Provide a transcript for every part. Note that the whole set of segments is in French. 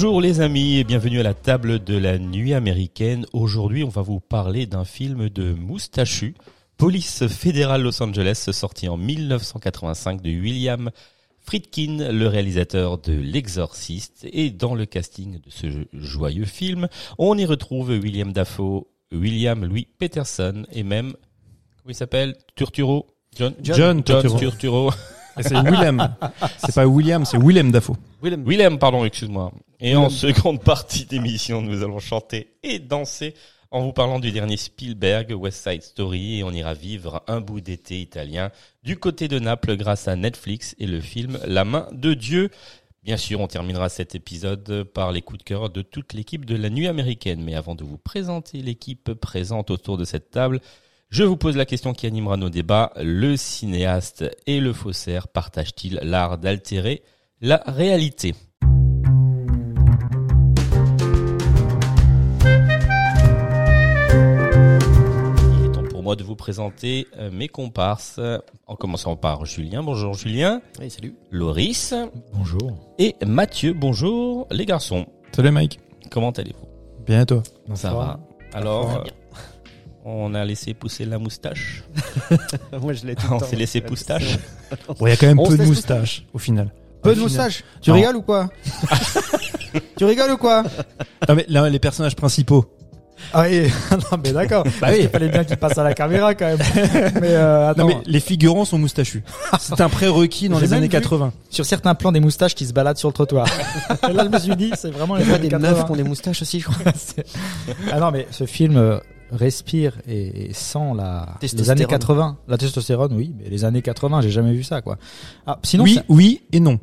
Bonjour les amis et bienvenue à la table de la nuit américaine. Aujourd'hui, on va vous parler d'un film de moustachu, Police fédérale Los Angeles, sorti en 1985 de William Friedkin, le réalisateur de L'Exorciste. Et dans le casting de ce joyeux film, on y retrouve William Dafoe, William Louis Peterson et même, comment il s'appelle? Turturro? John, John Turturro. Turturro. Et C'est Willem. C'est pas William, c'est Willem Dafoe. Willem. Willem, pardon, excuse-moi. Et en seconde partie d'émission, nous allons chanter et danser en vous parlant du dernier Spielberg, West Side Story, et on ira vivre un bout d'été italien du côté de Naples grâce à Netflix et le film La main de Dieu. Bien sûr, on terminera cet épisode par les coups de cœur de toute l'équipe de la nuit américaine. Mais avant de vous présenter l'équipe présente autour de cette table, je vous pose la question qui animera nos débats. Le cinéaste et le faussaire partagent-ils l'art d'altérer la réalité? Moi de vous présenter euh, mes comparses, en commençant par Julien. Bonjour Julien. Oui, salut. Loris Bonjour. et Mathieu. Bonjour les garçons. Salut Mike. Comment allez-vous? Bien et toi? Ça va. Alors, euh, on a laissé pousser la moustache. Moi, je l'ai tout le On s'est laissé poustache. Bon, il y a quand même On peu de moustache au final. Peu Au de moustache. Tu Non. rigoles ou quoi? Tu rigoles ou quoi? Non mais là, les personnages principaux. Ah oui, non mais d'accord. Bah oui, il fallait bien qu'il passe à la caméra quand même. Mais euh, attends, Non mais les figurants sont moustachus. C'est un prérequis dans les années vu. 80. sur certains plans des moustaches qui se baladent sur le trottoir. Et là, je me suis dit, c'est vraiment les années 80. des moustaches aussi, je crois. Ah non, mais ce film euh, respire et, et sent la les Testostérone. années 80. La testostérone, oui, mais les années 80, j'ai jamais vu ça, quoi. Ah, sinon, oui, oui et non.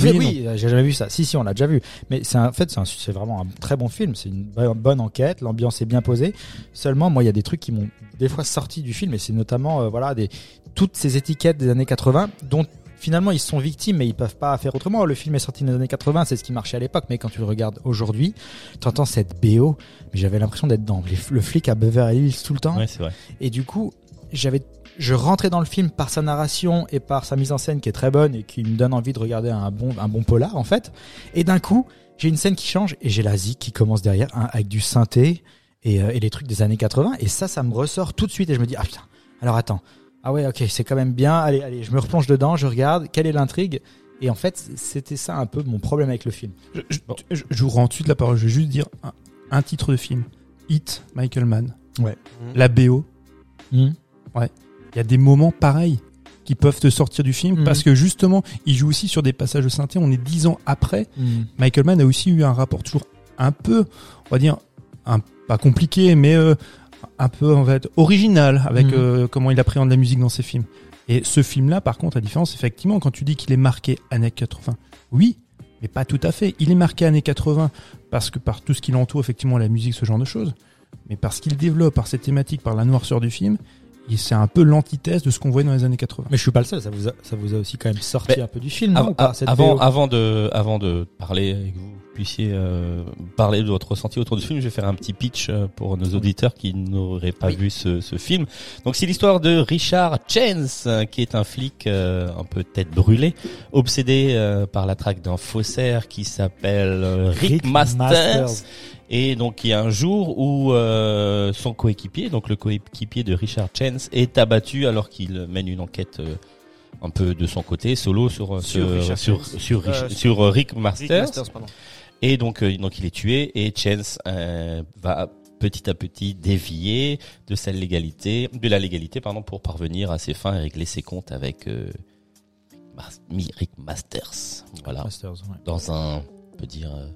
Oui, oui euh, j'ai jamais vu ça. Si, si, on l'a déjà vu. Mais c'est un- en fait, c'est vraiment un très bon film. C'est une bo- bonne enquête. L'ambiance est bien posée. Seulement, moi, il y a des trucs qui m'ont des fois sorti du film, et c'est notamment, euh, voilà, des toutes ces étiquettes des années 80 dont finalement ils sont victimes mais ils peuvent pas faire autrement. Le film est sorti dans les années 80, c'est ce qui marchait à l'époque, mais quand tu le regardes aujourd'hui, tu entends cette BO, mais j'avais l'impression d'être dans le flic à Beverly Hills tout le temps. Ouais, c'est vrai. Et du coup, j'avais, je rentrais dans le film par sa narration et par sa mise en scène qui est très bonne et qui me donne envie de regarder un bon, un bon polar en fait. Et d'un coup, j'ai une scène qui change et j'ai la zik qui commence derrière hein, avec du synthé et, euh, et les trucs des années 80. Et ça, ça me ressort tout de suite et je me dis ah putain. Alors attends. Ah ouais, ok, c'est quand même bien. Allez, allez, je me replonge dedans, je regarde. Quelle est l'intrigue? Et en fait, c'était ça un peu mon problème avec le film. Je, je, je- je vous rends tout de suite la parole. Je vais juste dire un, un titre de film. Hit, Michael Mann. Ouais. La BO. Hmm. Il y a des moments pareils qui peuvent te sortir du film Mhm. parce que justement, il joue aussi sur des passages de synthé. On est dix ans après. Hmm. Michael Mann a aussi eu un rapport toujours un peu, on va dire, un, pas compliqué, mais euh, un peu en fait original avec Mhm. euh, comment il appréhende la musique dans ses films. Et ce film-là, par contre, la différence, effectivement, quand tu dis qu'il est marqué années 80, oui, mais pas tout à fait. Il est marqué années 80 parce que par tout ce qui l'entoure, effectivement, la musique, ce genre de choses, mais parce qu'il développe par cette thématique, par la noirceur du film, c'est un peu l'antithèse de ce qu'on voyait dans les années 80. Mais je suis pas le seul. Ça vous a, ça vous a aussi quand même sorti Mais un peu du film, non Avant, ou pas, cette avant, avant de, avant de parler avec vous, puissiez euh, parler de votre ressenti autour du film, je vais faire un petit pitch euh, pour nos auditeurs qui n'auraient pas Oui. vu ce, ce film. Donc c'est l'histoire de Richard Chance, euh, qui est un flic euh, un peu tête brûlée, obsédé euh, par la traque d'un faussaire qui s'appelle euh, Rick, Rick Masters. Masters. Et donc il y a un jour où euh, son coéquipier, donc le coéquipier de Richard Chance, est abattu alors qu'il mène une enquête euh, un peu de son côté, solo sur Sur sur sur, sur, Rich- Euh, sur, euh, Rick Rick Masters. Et donc euh, donc il est tué et Chance euh, va petit à petit dévier de sa légalité, de la légalité pardon pour parvenir à ses fins et régler ses comptes avec euh, Rick Masters. Voilà, Masters, ouais. dans un on peut dire euh,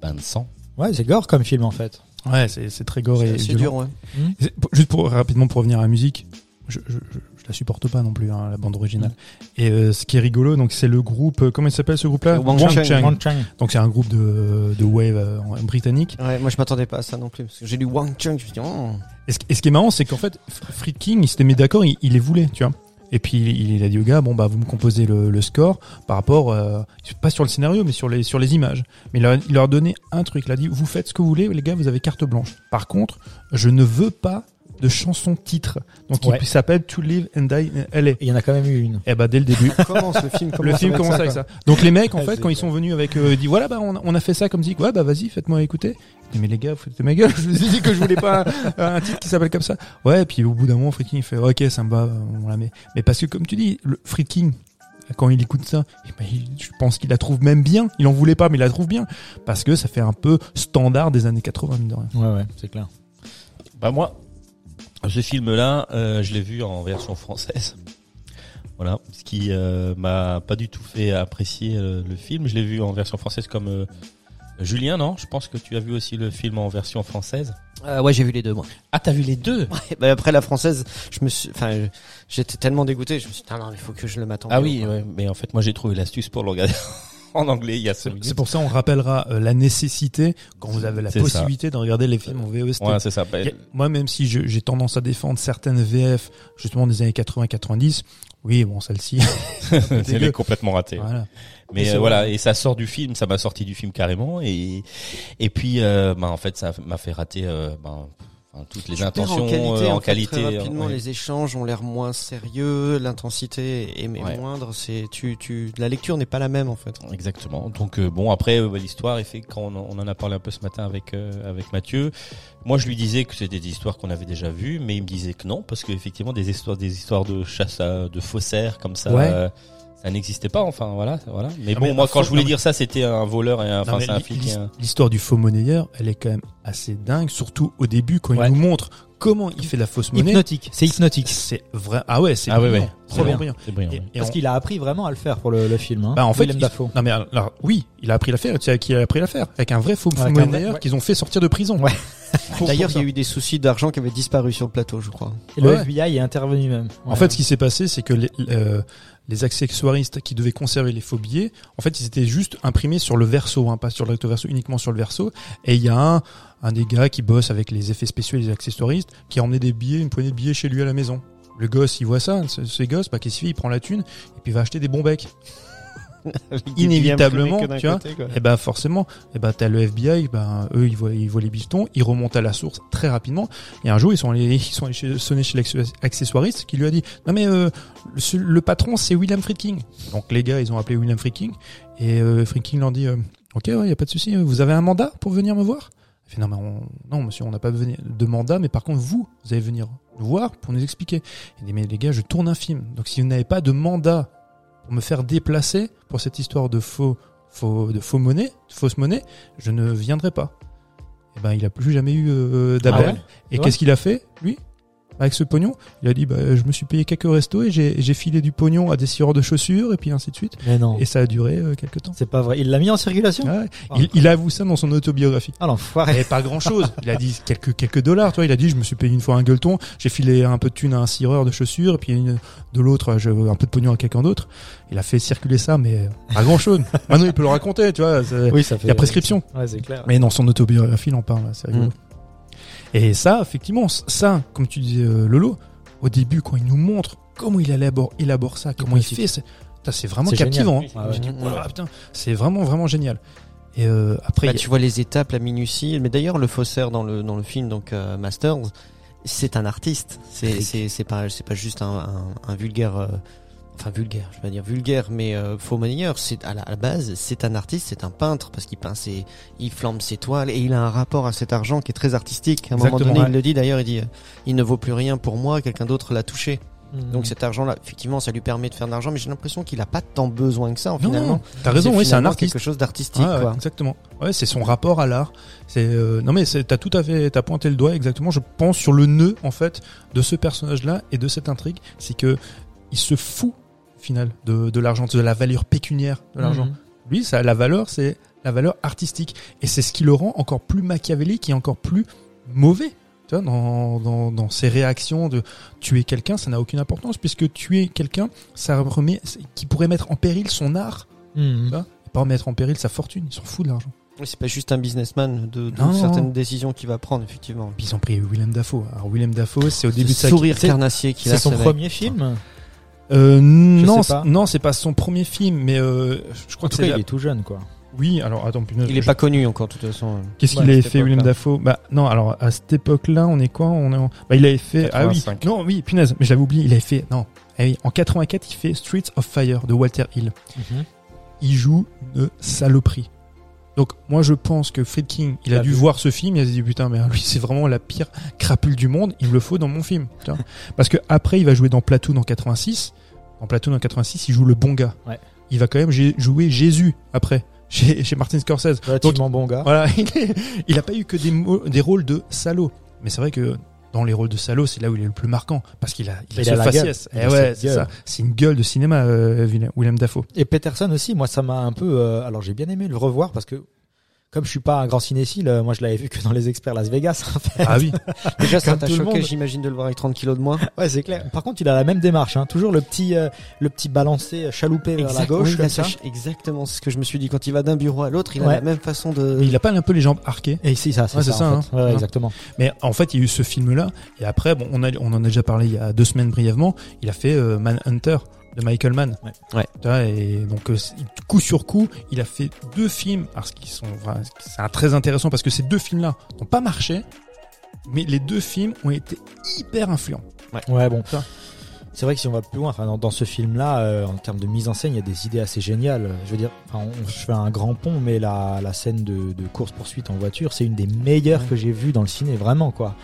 bain de sang. Ouais, c'est gore comme film en fait. Ouais, c'est c'est très gore et C'est violent. dur, ouais. Pour- Juste pour rapidement pour revenir à la musique, je, je, je, je la supporte pas non plus, hein, la bande originale. Et euh, ce qui est rigolo, donc c'est le groupe, euh, comment il s'appelle ce groupe-là? Wang Wang Chang. Chang. Wang Chang. Donc c'est un groupe de, de wave euh, britannique. Ouais, moi je m'attendais pas à ça non plus. Parce que j'ai lu Wang Chung, je me suis dit, oh. Et ce, et ce qui est marrant, c'est qu'en fait, F- Freak King, il s'était mis d'accord, il, il les voulait, tu vois. Et puis il, a dit au gars, bon bah vous me composez le, score par rapport, euh, pas sur le scénario, mais sur les sur les images. Mais il leur, il leur donné un truc, il a dit, vous faites ce que vous voulez, les gars, vous avez carte blanche. Par contre, je ne veux pas de chanson titre. Donc Ouais. il s'appelle To Live and Die in LA. Et il y en a quand même eu une. Et bah dès le début. Commence le film commence le film avec commence ça, avec quoi. ça. Donc les mecs, en Ouais, fait, quand ils sont venus avec, euh, ils disent voilà, bah on, a- on a fait ça comme ça. Ouais, bah vas-y, faites-moi écouter. Dis, mais les gars, vous foutez ma gueule. Je vous ai dit que je voulais pas un, un titre qui s'appelle comme ça. Ouais, et puis au bout d'un moment, Freaking il fait ok, ça me va, on la met. Mais parce que comme tu dis, le Freaking quand il écoute ça, eh ben, je pense qu'il la trouve même bien. Il en voulait pas, mais il la trouve bien parce que ça fait un peu standard des années 80 mine de rien. Ouais, ouais, c'est clair. Bah moi, ce film-là, euh, je l'ai vu en version française. Voilà, ce qui euh, m'a pas du tout fait apprécier euh, le film. Je l'ai vu en version française comme euh, Julien, non? Je pense que tu as vu aussi le film en version française. Euh, ouais, j'ai vu les deux, moi. Ah, t'as vu les deux? Ouais, bah, après la française, je me suis, enfin, j'étais tellement dégoûté, je me suis dit, non, non, il faut que je le mette en Ah oui, ouais, mais en fait, moi j'ai trouvé l'astuce pour le regarder en anglais il y a C'est pour ça on rappellera euh, la nécessité quand vous avez la ça. possibilité de regarder les films en VOST. Ouais, c'est ça. A- Moi, même si j'ai tendance à défendre certaines VF, justement des années 80-90, oui, bon, celle-ci. Elle est complètement ratée. voilà. Mais euh, voilà, et ça sort du film, ça m'a sorti du film carrément, et et puis euh, bah, en fait ça m'a fait rater euh, bah, enfin, toutes les Tu intentions en qualité, euh, en en fait, qualité. très rapidement, ouais. les échanges ont l'air moins sérieux, l'intensité est est Ouais. moindre. C'est tu, tu, la lecture n'est pas la même en fait. Exactement. Donc euh, bon après euh, l'histoire est fait quand on, en- on en a parlé un peu ce matin avec euh, avec Mathieu. Moi je lui disais que c'était des histoires qu'on avait déjà vues, mais il me disait que non parce qu'effectivement des histoires des histoires de chasse à, de faussaires comme ça. Ouais. Ça n'existait pas, enfin voilà, voilà. Mais Non, bon, mais moi quand faux- je voulais dire ça, c'était un voleur et un, enfin c'est un flic. un- L'histoire du faux monnayeur, elle est quand même assez dingue, surtout au début quand Ouais. il nous montre comment il fait la fausse monnaie. Hypnotique. C'est hypnotique. C'est vrai. Ah ouais, c'est Ah ouais, brillant. ouais. C'est brillant. C'est brillant. Et- ouais. et Parce on- qu'il a appris vraiment à le faire pour le, le film. Hein. Bah en fait, il- non mais alors oui, il a appris l'affaire. Tu sais qui il a appris l'affaire Avec un vrai faux, monnayeur ouais. qu'ils ont fait sortir de prison. Ouais. D'ailleurs, il y a eu des soucis d'argent qui avaient disparu sur le plateau, je crois. Et le Ouais. FBI est intervenu même. En Ouais. fait, ce qui s'est passé, c'est que les, euh, les accessoiristes qui devaient conserver les faux billets, en fait, ils étaient juste imprimés sur le verso, hein, pas sur le recto verso, uniquement sur le verso. Et il y a un, des gars qui bosse avec les effets spéciaux et les accessoiristes qui a emmené des billets, une poignée de billets chez lui à la maison. Le gosse, il voit ça, ce- ces gosses, bah, qu'est-ce qu'il fait? Il prend la thune et puis il va acheter des bons becs. Inévitablement, tu vois. Et ben forcément, et ben t'as le FBI, ben eux ils voient ils voient les bifetons, ils remontent à la source très rapidement. Et un jour ils sont allés ils sont allés chez, sonner chez l'accessoiriste qui lui a dit non mais euh, le, le patron c'est William Friedking. Donc les gars ils ont appelé William Friedking et euh, Friedking leur dit euh, ok ouais y a pas de souci, vous avez un mandat pour venir me voir? Il fait non mais on- non monsieur on n'a pas de mandat mais par contre vous vous allez venir nous voir pour nous expliquer. Il dit mais les gars je tourne un film donc si vous n'avez pas de mandat pour me faire déplacer pour cette histoire de faux, faux de faux monnaie, de fausse monnaie, je ne viendrai pas. Et ben, il a plus jamais eu euh, d'appel. Ah ouais? Et Ouais. qu'est-ce qu'il a fait, lui? Avec ce pognon, il a dit, bah, je me suis payé quelques restos et j'ai filé du pognon à des scieurs de chaussures et puis ainsi de suite. Mais non. Et ça a duré euh, quelques temps. C'est pas vrai. Il l'a mis en circulation. Ouais. Ah. Il, il avoue ça dans son autobiographie. Ah l'enfoiré. Et pas grand chose. Il a dit quelques quelques dollars, toi. Il a dit je me suis payé une fois un gueuleton, j'ai filé un peu de thune à un cireur de chaussures, et puis une, de l'autre, je- un peu de pognon à quelqu'un d'autre. Il a fait circuler ça, mais pas grand chose. Maintenant, il peut le raconter, tu vois. Oui, ça fait. Il y a prescription. Ouais, c'est clair. Mais dans son autobiographie, il en parle, c'est rigolo. Mm. Et ça, effectivement, ça, comme tu disais, euh, Lolo, au début, quand il nous montre comment il élabore, élabore ça, comment il fait, c'est c'est vraiment captivant. hein. Ah ouais. Je dis, voilà, putain, c'est vraiment, vraiment génial. Et euh, après, Bah, a- tu vois les étapes, la minutie. Mais d'ailleurs, le faussaire dans le dans le film, donc euh, Masters, c'est un artiste. C'est c'est c'est pas c'est pas juste un un, un vulgaire. euh, Enfin vulgaire, je vais dire vulgaire, mais euh, faux. C'est à la, à la base, c'est un artiste, c'est un peintre parce qu'il peint ses, il flambe ses toiles et il a un rapport à cet argent qui est très artistique. À un moment donné, ouais. il le dit d'ailleurs, il dit, euh, il ne vaut plus rien pour moi, quelqu'un d'autre l'a touché. Mm. Donc cet argent-là, effectivement, ça lui permet de faire de l'argent, mais j'ai l'impression qu'il a pas tant besoin que ça. Finalement, t'as raison, oui, c'est un artiste. quelque chose d'artistique, ouais, quoi. exactement. Ouais, c'est son rapport à l'art. C'est euh, non mais t'as tout à fait, t'as pointé le doigt exactement. Je pense sur le nœud en fait de ce personnage-là et de cette intrigue, c'est que il se fout au final de, de l'argent, de la valeur pécuniaire de l'argent. Mhm. Lui, ça, la valeur, c'est la valeur artistique et c'est ce qui le rend encore plus machiavélique et encore plus mauvais. Tu vois, dans, dans, dans ses réactions de tuer quelqu'un, ça n'a aucune importance puisque tuer quelqu'un, ça remet, qui pourrait mettre en péril son art, Mhm. Et pas mettre en péril sa fortune. Ils s'en foutent de l'argent. Oui, C'est pas juste un businessman de, de Non. certaines décisions qu'il va prendre, effectivement. Puis ils ont pris Willem Dafoe. Alors Willem Dafoe, c'est au début de sa sourire c'est- carnassier qu'il a. C'est son premier film? Euh, non, non, c'est pas son premier film, mais euh, je crois En que c'est cas, la- il est tout jeune, quoi. Oui, alors attends, punaise, Il est je- pas connu encore, de toute façon. Qu'est-ce Ouais, qu'il avait fait, époque-là. Dafoe? Bah non, alors à cette époque-là, on est quoi? On est en... bah, il avait fait ah oui, 85. non oui, punaise, mais j'avais oublié, il avait fait non, ah oui, en 84, il fait Streets of Fire de Walter Hill. Il joue une saloperie. Donc moi je pense que Friedkin, il Il a a dû vu. voir ce film, il a dit putain mais lui c'est vraiment la pire crapule du monde, il me le faut dans mon film. Parce que après il va jouer dans Platoon en 86. En Platoon en 86, il joue le bon gars. Ouais. Il va quand même jouer Jésus après chez, chez Martin Scorsese. Relativement bon gars. Voilà, il, est- il a pas eu que des, rôles de salaud. Mais c'est vrai que dans les rôles de salaud, c'est là où il est le plus marquant. Parce qu'il a, il a Il ce a la faciès. Eh ouais, c'est gueule. ça. C'est une gueule de cinéma, euh, Willem- Willem Dafoe. Et Peterson aussi, moi, ça m'a un peu. euh, alors, j'ai bien aimé le revoir parce que. Comme je suis pas un grand cinéphile, euh, moi je l'avais vu que dans les experts Las Vegas. En fait. Ah oui. Déjà, ça Comme t'a tout le choqué, monde. j'imagine, de le voir avec 30 kilos de moins. Ouais, c'est clair. Par contre, il a la même démarche, hein. toujours le petit, euh, le petit balancé chaloupé vers la gauche oui, comme ça. Exactement, c'est ce que je me suis dit. Quand il va d'un bureau à l'autre, il a la même façon de. Mais il a pas un peu les jambes arquées? Et si ça, c'est Ouais, c'est ça, ça, en fait. hein. Ouais, Ouais. exactement. Mais en fait, il y a eu ce film-là. Et après, bon, on, a, on en a déjà parlé il y a deux semaines brièvement. Il a fait euh, Manhunter de Michael Mann. Ouais. Ouais. Tu vois, et donc, euh, coup sur coup, il a fait deux films. Alors, ce qui sont, enfin, c'est un- très intéressant parce que ces deux films-là n'ont pas marché. Mais les deux films ont été hyper influents. Ouais, bon. Ça. C'est vrai que si on va plus loin, enfin, dans, dans ce film-là, euh, en termes de mise en scène, il y a des idées assez géniales. Je veux dire, enfin, on, je fais un grand pont, mais la, la scène de, de course-poursuite en voiture, c'est une des meilleures Ouais. que j'ai vues dans le ciné, vraiment, quoi.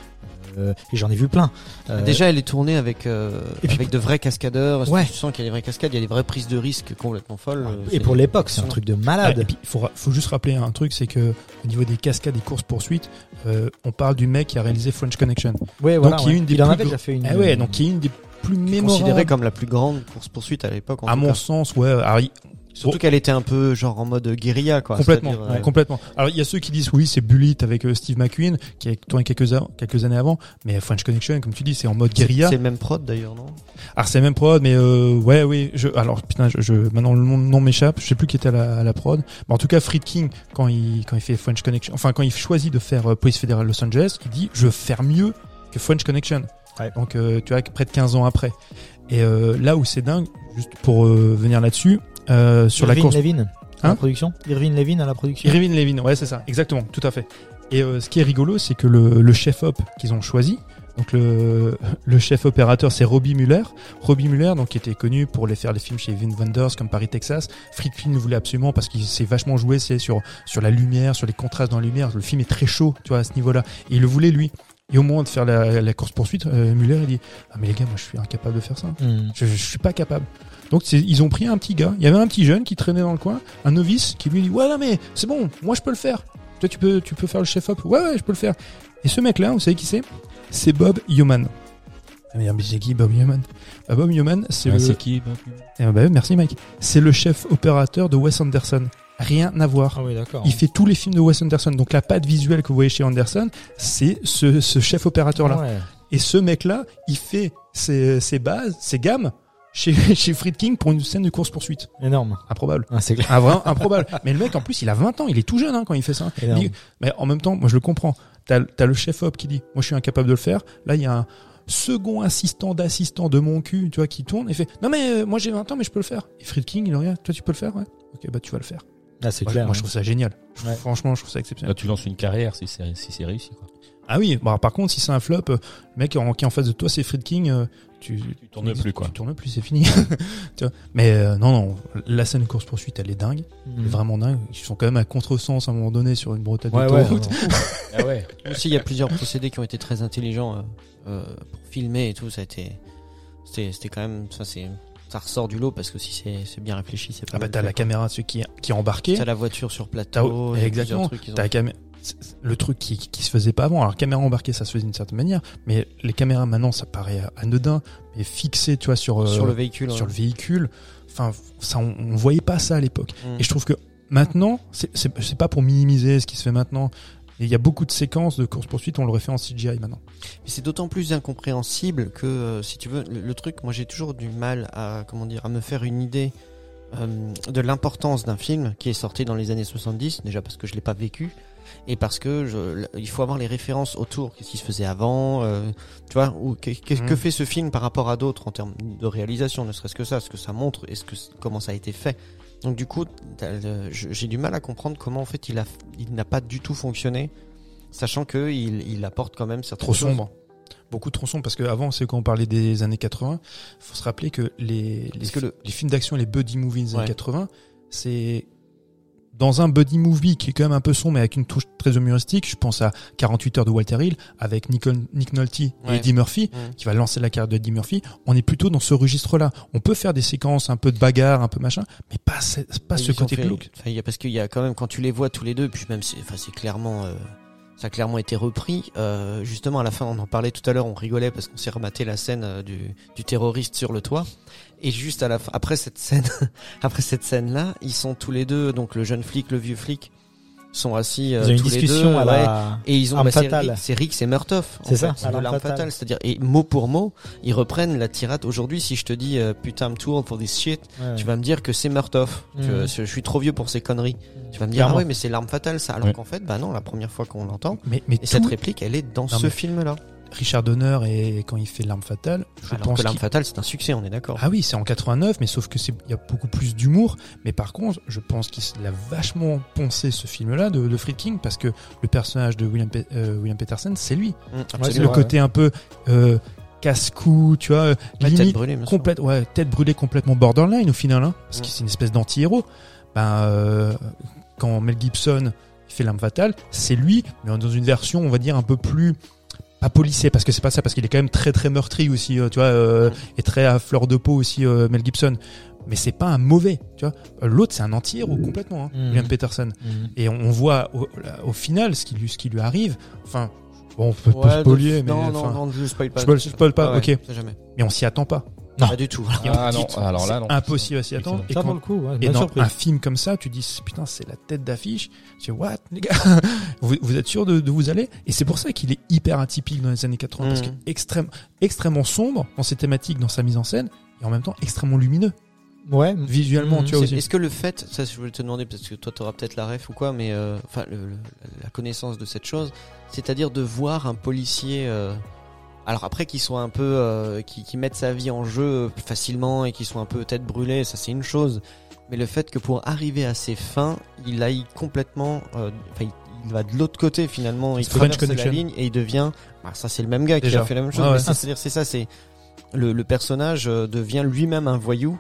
Euh, et j'en ai vu plein. Euh, Déjà, elle est tournée avec euh, Et puis- avec de vrais cascadeurs. Ouais. Tu sens qu'il y a des vraies cascades, il y a des vraies prises de risques complètement folles. Euh, et pour l'époque, c'est un truc de Ah, malade. et puis, il faut, faut juste rappeler un truc, c'est que au niveau des cascades et courses poursuites, euh, on parle du mec qui a réalisé French Connection. ouais, voilà, donc, il y a ouais. une des il en avait déjà fait une. Ah ouais, donc il y a une des plus considérée mémorables. comme la plus grande course poursuite à l'époque. en À mon cas. sens, ouais. Alors, Surtout qu'elle était un peu genre en mode guérilla, quoi. complètement, euh, complètement. Alors il y a ceux qui disent oui, c'est Bullet avec euh, Steve McQueen qui a tourné quelques a- quelques années avant, mais French Connection, comme tu dis, c'est en mode guérilla. C'est le même prod d'ailleurs, non? Alors c'est même prod, mais euh, ouais, oui. Je, alors putain, je, je- maintenant le nom, nom m'échappe. Je sais plus qui était à la, à la prod. Mais en tout cas, Friedkin, quand il quand il fait French Connection, enfin quand il choisit de faire euh, Police Fédérale Los Angeles, il dit je veux faire mieux que French Connection. Ouais. Donc euh, tu vois, près de 15 ans après. Et euh, là où c'est dingue, juste pour euh, venir là-dessus, euh, sur la course. Levin à Hein la production. Irving Levin à la production. Irvin Levin, ouais, c'est ça, exactement, tout à fait. Et euh, ce qui est rigolo, c'est que le, le chef op qu'ils ont choisi, donc le, le chef opérateur, c'est Robbie Muller. Robbie Muller, donc qui était connu pour les faire les films chez Vin Wenders comme Paris Texas. Friedkin le voulait absolument parce qu'il s'est vachement joué, c'est sur sur la lumière, sur les contrastes dans la lumière. Le film est très chaud, tu vois, à ce niveau-là. Et il le voulait lui. Et au moment de faire la, la course poursuite, Muller il dit ah mais les gars, moi je suis incapable de faire ça. Hmm. Je, je suis pas capable. Donc c'est- ils ont pris un petit gars. Il y avait un petit jeune qui traînait dans le coin, un novice qui lui dit ouais non mais c'est bon, moi je peux le faire. Toi tu peux tu peux faire le chef op. Ouais ouais je peux le faire. Et ce mec là, vous savez qui c'est? C'est Bob Yeoman. Ah mais c'est qui Bob Yeoman? Bah, Bob Yeoman c'est Ah, le. C'est qui Bob Eh ben, bah, merci Mike. C'est le chef opérateur de Wes Anderson. Rien à voir. Ah oui, d'accord. Il fait tous les films de Wes Anderson. Donc la patte visuelle que vous voyez chez Anderson, c'est ce, ce chef opérateur là. Ouais. Et ce mec-là, il fait ses, ses bases, ses gammes chez, chez Friedkin pour une scène de course-poursuite. Énorme. Improbable. Ah, c'est clair. Ah, vraiment improbable. Mais le mec, en plus, il a 20 ans. Il est tout jeune hein, quand il fait ça. Énorme. Mais en même temps, moi, je le comprends. T'as as le chef-op qui dit, moi, je suis incapable de le faire. Là, il y a un second assistant d'assistant de mon cul, tu vois, qui tourne et fait, non, mais euh, moi, j'ai 20 ans, mais je peux le faire. Et Friedkin, il regarde, toi, tu peux le faire, ouais. Ok, bah, tu vas le faire. Ah, c'est Moi, clair. moi, je trouve ça génial. Ouais. Franchement, je trouve ça exceptionnel. Là, tu lances une carrière si c'est si c'est réussi. Quoi. Ah oui, bon, par contre, si c'est un flop, euh, le mec en, qui est en face de toi, c'est Friedkin, euh, tu, Tu tournes plus, quoi. Tu tournes plus, c'est fini. Tu vois. Mais euh, non, non, la scène de course poursuite, elle est dingue, Mhm. est vraiment dingue. Ils sont quand même à contresens à un moment donné sur une bretelle Ouais, ouais. d'autoroute. non. Ah ouais. Aussi, il y a plusieurs procédés qui ont été très intelligents euh, euh, pour filmer et tout. Ça a été, c'était, c'était quand même, ça c'est, ça ressort du lot parce que si c'est, c'est bien réfléchi, c'est pas. Ah bah t'as la quoi. caméra celui qui, qui est embarqué. T'as la voiture sur plateau. il y a exactement. plusieurs trucs qu'ils ont T'as la c'est le truc qui, qui se faisait pas avant. Alors caméra embarquée, ça se faisait d'une certaine manière, mais les caméras maintenant, ça paraît anodin, mais fixé, tu vois, sur euh, sur le véhicule. sur ouais. le véhicule. Enfin, ça, on, on voyait pas ça à l'époque. Mm. Et je trouve que maintenant, c'est- pas pour minimiser ce qui se fait maintenant. Il y a beaucoup de séquences de course-poursuite, on le refait en CGI maintenant. Mais c'est d'autant plus incompréhensible que, euh, si tu veux, le, le truc, moi j'ai toujours du mal à, comment dire, à me faire une idée euh, de l'importance d'un film qui est sorti dans les années 70, déjà parce que je l'ai pas vécu, et parce que je, il faut avoir les références autour, qu'est-ce qui se faisait avant, euh, tu vois, ou que, que- que Mm. fait ce film par rapport à d'autres en termes de réalisation, ne serait-ce que ça, ce que ça montre, est-ce que comment ça a été fait. Donc du coup, j'ai du mal à comprendre comment en fait il a, il n'a pas du tout fonctionné, sachant que il, il apporte quand même certaines Trop sombre. Beaucoup trop sombre, parce qu'avant, c'est quand on parlait des années 80, faut se rappeler que les, les, Est-ce que le- les films d'action, les buddy movies des années Ouais. 80, c'est dans un buddy movie qui est quand même un peu sombre mais avec une touche très humoristique. Je pense à 48 heures de Walter Hill avec Nick, Nick Nolte et Ouais. Eddie Murphy qui va lancer la carrière de Eddie Murphy. On est plutôt dans ce registre-là. On peut faire des séquences un peu de bagarre, un peu machin, mais pas, ce- pas ce côté glauque. parce qu'il y a quand même quand tu les vois tous les deux, puis même c'est, enfin c'est clairement, euh, ça a clairement été repris. Euh, justement à la fin, on en parlait tout à l'heure, on rigolait parce qu'on s'est rematé la scène euh, du, du terroriste sur le toit. Et juste à la fin, après cette scène, après cette scène là, ils sont tous les deux, donc le jeune flic, le vieux flic, sont assis euh, Ils ont une tous les discussion deux, à ouais. la. Et ils ont bah, c'est. Rick, c'est et Murtoff. en C'est ça, de l'arme fatale. C'est-à-dire et mot pour mot, ils reprennent la tirade. Aujourd'hui, si je te dis euh, putain, I'm too old for this shit, Ouais. tu vas me dire que c'est Murtoff. Tu vois, je suis trop vieux pour ces conneries. Tu vas me dire Clairement. ah oui, mais c'est l'arme fatale ça. Alors Ouais. qu'en fait, bah non, la première fois qu'on l'entend. Mais, mais Et cette réplique, elle est dans Non, ce mais- film-là. Richard Donner et quand il fait l'arme fatale, je Alors pense que l'arme fatale, c'est un succès, on est d'accord. Ah oui, c'est en 89, mais sauf que c'est il y a beaucoup plus d'humour. Mais par contre, je pense qu'il a vachement poncé ce film-là de, de Friedkin parce que le personnage de William, Pe- euh, William Peterson, c'est lui. Mmh, C'est absolument. le côté un peu euh, casse-cou, tu vois, Ouais, tête brûlée, complète, ouais, tête brûlée complètement borderline au final, hein, parce Mm. que c'est une espèce d'anti-héros. Ben, euh, quand Mel Gibson il fait l'arme fatale, c'est lui, mais dans une version, on va dire un peu plus pas policé, parce que c'est pas ça, parce qu'il est quand même très très meurtri aussi, euh, tu vois, euh, Mm. et très à fleur de peau aussi euh, Mel Gibson. Mais c'est pas un mauvais, tu vois. L'autre c'est un anti-héros complètement, hein, Mm. William Peterson. Mhm. Et on, on voit au, au final ce qui lui, ce qui lui arrive. Enfin, bon, on peut Ouais, pas spoiler, mais non, enfin, non, non, je spoil pas. je spoil- pas, Ah ouais, ok. mais on s'y attend pas. Non. Pas du tout. Ah non, alors là, non. Impossible à s'y attendre. Et Ça quand- le coup, ouais, Et dans surprise. un film comme ça, tu dis putain, c'est la tête d'affiche. Tu dis what, les gars? Vous, vous êtes sûr de, de vous aller? Et c'est pour ça qu'il est hyper atypique dans les années 80 parce Mhm. que extrême, extrêmement sombre dans ses thématiques, dans sa mise en scène, et en même temps extrêmement lumineux Ouais. visuellement. Tu vois aussi. Est-ce que le fait, ça je voulais te demander parce que toi t'auras peut-être la ref ou quoi, mais euh, enfin la connaissance de cette chose, c'est-à-dire de voir un policier, euh, alors après qu'il soit un peu, euh, qui, qui mette sa vie en jeu facilement et qu'il soit un peu tête brûlée, ça c'est une chose, mais le fait que pour arriver à ses fins, il aille complètement, euh, enfin il, va de l'autre côté finalement, il traverse la ligne et il devient, bah, ça c'est le même gars qui a fait la même chose, Ah ouais. c'est-à-dire c'est ça, c'est le, le personnage euh, devient lui-même un voyou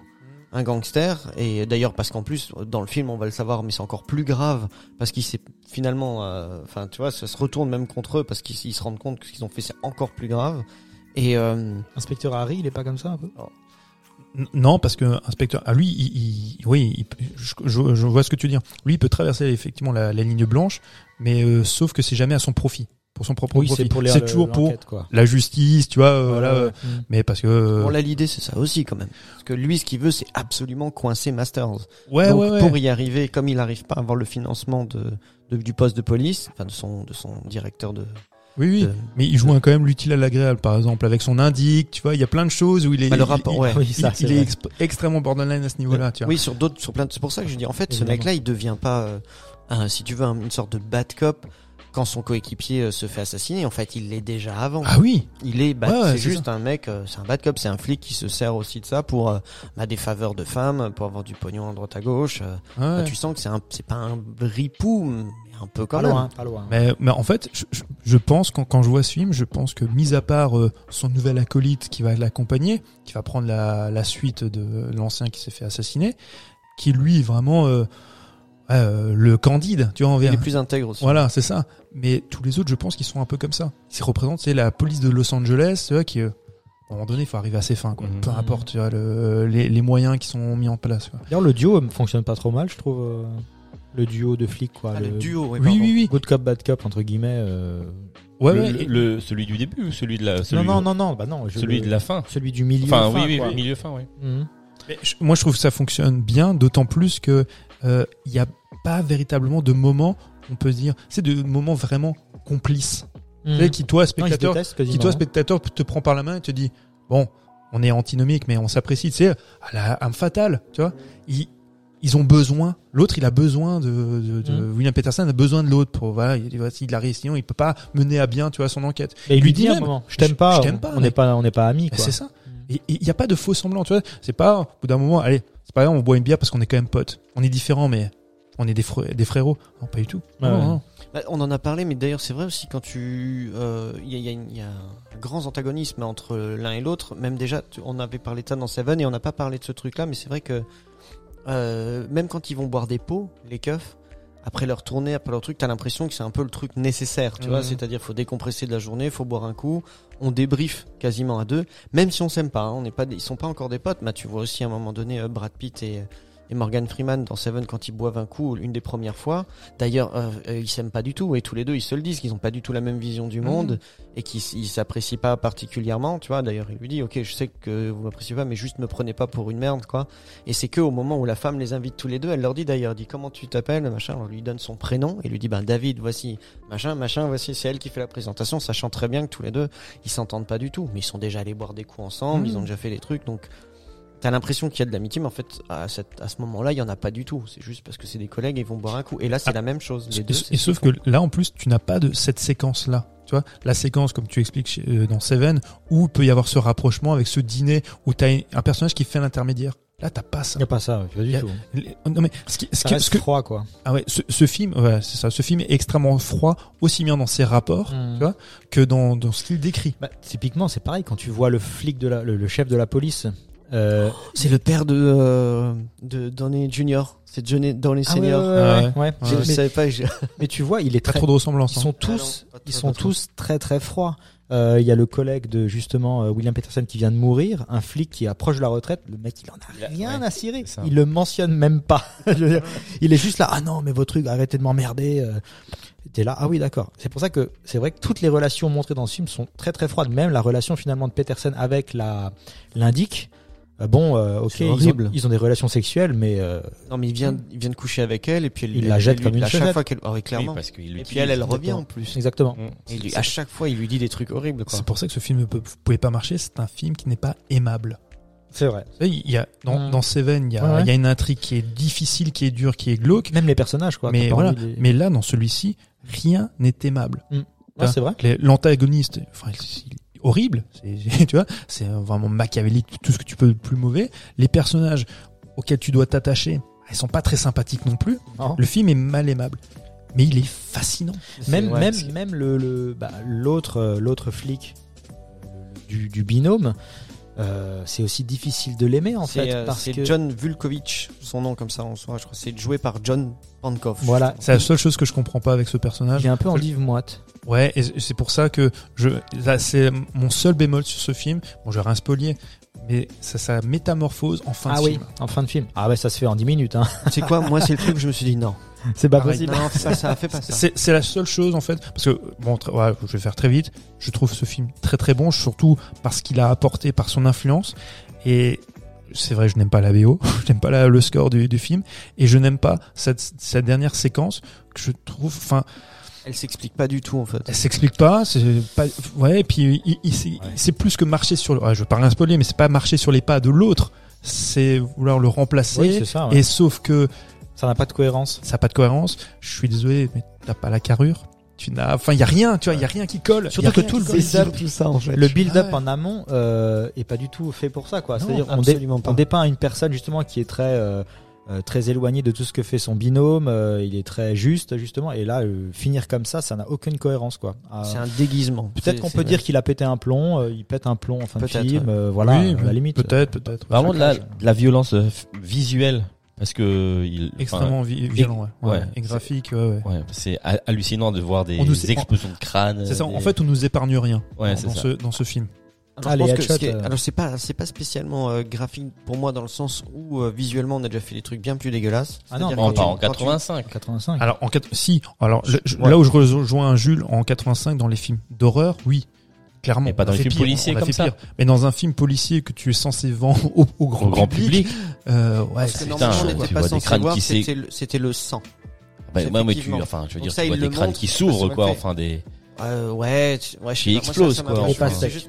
un gangster. Et d'ailleurs parce qu'en plus dans le film on va le savoir mais c'est encore plus grave parce qu'il s'est finalement euh, enfin tu vois ça se retourne même contre eux parce qu'ils ils se rendent compte que ce qu'ils ont fait c'est encore plus grave. Et euh, Inspecteur Harry, il est pas comme ça un peu? N- Non, parce que inspecteur, ah, lui, il, il- oui, il peut- je, je- je vois ce que tu veux dire. Lui, il peut traverser effectivement la, la ligne blanche, mais euh, sauf que c'est jamais à son profit, pour son propre profit. c'est pour les C'est toujours pour quoi. la justice, tu vois. euh, voilà, euh, ouais. Mhm. mais parce que euh, bon là l'idée c'est ça aussi quand même parce que lui ce qu'il veut c'est absolument coincer Masters ouais, donc ouais, ouais. pour y arriver comme il n'arrive pas à avoir le financement de, de- du poste de police enfin de son de son directeur de, Oui, oui. de- Mais il joue quand même l'utile à l'agréable, par exemple, avec son indique, tu vois, il y a plein de choses où il est, Bah, le rapport, il, ouais. il- Oui, ça, il est extrêmement borderline à ce niveau-là, tu vois. Oui, sur d'autres, sur plein. de- C'est pour ça que je dis, en fait, ce mec-là, il devient pas, euh, un- si tu veux, un- une sorte de bad cop quand son coéquipier euh, se fait assassiner. En fait, il l'est déjà avant. Ah oui, Il est, Ouais, c'est c'est juste un mec, euh, c'est un bad cop, c'est un flic qui se sert aussi de ça pour euh, bah, des faveurs de femmes, pour avoir du pognon à droite à gauche. ouais. Bah, tu sens que c'est un, c'est pas un ripou, mais un peu quand Pas même. loin, pas loin. Mais, mais en fait, je, je- je pense quand, quand je vois ce film, je pense que mis à part euh, son nouvel acolyte qui va l'accompagner, qui va prendre la, la suite de l'ancien qui s'est fait assassiner, qui lui vraiment euh, euh, le candide, tu vois Il envers. est plus intègre aussi. Voilà, c'est ça. Mais tous les autres, je pense qu'ils sont un peu comme ça. Ils représentent, c'est la police de Los Angeles, tu vois, qui, euh, à un moment donné, il faut arriver à ses fins, quoi. Mhm. Peu importe, tu vois, le- les, les moyens qui sont mis en place, quoi. D'ailleurs, le duo euh, fonctionne pas trop mal, je trouve. euh, Le duo de flics, quoi. Ah, le, duo, Oui, pardon. oui, oui. Good cop, bad cop, entre guillemets. euh, Ouais, le, ouais. le- celui du début ou celui de la celui, Non, non, non, non, bah non. je- celui le- de la fin. Celui du milieu. Enfin, fin, oui, oui, quoi. oui, milieu fin, oui. Mais je- moi, je trouve que ça fonctionne bien, d'autant plus que euh, il n'y a pas véritablement de moment on peut dire, c'est de moments vraiment complices. Mm. Tu sais, qui toi Non, spectateur, détestent qui toi hein. spectateur te prend par la main et te dit, bon, on est antinomique, mais on s'apprécie. Tu sais, à la âme fatale, tu vois. Ils, ils ont besoin. L'autre, il a besoin de, de, de- Mm. William Peterson a besoin de l'autre pour voilà. Il, il arrive, sinon il peut pas mener à bien, tu vois, son enquête. Et il lui dit même, moment, je t'aime pas, je pas, on n'est pas, on n'est pas amis, Mais quoi. C'est ça. Il y a pas de faux semblant, tu vois. C'est pas au bout d'un moment, allez, on boit une bière parce qu'on est quand même potes. On est différents, mais on est des, frères, des frérots. Non, pas du tout. Ouais, Non, ouais. non. Bah, on en a parlé, mais d'ailleurs c'est vrai aussi quand tu, euh, il y, a, il y a une- il y a un grand antagonisme entre l'un et l'autre. Même déjà, tu- on avait parlé de ça dans Seven et on n'a pas parlé de ce truc-là, mais c'est vrai que euh, même quand ils vont boire des pots, les keufs, après leur tournée, après leur truc, t'as l'impression que c'est un peu le truc nécessaire, tu vois. Mhm. C'est-à-dire, faut décompresser de la journée, faut boire un coup. On débrief quasiment à deux, même si on s'aime pas. hein, on n'est pas, ils sont pas encore des potes. Mais tu vois aussi à un moment donné euh, Brad Pitt et et Morgan Freeman dans Seven quand ils boivent un coup une des premières fois. D'ailleurs, euh, euh, ils s'aiment pas du tout et tous les deux ils se le disent qu'ils ont pas du tout la même vision du monde et qu'ils s'apprécient pas particulièrement. Tu vois, d'ailleurs il lui dit ok je sais que vous m'appréciez pas mais juste me prenez pas pour une merde quoi. Et c'est que au moment où la femme les invite tous les deux, elle leur dit d'ailleurs dit comment tu t'appelles? Machin. On lui donne son prénom et lui dit ben David voici machin machin voici c'est elle qui fait la présentation sachant très bien que tous les deux ils s'entendent pas du tout mais ils sont déjà allés boire des coups ensemble, Mhm. ils ont déjà fait des trucs donc T'as l'impression qu'il y a de l'amitié, mais en fait, à, cette, à ce moment-là, il y en a pas du tout. C'est juste parce que c'est des collègues et ils vont boire un coup. Et là, c'est Ah. la même chose. Les Et, deux, et sauf que là, en plus, tu n'as pas de cette séquence-là. Tu vois, la séquence, comme tu expliques chez- euh, dans Seven, où il peut y avoir ce rapprochement avec ce dîner où tu as un personnage qui fait l'intermédiaire. Là, t'as pas ça. Il n'y a pas ça, pas y du a- tout. Les- Non mais ce qui, ce Ça qui- reste ce que- froid, quoi. ah ouais, ce, ce film, ouais, c'est ça. Ce film est extrêmement froid, aussi bien dans ses rapports Mm. tu vois, que dans, dans ce qu'il décrit. Bah, typiquement, c'est pareil quand tu vois le flic de la, le, le chef de la police. Euh, C'est le père de, euh, de Downey Junior. C'est Johnny Downey ah Senior. ouais, Ah ouais, ouais. ouais. Je Mais- je savais pas. je- Mais tu vois, il est Pas très, trop de ressemblance. ils hein. sont Ah non, tous, trop, ils sont tous très très froids. Euh, Il y a le collègue de justement euh, William Peterson qui vient de mourir, un flic qui approche de la retraite. Le mec, il en a rien ouais, à cirer. Il le mentionne même pas. Dire, il est juste là. Ah non, mais votre truc, arrêtez de m'emmerder. T'es là. Ah oui, d'accord. C'est pour ça que c'est vrai que toutes les relations montrées dans ce film sont très très froides. Même la relation finalement de Peterson avec la l'indique. Euh, bon, euh, ok, ils ont, horrible. ils ont des relations sexuelles, mais euh, Non, mais il vient, il vient de coucher avec elle et puis elle, Il elle- la jette elle comme lui- une à chaque fois qu'elle, ah oui, Oui, clairement. parce qu'il et puis elle, elle revient en plus. exactement. Mm. Et lui, à chaque fois, il lui dit des trucs horribles. Quoi. C'est pour ça que ce film ne peut- pouvait pas marcher. C'est un film qui n'est pas aimable. C'est vrai. Il y a dans, Mm. dans Seven, il y, a, Ouais, ouais. il y a une intrigue qui est difficile, qui est dure, qui est glauque. Même les personnages, quoi. mais voilà. les- Mais là, dans celui-ci, rien n'est aimable. Ouais, c'est vrai. Les- L'antagoniste, enfin, il horrible. C'est, tu vois, c'est vraiment machiavélique, tout ce que tu peux de plus mauvais. Les personnages auxquels tu dois t'attacher, ils sont pas très sympathiques non plus. Non. Le film est mal aimable, mais il est fascinant. Même, Ouais, même, même le, le bah, l'autre, euh, l'autre flic euh, du, du binôme, euh, c'est aussi difficile de l'aimer en fait euh, parce c'est que John Vulkovich, son nom comme ça en soi, je crois. C'est joué par John Voilà, C'est la seule chose que je comprends pas avec ce personnage. il est un peu en livre moite. Ouais, et c'est pour ça que je, là, c'est mon seul bémol sur ce film. Bon, je vais rien spolier, mais ça, ça métamorphose en fin Ah de oui, film. en fin de film. Ah ouais, ça se fait en 10 minutes. Hein. Tu sais quoi, moi c'est le truc je me suis dit non. C'est pas Pareil. possible. Non, ça, ça fait pas ça. C'est c'est la seule chose en fait, parce que bon, tr- ouais, je vais faire très vite. Je trouve ce film très très bon, surtout parce qu'il a apporté par son influence. Et c'est vrai, je n'aime pas la BO, je n'aime pas la- le score du, du film, et je n'aime pas cette, cette dernière séquence que je trouve, enfin, Elle s'explique pas du tout en fait. elle s'explique pas, c'est pas, ouais, et puis il- il- c'est c'est plus que marcher sur, le, ouais, je veux pas rien spoiler, mais c'est pas marcher sur les pas de l'autre, c'est vouloir le remplacer. Oui, c'est ça. ouais. et sauf que Ça n'a pas de cohérence. ça n'a pas de cohérence. Je suis désolé, mais t'as pas la carrure. Tu n'as, enfin, il y a rien, tu vois, il y a rien qui colle. Surtout que tout le build-up, tout ça en fait. Le build-up Ouais. en amont euh, est pas du tout fait pour ça, quoi. C'est-à-dire on, dé- absolument pas. on dépeint une personne justement qui est très euh, euh, très éloignée de tout ce que fait son binôme. euh, il est très juste justement, et là euh, finir comme ça, ça n'a aucune cohérence, quoi. Ah, C'est un déguisement. Peut-être qu'on peut dire qu'il a pété un plomb, euh, il pète un plomb en fin de film, euh, voilà, Oui, à la limite. Peut-être, peut-être. Vraiment de la, Chacun, de la violence euh, visuelle. Parce que il, Extrêmement vi- violent, ouais. ouais. ouais. Et graphique, ouais, ouais. ouais, c'est ha- hallucinant de voir des nous- explosions de crâne. C'est ça. des- En fait, on nous épargne rien Ouais, dans, dans ça. ce, dans ce film. Alors, Ah, je les pense que headshots, ce qui est- euh. alors c'est pas c'est pas spécialement euh, graphique pour moi dans le sens où euh, visuellement on a déjà fait des trucs bien plus dégueulasses. Ah non, quand tu- en quand tu- 85. 85. Alors, en quatre- si, alors, le- je- Ouais. là où je rejoins Jules, en 85, dans les films d'horreur, oui. Clairement. Mais pas dans fait films pire, a comme ça. pire. Mais dans un film policier que tu es censé vendre au, au grand, Au grand public. euh, ouais, Parce que c'est- normalement on n'était pas censé voir, c'était le, c'était le sang. Bah, ouais, mais tu, enfin, je veux dire, ça, tu vois des crânes montre, qui s'ouvrent, quoi, enfin des. Euh, ouais, ouais, je Qui sais pas. Explose, quoi,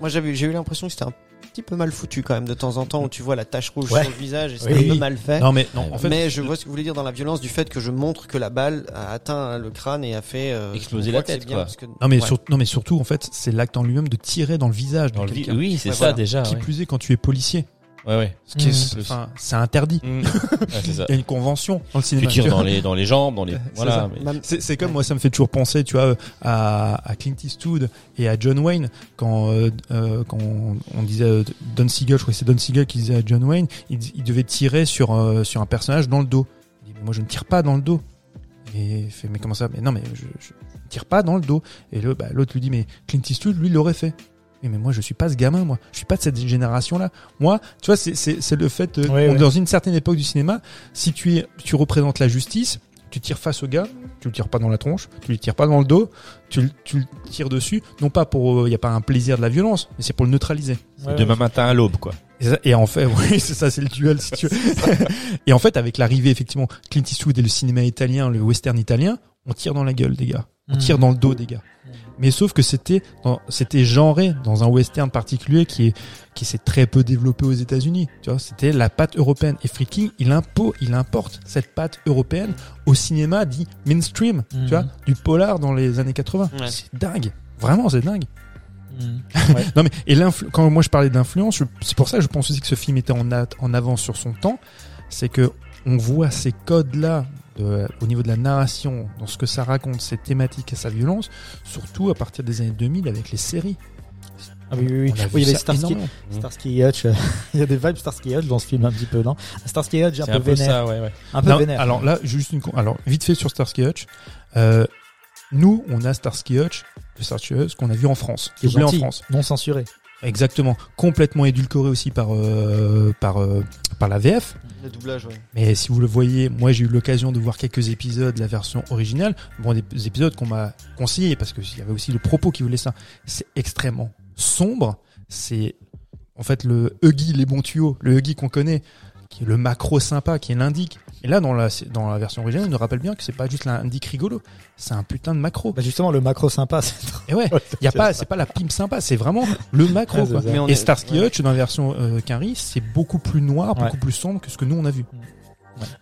Moi, j'avais, j'ai eu l'impression que c'était un petit peu mal foutu quand même de temps en temps où tu vois la tache rouge Ouais. sur le visage et c'est Oui. un peu mal fait. Non mais non, en fait, mais je vois ce que vous voulez dire dans la violence du fait que je montre que la balle a atteint le crâne et a fait euh, Exploser la tête, quoi. parce que- non mais ouais. sur- non mais surtout en fait, c'est l'acte en lui-même de tirer dans le visage Dans de le vi-. Oui, c'est Ouais, ça voilà. déjà. Qui ouais. plus est quand tu es policier. Ouais, ouais. Ce qui est, Mmh. enfin, c'est interdit. Mm. Ouais, ça. Il y a une convention dans le Tu cinéma. tires dans les dans les jambes, dans les. C'est Voilà. mais- C'est, comme moi, ça me fait toujours penser, tu vois, à, à Clint Eastwood et à John Wayne quand euh, euh, quand on, on disait euh, Don Siegel, je crois que c'est Don Siegel qui disait à John Wayne, il, il devait tirer sur euh, sur un personnage dans le dos. Il dit, mais moi je ne tire pas dans le dos. Et il fait mais comment ça? Mais non mais je, je ne tire pas dans le dos. Et le, bah, l'autre lui dit mais Clint Eastwood lui il l'aurait fait. Oui, mais moi je suis pas ce gamin moi. Je suis pas de cette génération là. Moi, tu vois, c'est c'est c'est le fait euh, Ouais, on- ouais. dans une certaine époque du cinéma, si tu es tu représentes la justice, tu tires face au gars, tu le tires pas dans la tronche, tu le tires pas dans le dos, tu, le- tu le tires dessus, non pas pour, il y a pas un plaisir de la violence, mais c'est pour le neutraliser. Ouais, Demain matin à l'aube, quoi. Et, ça- et en fait, oui, c'est ça, c'est le duel, si tu veux. et en fait, avec l'arrivée, effectivement, Clint Eastwood et le cinéma italien, le western italien, on tire dans la gueule des gars. On Mm. tire dans le dos des gars. Mais sauf que c'était, c'était genré dans un western particulier qui est, qui s'est très peu développé aux États-Unis. Tu vois, c'était la patte européenne. Et Freaking, il impo, il importe cette patte européenne au cinéma dit mainstream. Mhm. Tu vois, du polar dans les années 80. Ouais. C'est dingue. Vraiment, c'est dingue. Ouais. Non mais et quand moi je parlais d'influence, c'est pour ça que je pense aussi que ce film était en, en avance sur son temps, c'est que on voit ces codes là au niveau de la narration, dans ce que ça raconte, ses thématiques et sa violence, surtout à partir des années 2000 avec les séries. Ah oui, oui, oui. Il y avait Starsky, énormément. Starsky Hutch. euh, il y a des vibes Starsky Hutch dans ce film un petit peu, non? Starsky Hutch, un peu un peu vénère. ça, ouais, ouais. Un peu Non, vénère. alors là, juste une alors vite fait sur Starsky Hutch. Euh, nous, on a Starsky Hutch, le Starsky Hutch qu'on a vu en France, Qui est en France. non censuré. Exactement, complètement édulcoré aussi par euh, par euh, par la VF. Le doublage. Mais si vous le voyez, moi j'ai eu l'occasion de voir quelques épisodes de la version originale. Bon, des épisodes qu'on m'a conseillé parce que il y avait aussi le propos qui voulait ça. C'est extrêmement sombre. C'est en fait le Huggy, les bons tuyaux, le Huggy qu'on connaît, qui est le macro sympa, qui est l'indique. Et là, dans la dans la version originale, on nous rappelle bien que c'est pas juste l'indique rigolo, c'est un putain de macro. Bah justement, le macro sympa, c'est trop. Et ouais, il y a pas, c'est pas la pime sympa, c'est vraiment le macro. Ah, c'est quoi. ça. Mais on Et est- Starsky ouais. Hutch dans la version euh, Quinry, c'est beaucoup plus noir, Ouais. beaucoup plus sombre que ce que nous on a vu.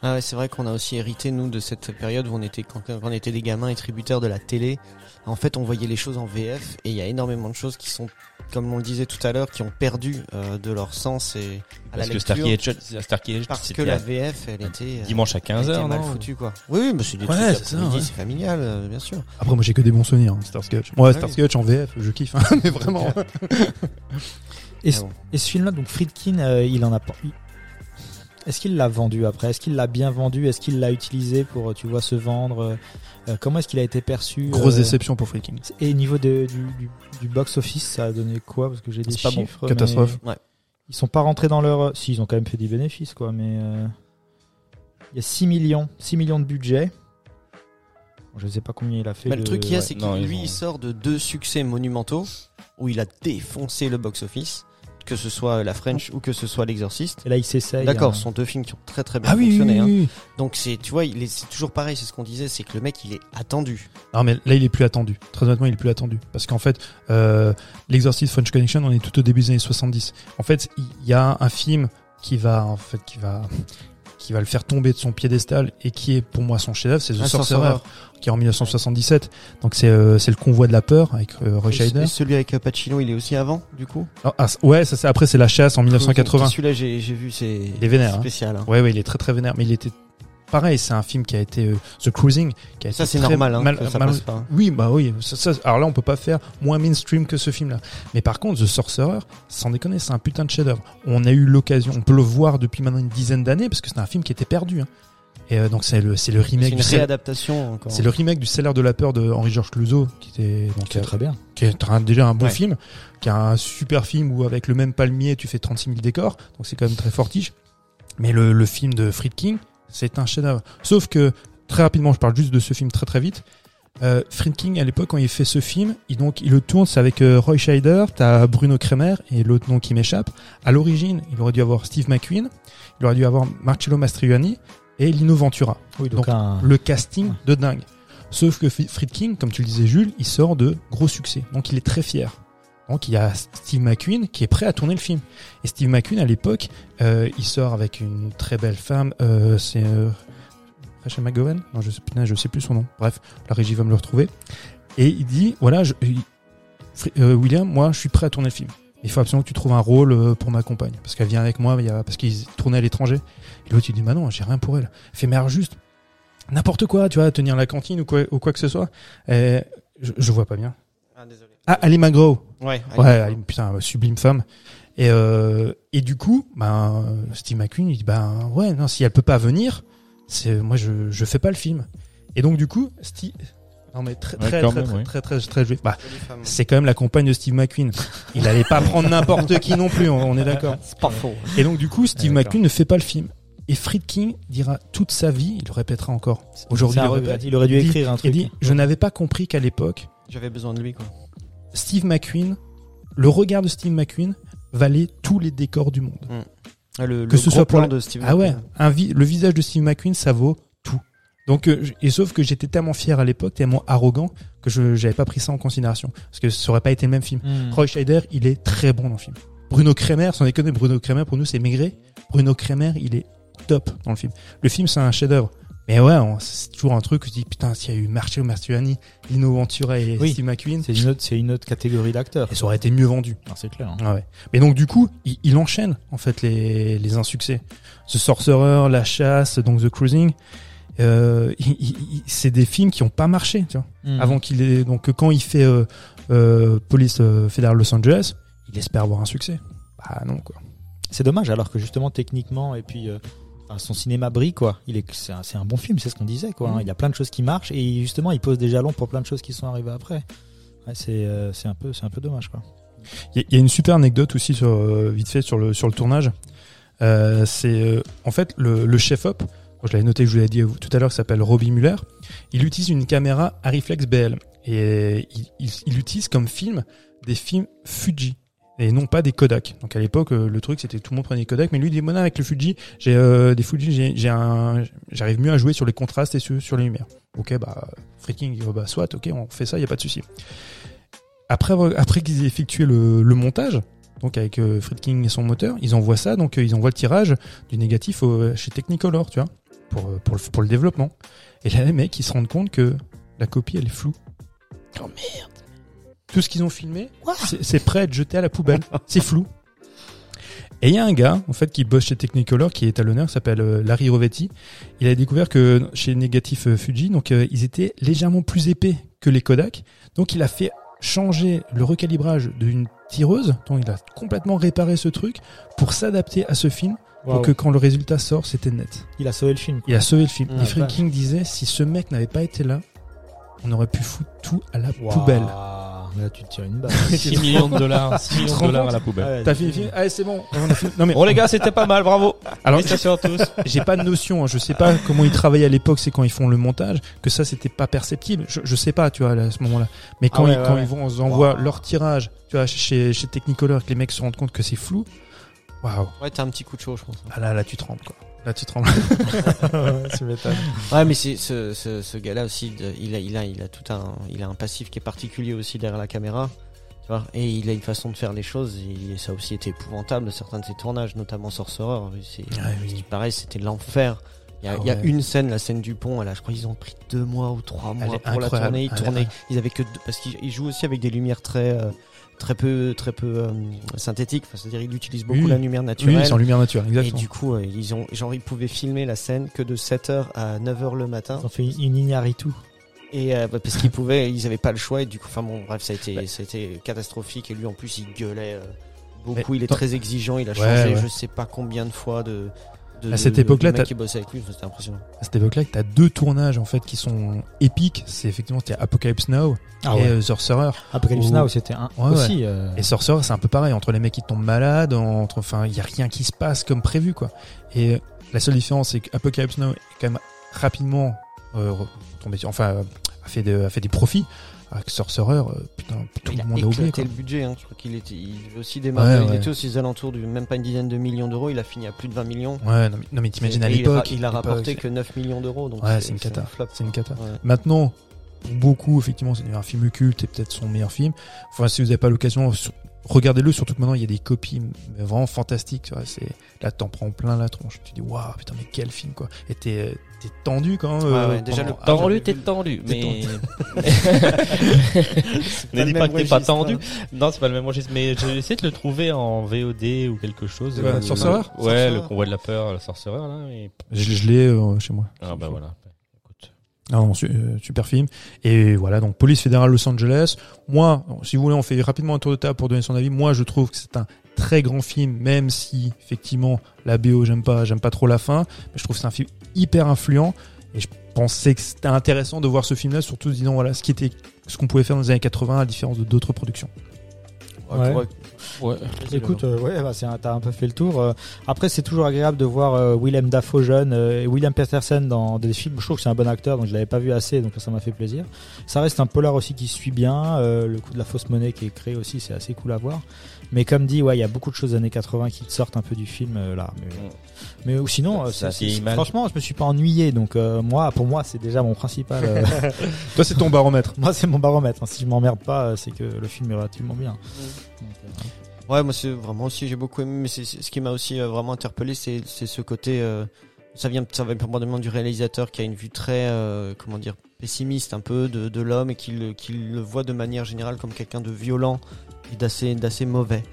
Ah ouais, c'est vrai qu'on a aussi hérité nous de cette période où on était quand, quand on était des gamins et tributaires de la télé. En fait, on voyait les choses en VF et il y a énormément de choses qui sont, comme on le disait tout à l'heure, qui ont perdu euh, de leur sens et à Parce la que lecture Starkey parce que c'était la VF, elle était euh, dimanche à elle était 15h, mal non foutue quoi. Oui, oui, mais c'est des Ouais, trucs c'est ouais. c'est familial, euh, bien sûr. Après, moi, j'ai que des bons souvenirs, hein, Starsky Hutch. Moi, Ah Starsky Hutch en VF, je kiffe, hein, mais vraiment. Et, Ah bon. et ce film-là, donc Friedkin, euh, il en a pas. Est-ce qu'il l'a vendu après? Est-ce qu'il l'a bien vendu? Est-ce qu'il l'a utilisé pour, euh, tu vois, se vendre? Euh, euh, Comment est-ce qu'il a été perçu Grosse euh, déception pour Freaking. Et niveau de, du, du, du box-office, ça a donné quoi? Parce que j'ai des bon. chiffres. Catastrophe. mais Ouais. Ils sont pas rentrés dans leur. Si, ils ont quand même fait des bénéfices, quoi. Mais euh, il y a 6 millions, 6 millions de budget. Bon, je sais pas combien il a fait. Mais le truc qu'il y a, ouais. c'est que Non, ils lui, ont- il sort de deux succès monumentaux où il a défoncé le box-office, que ce soit La French ou que ce soit L'Exorciste. Et là, il s'essaye. D'accord, hein. ce sont deux films qui ont très très bien Ah oui, oui, fonctionné. oui, hein. oui. Donc c'est, tu vois, il est, c'est toujours pareil, c'est ce qu'on disait, c'est que le mec, il est attendu. Non, mais là, il est plus attendu. Très honnêtement, il est plus attendu. Parce qu'en fait, euh, l'Exorcist French Connection, on est tout au début des années 70. En fait, il y a un film qui va, en fait, qui va, qui va le faire tomber de son piédestal et qui est pour moi son chef-d'œuvre, c'est The Un Sorcerer, qui est en 1977. Donc c'est euh, c'est le convoi de la peur avec euh, Roy Et- Scheider. et celui avec euh, Pacino, il est aussi avant, du coup? Ah, ah, ouais, ça c'est après c'est la chasse en 1980. Celui-là, j'ai, j'ai vu, c'est vénère. hein. spécial. hein. Ouais, ouais, il est très très vénère, mais il était pareil. C'est un film qui a été euh, The Cruising, qui a Ça, été c'est normal, hein, mal- que ça mal- passe pas. Oui, bah oui. Ça, ça- alors là, on peut pas faire moins mainstream que ce film-là. Mais par contre, The Sorcerer, sans déconner, c'est un putain de chef-d'œuvre. On a eu l'occasion, on peut le voir depuis maintenant une dizaine d'années parce que c'est un film qui était perdu. hein. Et euh, donc c'est le c'est le C'est remake une du réadaptation encore. c'est le remake du Cellar de la peur de Henri-Georges Clouzot qui était donc C'est euh, très bien. qui est un- déjà un bon Ouais. film, qui a un super film où avec le même palmier tu fais 36 000 décors, donc c'est quand même très fortiche. Mais le, le film de Friedkin, c'est un chef-d'œuvre. Sauf que très rapidement, je parle juste de ce film très très vite. Euh, Friedkin à l'époque quand il fait ce film, il donc il le tourne, c'est avec euh, Roy Scheider, t'as Bruno Kremer et l'autre nom qui m'échappe. À l'origine, il aurait dû avoir Steve McQueen, il aurait dû avoir Marcello Mastroianni et Lino Ventura. Oui, donc, Donc, un... Le casting de dingue. Sauf que Friedkin, comme tu le disais Jules, il sort de gros succès. Donc il est très fier. Donc il y a Steve McQueen qui est prêt à tourner le film. Et Steve McQueen à l'époque, euh, il sort avec une très belle femme. Euh, c'est euh, Rachel McGowan? Non, je sais, sais plus son nom. Bref, la régie va me le retrouver. Et il dit voilà, je, euh, William, moi, je suis prêt à tourner le film. Il faut absolument que tu trouves un rôle pour ma compagne, parce qu'elle vient avec moi, parce qu'ils tournaient à l'étranger. Et l'autre il dit bah non, j'ai rien pour elle. Mais alors juste n'importe quoi, tu vois, tenir la cantine ou quoi, ou quoi que ce soit. Et je, je vois pas bien. Ah, désolé. Ah, Ali McGraw. Ouais. Ouais, Ali, putain, sublime femme. Et, euh, et du coup, ben, Steve McQueen, il dit, ben, ouais, non, si elle peut pas venir, c'est, moi, je, je fais pas le film. Et donc, du coup, Steve, non, mais très, Ouais, très, quand très, même, très, oui. très, très, très, joué. Bah, c'est quand même la compagne de Steve McQueen. Il allait pas prendre n'importe qui non plus, on, on est d'accord. C'est pas faux. Et donc, du coup, Steve Ouais. McQueen ne fait pas le film. Et Friedkin dira toute sa vie, il le répétera encore. Aujourd'hui, il. Il aurait dû Il dit- écrire un Il truc. dit, je n'avais pas compris qu'à l'époque, J'avais besoin de lui, quoi. Steve McQueen, le regard de Steve McQueen valait tous les décors du monde. Ah, le, Que le ce gros soit pour plan la- de Steve Ah ouais, McQueen. un vi- le visage de Steve McQueen, ça vaut tout. Donc, euh, et sauf que j'étais tellement fier à l'époque, tellement arrogant, que je j'avais pas pris ça en considération. Parce que ça aurait pas été le même film. Hmm. Roy Scheider, il est très bon dans le film. Bruno Kremer, sans déconner, Bruno Kremer, pour nous, c'est Maigret. Bruno Kremer, il est top dans le film. Le film, c'est un chef-d'œuvre. Mais ouais, c'est toujours un truc où je dis, putain, s'il y a eu Marcello Mastroianni, Lino Ventura et Oui. Steve McQueen, C'est une autre, c'est une autre catégorie d'acteurs. et ça aurait été mieux vendu. Non, C'est clair. hein. Ah ouais. Mais donc du coup, il, il enchaîne en fait les, les insuccès. The Sorcerer, La Chasse, donc The Cruising. Euh, c'est des films qui ont pas marché, tu vois. Hmm. Avant qu'il ait donc quand il fait euh, euh, Police euh, Fédérale Los Angeles, il espère avoir un succès. Bah non quoi. C'est dommage alors que justement techniquement et puis son cinéma brille quoi. Il est c'est un, bon film, c'est ce qu'on disait quoi. hein. Mhm. Il y a plein de choses qui marchent et justement il pose des jalons pour plein de choses qui sont arrivées après. Ouais, c'est euh, c'est un peu c'est un peu dommage quoi. Il y, a- il y a une super anecdote aussi sur euh, vite fait sur le sur le tournage. Euh, c'est en fait le, le chef op. Je l'avais noté, je vous l'ai dit tout à l'heure, s'appelle Robbie Muller. Il utilise une caméra Ariflex BL et il, il, il utilise comme film des films Fuji et non pas des Kodak. Donc à l'époque, euh, le truc c'était tout le monde prenait des Kodak, mais lui dit moi avec le Fuji, j'ai euh, des Fuji, j'ai j'ai un, j'arrive mieux à jouer sur les contrastes et sur, sur les lumières. Ok, bah freaking, oh, bah soit, ok, on fait ça, y a pas de souci. Après, après qu'ils aient effectué le, le montage, donc avec euh, et son moteur, ils envoient ça, donc euh, ils envoient le tirage du négatif au- chez Technicolor, tu vois, pour, euh, pour, le, pour le développement. Et là, les mecs, ils se rendent compte que la copie, elle est floue. Oh merde. Tout ce qu'ils ont filmé, c'est- c'est prêt à être jeté à la poubelle. c'est flou. Et il y a un gars, en fait, qui bosse chez Technicolor, qui est à l'honneur, qui s'appelle euh, Larry Rovetti. Il a découvert que chez Négatif euh, Fuji, donc euh, ils étaient légèrement plus épais que les Kodak. Donc il a fait changer le recalibrage d'une tireuse. Donc il a complètement réparé ce truc pour s'adapter à ce film, pour Waouh. que quand le résultat sort, c'était net. Il a sauvé le film. quoi. Il a sauvé le film. Ah, et Friedkin disait, si ce mec n'avait pas été là, on aurait pu foutre tout à la poubelle. Là tu te tires une balle. 6 millions de dollars, 6 millions de dollars à la poubelle. Ah ouais, T'as fini, fini Allez, c'est bon. On a fini. Non mais Bon les gars, c'était pas mal, bravo. alors Félicitations à tous. j'ai pas de notion. hein. Je sais pas comment ils travaillaient à l'époque. C'est quand ils font le montage que ça c'était pas perceptible. Je, je sais pas, tu vois, à ce moment-là. Mais quand Ah ouais, ils ouais, quand ouais. ils vont on envoie leur tirage, tu vois, chez chez Technicolor, que les mecs se rendent compte que c'est flou. Waouh. Ouais, t'as un petit coup de chaud, je pense. Ah là là, tu trembles quoi. Là tu trembles. tu m'étonnes. Ouais, mais c'est ce, ce, ce gars-là aussi, de- il a, il a, il a tout un, il a un passif qui est particulier aussi derrière la caméra, tu vois. Et il a une façon de faire les choses. Et ça a aussi été épouvantable certains de ses tournages, notamment Sorcerer. C'est, Ah oui. ce qui paraît, c'était l'enfer. Il y, a, Ah il y a ouais. une scène, la scène du pont. A, je crois, ils ont pris deux mois ou trois mois pour la tourner. Ils est tournaient, ils avaient que deux, parce qu'ils ils jouent aussi avec des lumières très, euh, très peu, très peu euh, synthétiques. Enfin, c'est-à-dire, il utilise beaucoup Oui. la lumière Oui, naturelle. c'est en lumière naturelle, Et exactement. du coup, euh, ils ont, genre, ils pouvaient filmer la scène que de 7h à 9h le matin. Ils ont fait une, Iñárritu. Et euh, bah, parce qu'ils pouvaient, ils avaient pas le choix. Et du coup, enfin bon, bref, ça a été, Ouais. ça a été catastrophique. Et lui, en plus, il gueulait euh, beaucoup. il est très exigeant. Il a Ouais, changé, ouais. je sais pas combien de fois de. De À cette époque-là, t'as- impressionnant. À cette époque-là, deux tournages en fait qui sont épiques. C'est effectivement Apocalypse Now Ah et ouais. euh, Sorcerer. Apocalypse Now c'était un Ouais, aussi. euh, Et Sorcerer, c'est un peu pareil. Entre les mecs qui tombent malades, entre, enfin, il y a rien qui se passe comme prévu, quoi. Et euh, la seule différence, c'est qu'Apocalypse Now est quand même rapidement euh, tombé, sur- enfin, a fait, de- a fait des profits. Avec Sorcerer, euh, putain, tout il le a monde a oublié. éclaté quoi. le budget. Hein. Je crois qu'il était, il aussi. Ouais, il ouais. était aussi aux alentours du même pas une dizaine de millions d'euros. Il a fini à plus de 20 millions. Ouais, non mais, t'imagines à il a- l'époque. il a rapporté que 9 millions d'euros. donc Ouais, c'est une cata. C'est une cata. Ouais. Maintenant, pour beaucoup, effectivement, c'est un film culte et peut-être son meilleur film. Enfin, si vous n'avez pas l'occasion, regardez-le. Surtout que maintenant, il y a des copies vraiment fantastiques. Tu vois, c'est là, t'en prends plein la tronche. Tu te dis, waouh, putain, mais quel film, quoi. Et t'es t'es tendu quand même. Ouais, euh, ouais, déjà, pendant- le ah, Tendu, j'avais t'es tendu, mais. pas Ne le dis même pas que t'es pas tendu. hein. Non, c'est pas le même registre, mais j'ai essayé de le trouver en VOD ou quelque chose. Euh, Sorcerer? Ouais, Sorcerer. le convoi de la peur, le sorcereur, là. et- Je, je l'ai euh, chez moi. Ah, bah voilà. Ah euh, super film. Et voilà, donc Police fédérale Los Angeles. Moi, si vous voulez, on fait rapidement un tour de table pour donner son avis. Moi, je trouve que c'est un très grand film, même si effectivement la BO, j'aime pas, j'aime pas trop la fin. Mais je trouve que c'est un film hyper influent. Et je pensais que c'était intéressant de voir ce film-là, surtout disant voilà ce qui était, ce qu'on pouvait faire dans les années 80 à différence de d'autres productions. Ouais. Ouais. Ouais. Écoute, euh, ouais, bah, c'est un- t'as un peu fait le tour. Euh, après, c'est toujours agréable de voir euh, Willem Dafoe jeune euh, et William Peterson dans des films. Je trouve que c'est un bon acteur, donc je l'avais pas vu assez, donc ça m'a fait plaisir. Ça reste un polar aussi qui suit bien. euh, le coup de la fausse monnaie qui est créé aussi, c'est assez cool à voir. Mais comme dit, ouais, il y a beaucoup de choses des années 80 qui sortent un peu du film euh, là. Mais, Mm. mais ou sinon, euh, Ça c'est- vieillit c'est- mal. franchement, je me suis pas ennuyé. Donc euh, moi, pour moi, c'est déjà mon principal. euh, Toi, c'est ton baromètre. moi, c'est mon baromètre. hein. Si je m'emmerde pas, euh, c'est que le film est relativement bien. Donc, euh, Ouais, moi c'est vraiment aussi j'ai beaucoup aimé, mais c'est c'est- ce qui m'a aussi euh, vraiment interpellé, c'est c'est ce côté. euh, ça vient, ça vient probablement du réalisateur qui a une vue très, euh, comment dire, pessimiste un peu de, de l'homme et qui le, qui le voit de manière générale comme quelqu'un de violent d'assez d'assez mauvais.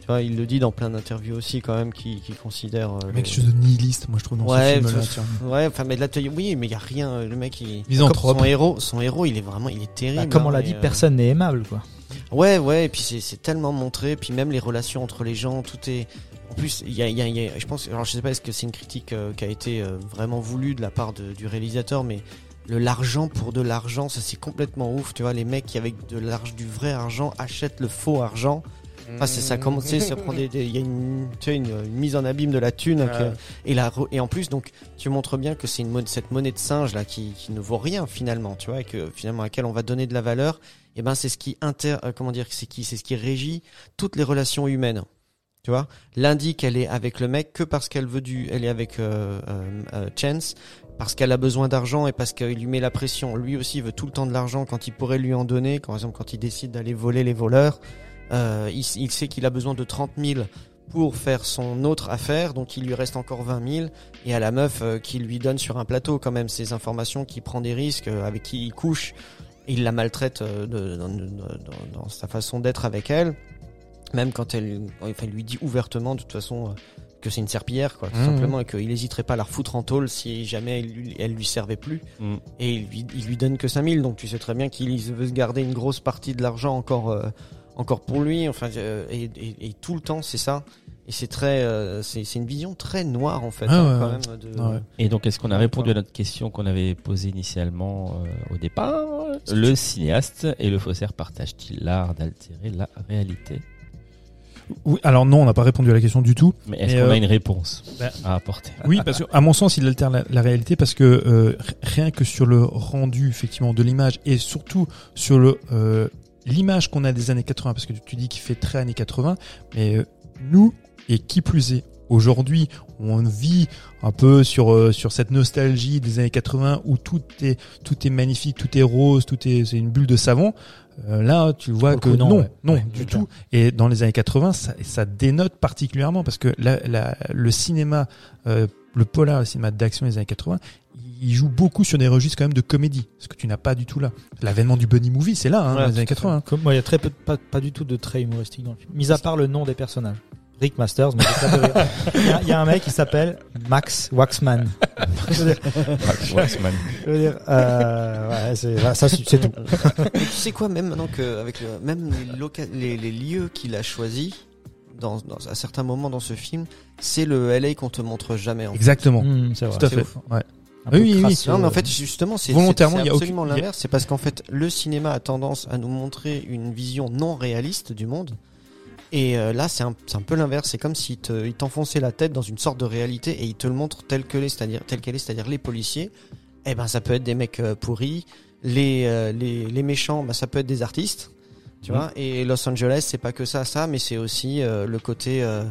Tu vois, il le dit dans plein d'interviews aussi quand même, qui, qui considère. euh, Le le- mec, chose de nihiliste, moi je trouve dans Ouais, ce tout- tiens. Ouais, enfin, mais là, oui, mais il y a rien. euh, Le mec, il. Misanthrope. Son héros, son héros, il est vraiment, il est terrible. bah, comme on hein, l'a dit, euh, personne n'est aimable, quoi. Ouais, ouais, et puis c'est c'est tellement montré, puis même les relations entre les gens, tout est. En plus, il y a, il y a- il y a- je pense, alors je sais pas est-ce que c'est une critique euh, qui a été euh, vraiment voulue de la part de- du réalisateur, mais le l'argent pour de l'argent, ça c'est complètement ouf, tu vois, les mecs qui avec de l'argent, du vrai argent achètent le faux argent. Enfin, c'est ça, comme, tu sais, ça prend des, il y a une, tu sais, une, une mise en abîme de la thune, Ouais. que- et la, et en plus, donc, tu montres bien que c'est une monnaie, cette monnaie de singe là qui, qui ne vaut rien finalement, tu vois, et que finalement à laquelle on va donner de la valeur, et ben c'est ce qui inter, euh, comment dire, c'est qui, c'est ce qui régit toutes les relations humaines. Tu vois, lundi qu'elle est avec le mec que parce qu'elle veut du, elle est avec euh, euh, euh, Chance parce qu'elle a besoin d'argent et parce qu'il lui met la pression. Lui aussi veut tout le temps de l'argent quand il pourrait lui en donner. Par exemple, quand il décide d'aller voler les voleurs, euh, il, sait qu'il a besoin de 30 000 pour faire son autre affaire, donc il lui reste encore 20 000. Et à la meuf euh, qui lui donne sur un plateau quand même ces informations, qui prend des risques, euh, avec qui il couche, il la maltraite dans, sa façon d'être avec elle. Même quand elle, enfin, lui dit ouvertement de toute façon que c'est une serpillière, quoi, tout Mhm. simplement, et qu'il n'hésiterait pas à la refoutre en tôle si jamais elle, lui- elle lui servait plus. Mm. Et il lui, il lui donne que 5000, donc tu sais très bien qu'il veut se garder une grosse partie de l'argent encore, euh, encore pour lui. Enfin, euh, et, et- et tout le temps, c'est ça. Et c'est très, euh, c'est c'est une vision très noire en fait, Ah hein, ouais, quand ouais. même. De, Ah ouais. Et donc, est-ce qu'on a répondu à notre question qu'on avait posée initialement euh, au départ? Le cinéaste et le faussaire partagent-ils l'art d'altérer la réalité? Oui, alors non, on n'a pas répondu à la question du tout. Mais est-ce qu'on euh, a une réponse bah, à apporter? Oui, parce que à mon sens, il altère la, la réalité parce que euh, rien que sur le rendu effectivement de l'image et surtout sur le euh, l'image qu'on a des années 80, parce que tu, tu dis qu'il fait très années 80, mais euh, nous et qui plus est aujourd'hui, on vit un peu sur euh, sur cette nostalgie des années 80 où tout est tout est magnifique, tout est rose, tout est c'est une bulle de savon. Euh, là, tu vois que coup, non, non, non, ouais. Ouais, du tout. Et dans les années 80, ça, ça dénote particulièrement parce que la, la- le cinéma, euh, le polar, le cinéma d'action des années 80, il joue beaucoup sur des registres quand même de comédie, ce que tu n'as pas du tout là. L'avènement du bunny movie, c'est là, hein, Ouais, dans les années à fait. 80. Comme moi, il y a très peu, pas, pas du tout de traits humoristiques dans le film. Mis à part le nom des personnages. Rick Masters, mais j'ai pas de rire. il, y a, il y a un mec qui s'appelle Max Waxman. dire, Waxman. je veux dire, euh, ouais, c'est, voilà, ça, c'est tout. Mais tu sais quoi, même maintenant que avec le, même les, loca- les, les lieux qu'il a choisis dans, dans à certains moments dans ce film, c'est le LA qu'on te montre jamais. En fait. Exactement. Mmh, c'est vrai. tout à fait. Ouais. Oui, oui, oui. Non, mais en fait, justement, c'est Volontairement, c'est- il y c'est a absolument aucune- l'inverse. C'est parce qu'en fait, le cinéma a tendance à nous montrer une vision non réaliste du monde. Et euh, là, c'est un, peu l'inverse. C'est comme s'il te- il t'enfonçait la tête dans une sorte de réalité et il te le montre tel que l'est, c'est-à-dire tel qu'elle est, c'est-à-dire les policiers. Eh ben, ça peut être des mecs euh, pourris. les, euh, les les méchants, bah, ça peut être des artistes, tu Mhm. vois? Et Los Angeles, c'est pas que ça, ça, mais c'est aussi euh, le côté euh,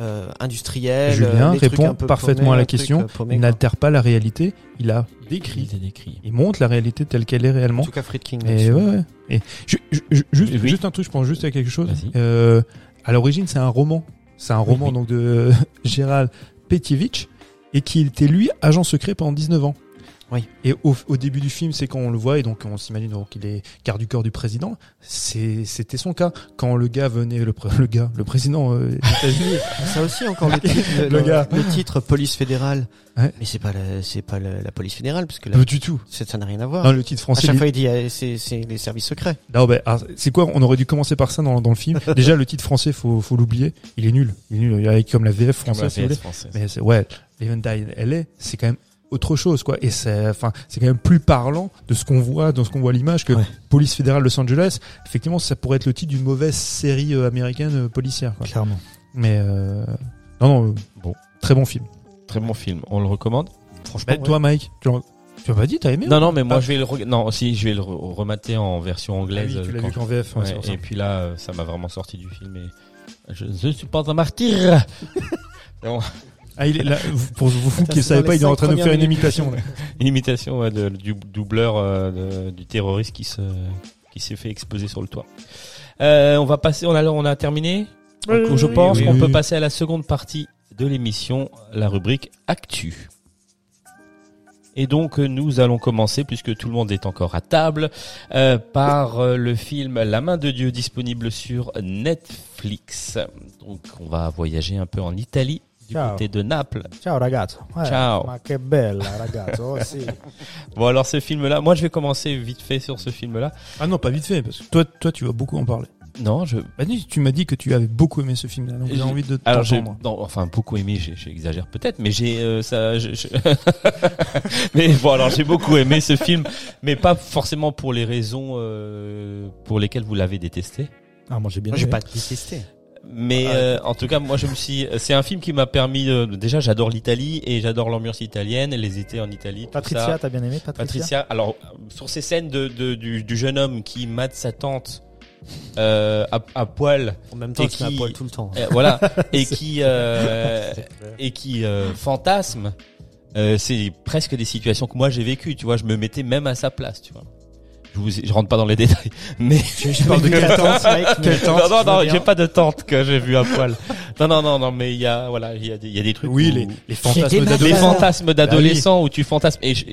euh, industriel. Julien euh, répond un peu parfaitement paumés, à la question. euh, paumé, Il n'altère pas la réalité, il a décrit. Il est décrit. Il montre la réalité telle qu'elle est réellement. En tout cas, Friedkin. Et ouais, ouais. Et ju- ju- ju- juste, Oui. juste un truc, je pense juste à quelque chose. Euh, à l'origine, c'est un roman. C'est un roman oui. donc de Gérald Petievich et qui était lui agent secret pendant 19 ans. Oui. Et au, au début du film, c'est quand on le voit et donc on s'imagine donc qu'il est garde du corps du président. C'est c'était son cas quand le gars venait le, le gars le président euh, des États-Unis. Ça aussi encore le titre, le, gars. le titre police fédérale. Ouais. Mais c'est pas la, c'est pas la, la police fédérale parce que là, Pas du tout. ça n'a rien à voir. Non, le titre à français. chaque il- fois, il dit euh, c'est c'est les services secrets. Non, ben, c'est quoi? On aurait dû commencer par ça dans, dans le film. Déjà, le titre français, faut, faut l'oublier. Il est nul. Il est nul. Avec comme la VF française, si vous voulez. Mais c'est, ouais, Leventine LA, c'est quand même autre chose, quoi. Et c'est, enfin, c'est quand même plus parlant de ce qu'on voit, dans ce qu'on voit à l'image que Ouais. Police fédérale Los Angeles. Effectivement, ça pourrait être le titre d'une mauvaise série euh, américaine euh, policière, quoi. Clairement. Mais, euh, non, non, Bon. Très bon film. Très bon film. On le recommande? Bah, Toi, Mike, tu, tu as pas dit, t'as aimé? Non, non, mais moi Ah. je vais le reg- non aussi je vais le re- remater en version Ah anglaise. oui, tu l'as vu qu'en VF, ouais, et puis là, ça m'a vraiment sorti du film et je ne suis pas un martyr. Ah, il est là, vous- pour vous fous qui ne savez pas, il est en train de faire une imitation. Une imitation ouais, de- du doubleur euh, de- du terroriste qui se qui s'est fait exploser sur le toit. Euh, on va passer, on a on a terminé. Donc, je pense oui, qu'on oui. peut passer à la seconde partie de l'émission, la rubrique Actu. Et donc nous allons commencer, puisque tout le monde est encore à table, euh, par euh, le film La main de Dieu disponible sur Netflix. Donc on va voyager un peu en Italie, du Ciao. côté de Naples. Ciao ragazzo. Ouais, Ciao. Ma che bella ragazzo. Oh. Bon alors ce film-là, moi je vais commencer vite fait sur ce film-là. Ah non, pas vite fait, parce que toi, toi, tu vas beaucoup en parler. Non, je Bah, tu m'as dit que tu avais beaucoup aimé ce film-là, donc j'ai envie de Alors t'entendre. non, enfin beaucoup aimé, j'exagère peut-être, mais j'ai euh, ça. je- je- mais bon, alors j'ai beaucoup aimé ce film, mais pas forcément pour les raisons euh, pour lesquelles vous l'avez détesté. Ah, moi j'ai bien Moi, j'ai pas détesté. Mais Ah. euh, en tout cas, moi je me suis. C'est un film qui m'a permis. de- déjà, j'adore l'Italie et j'adore l'ambiance italienne, les étés en Italie. tout Patricia, t'as bien aimé Patricia, Patricia, alors sur ces scènes de, de- du, du jeune homme qui mate sa tante euh, à, à poil, En même temps, Et qui- à poil tout le temps. euh, voilà, et qui euh, et qui euh, fantasme, euh, c'est presque des situations que moi j'ai vécues. Tu vois, je me mettais même à sa place. Tu vois. Je, vous, je rentre pas dans les détails, mais Je parle de quelle mec Quelle non, non, non, j'ai pas de tante que j'ai vu à poil. Non, non, non, non, mais il y a, voilà, il y a des, il y a des trucs. Oui, où- les, les fantasmes nanas. les d'adolescents. fantasmes d'adolescents où tu fantasmes. Et je-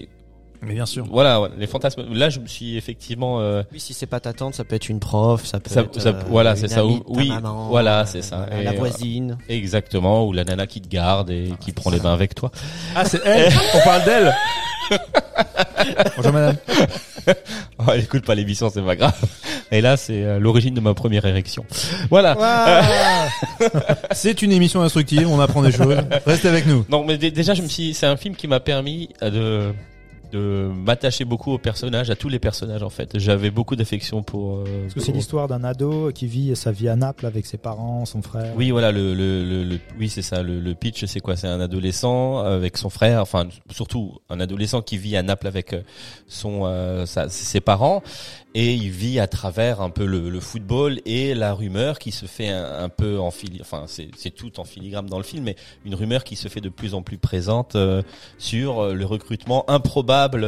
Mais bien sûr. voilà, voilà, les fantasmes. Là, je me suis effectivement. euh, Oui, si c'est pas ta tante, ça peut être une prof, ça peut Ça- être. ça- euh, voilà, c'est ça, amie oui, maman, voilà, euh, c'est ça. Et, la euh, voisine. Exactement, ou la nana qui te garde et qui prend les bains avec toi. Ah, c'est elle On parle d'elle Bonjour madame. Oh, elle écoute pas l'émission, c'est pas grave. Et là, c'est euh, l'origine de ma première érection. Voilà. C'est une émission instructive, on apprend des choses. Reste avec nous. Non, mais dé- déjà, je me suis, c'est un film qui m'a permis euh, de de m'attacher beaucoup aux personnages, à tous les personnages en fait. J'avais beaucoup d'affection pour. euh, Parce que c'est l'histoire d'un ado qui vit sa vie à Naples avec ses parents, son frère. Oui, voilà, le, le, le, le- oui, c'est ça. Le, le pitch, c'est quoi? C'est un adolescent avec son frère, enfin surtout un adolescent qui vit à Naples avec euh, son, euh, sa- ses parents, et il vit à travers un peu le, football et la rumeur qui se fait un, peu en fili, enfin c'est tout en filigrane dans le film, mais une rumeur qui se fait de plus en plus présente euh, sur euh, le recrutement improbable.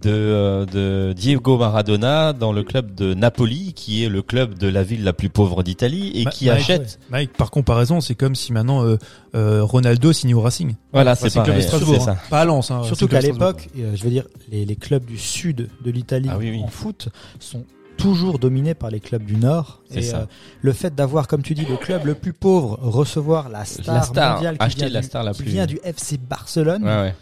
De, euh, de Diego Maradona dans le club de Napoli, qui est le club de la ville la plus pauvre d'Italie et Ma- qui Mike, achète. Mike, par comparaison, c'est comme si maintenant euh, euh, Ronaldo signe au Racing. Voilà, c'est c'est hein. ça. Pas à Lens. hein, Surtout qu'à l'époque, euh, je veux dire, les, les clubs du sud de l'Italie Ah oui, oui. en foot sont toujours dominés par les clubs du nord. Et ça. euh, le fait d'avoir, comme tu dis, le club le plus pauvre recevoir la star, La star, mondiale qui, acheter vient, la du, star la qui plus- vient du FC Barcelone, Ouais, ouais.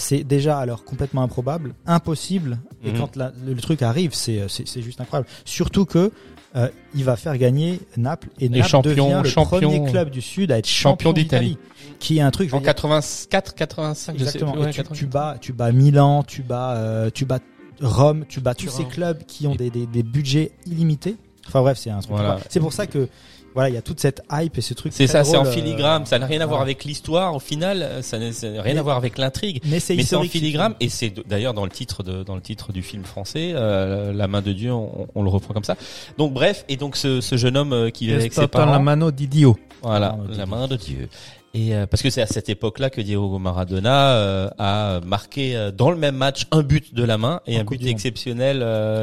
C'est déjà alors complètement improbable, impossible. Et Mhm. quand la- le, le truc arrive, c'est c'est juste incroyable. Surtout que euh, il va faire gagner Naples et Naples champion- devient le champion- premier club du sud à être champion champion d'Italie. qui est un truc. En dire, 84, 85, je sais plus. Et ouais, tu, 84. tu bats, tu bats Milan, tu bats, euh, tu bats Rome, tu bats tous Turin. ces clubs qui ont des, des, des budgets illimités. Enfin bref, c'est un truc. Voilà. C'est pour ça que voilà, il y a toute cette hype et ce truc. C'est ça, c'est en euh, filigrane. Ça n'a rien à voir avec l'histoire. Au final, euh, ça n'a rien Mais- à voir avec l'intrigue. Mais c'est Mais c'est en filigrane et c'est d'ailleurs dans le titre de dans le titre du film français, euh, La main de Dieu, on, on le reprend comme ça. Donc bref, et donc ce, ce jeune homme qui vit avec ses Stop la parents, mano di Dio. Voilà, La main de la Dieu. main de Dieu. Et euh, parce que c'est à cette époque-là que Diego Maradona euh, a marqué euh, dans le même match un but de la main et En un but exceptionnel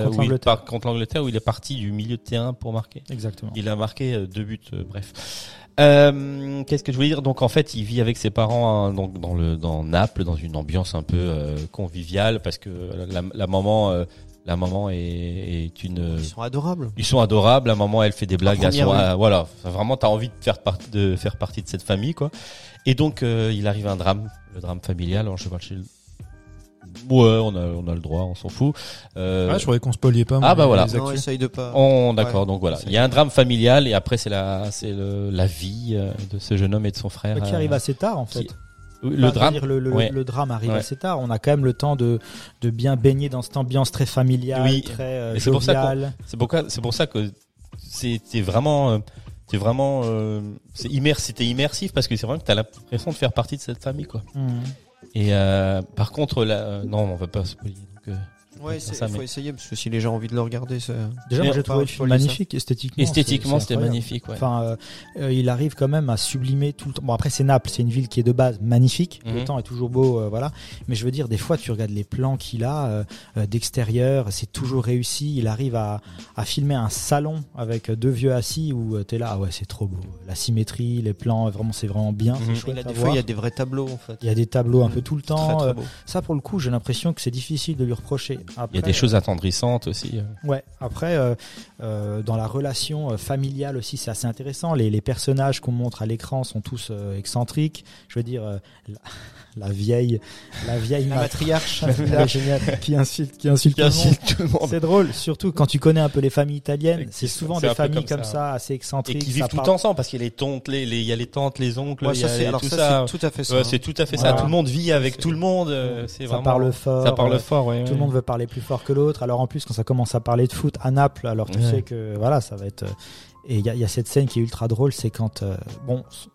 Contre l'Angleterre. où il est parti du milieu de terrain pour marquer. Exactement. Il a marqué deux buts, bref. Qu'est-ce que je voulais dire? Donc en fait, il vit avec ses parents hein, donc dans le dans Naples, dans une ambiance un peu conviviale, parce que la, la maman, la maman est, est une. Ils sont adorables. Ils sont adorables. La maman, elle fait des blagues à son. voilà, vraiment, t'as envie de faire partie de faire partie de cette famille, quoi. Et donc, euh, il arrive un drame, le drame familial. Alors, je sais pas, chez le- Ouais, on a on a le droit, on s'en fout. Euh, Ah, je croyais qu'on spoiliait pas. Ah, bah voilà. Non, essaye de pas. on d'accord, Ouais. donc voilà. Il y a un drame familial et après c'est la c'est le- la vie euh, de ce jeune homme et de son frère. Qui euh, arrive assez tard en fait. qui- le drame. dire, le, le- ouais. le drame arrive Ouais. assez tard. On a quand même le temps de, de bien baigner dans cette ambiance très familiale, Oui. très euh, c'est pour ça. C'est pour, ça que c'est c'est vraiment euh, c'est vraiment euh, c'est immer, c'était immersif parce que c'est vrai que t'as l'impression de faire partie de cette famille quoi. Mhm. Et euh, par contre là, euh, non, on va pas spoiler. Donc, euh, Ouais, il faut mais- essayer parce que si les gens ont envie de le regarder, c'est. Déjà, j'ai trouvé le film ça. magnifique esthétiquement. esthétiquement, c'était magnifique. Ouais. Enfin, euh, euh, il arrive quand même à sublimer tout le temps. Bon, après, c'est Naples, c'est une ville qui est de base magnifique. Mhm. Le temps est toujours beau, euh, voilà. Mais je veux dire, des fois, tu regardes les plans qu'il a euh, d'extérieur, c'est toujours réussi. Il arrive à, à filmer un salon avec deux vieux assis où tu es là, ah ouais, c'est trop beau. La symétrie, les plans, vraiment, c'est vraiment bien. Mhm. Chouette a à des fois, il y a des vrais tableaux en fait. Il y a des tableaux un peu tout le temps. très Euh. Ça, pour le coup, j'ai l'impression que c'est difficile de lui reprocher. Après, Il y a des choses attendrissantes aussi. euh. Ouais. Après, euh, euh, dans la relation euh, familiale aussi, c'est assez intéressant. Les, les personnages qu'on montre à l'écran sont tous euh, excentriques. Je veux dire, euh, la, la vieille, la vieille La matriarche. qui insulte, qui insulte tout le monde. tout le monde. C'est drôle, surtout quand tu connais un peu les familles Et italiennes. qui C'est souvent des familles comme comme ça. ça, assez Et excentriques. qui ça vivent tout ensemble parce qu'il y a les tantes, les, les- il y a les tantes, les oncles, Ouais, il y ça, a c'est- les- alors tout ça, ça. c'est tout à fait ça. Ouais, c'est tout à fait ça. Voilà. Tout le monde vit avec tout le monde. euh, C'est Ça parle fort. Ça parle fort, ouais. Tout le monde veut parler plus fort que l'autre. Alors en plus, quand ça commence à parler de foot à Naples, alors tu sais que voilà, ça va être. euh, Et il y a, il y a cette scène qui est ultra drôle, c'est quand euh, bon, on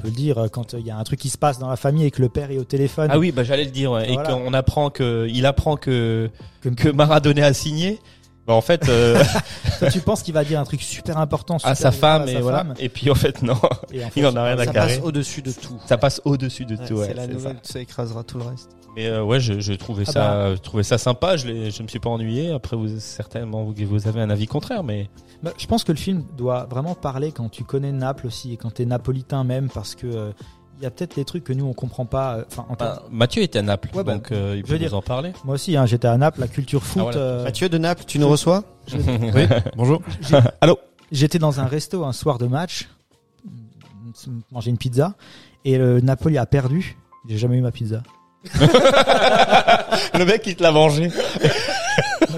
peut le dire, euh, quand euh, il y a un truc qui se passe dans la famille et que le père est au téléphone. Ah oui, bah j'allais le dire. ouais. Et Voilà. qu'on apprend que, il apprend que que, que Maradona a signé. Bah en fait, euh, toi, tu penses qu'il va dire un truc super important à sa femme à et sa voilà. femme, Et puis en fait non, et en fait, il en a rien à Ça carrer. passe au-dessus de tout. Ça passe au-dessus de Ouais, tout. Ouais, c'est la nouvelle, ça. ça écrasera tout le reste. Mais euh, ouais, je, je trouvais Ah ça, je trouvais ça sympa. Je, je me suis pas ennuyé. Après, vous certainement vous, vous avez un avis contraire, mais Bah, je pense que le film doit vraiment parler quand tu connais Naples aussi et quand tu es napolitain même parce que euh, il y a peut-être des trucs que nous on comprend pas. euh, Enfin, en termes- bah, Mathieu était à Naples, Ouais, bah, donc euh, il je veux peut nous dire- en parler. moi aussi, hein, j'étais à Naples, la culture foot. Ah, voilà. euh, Mathieu de Naples, tu nous reçois Oui, bonjour. J'étais dans un resto un soir de match, manger une pizza, et le Napoli a perdu. J'ai jamais eu ma pizza. Le mec il te l'a vengé.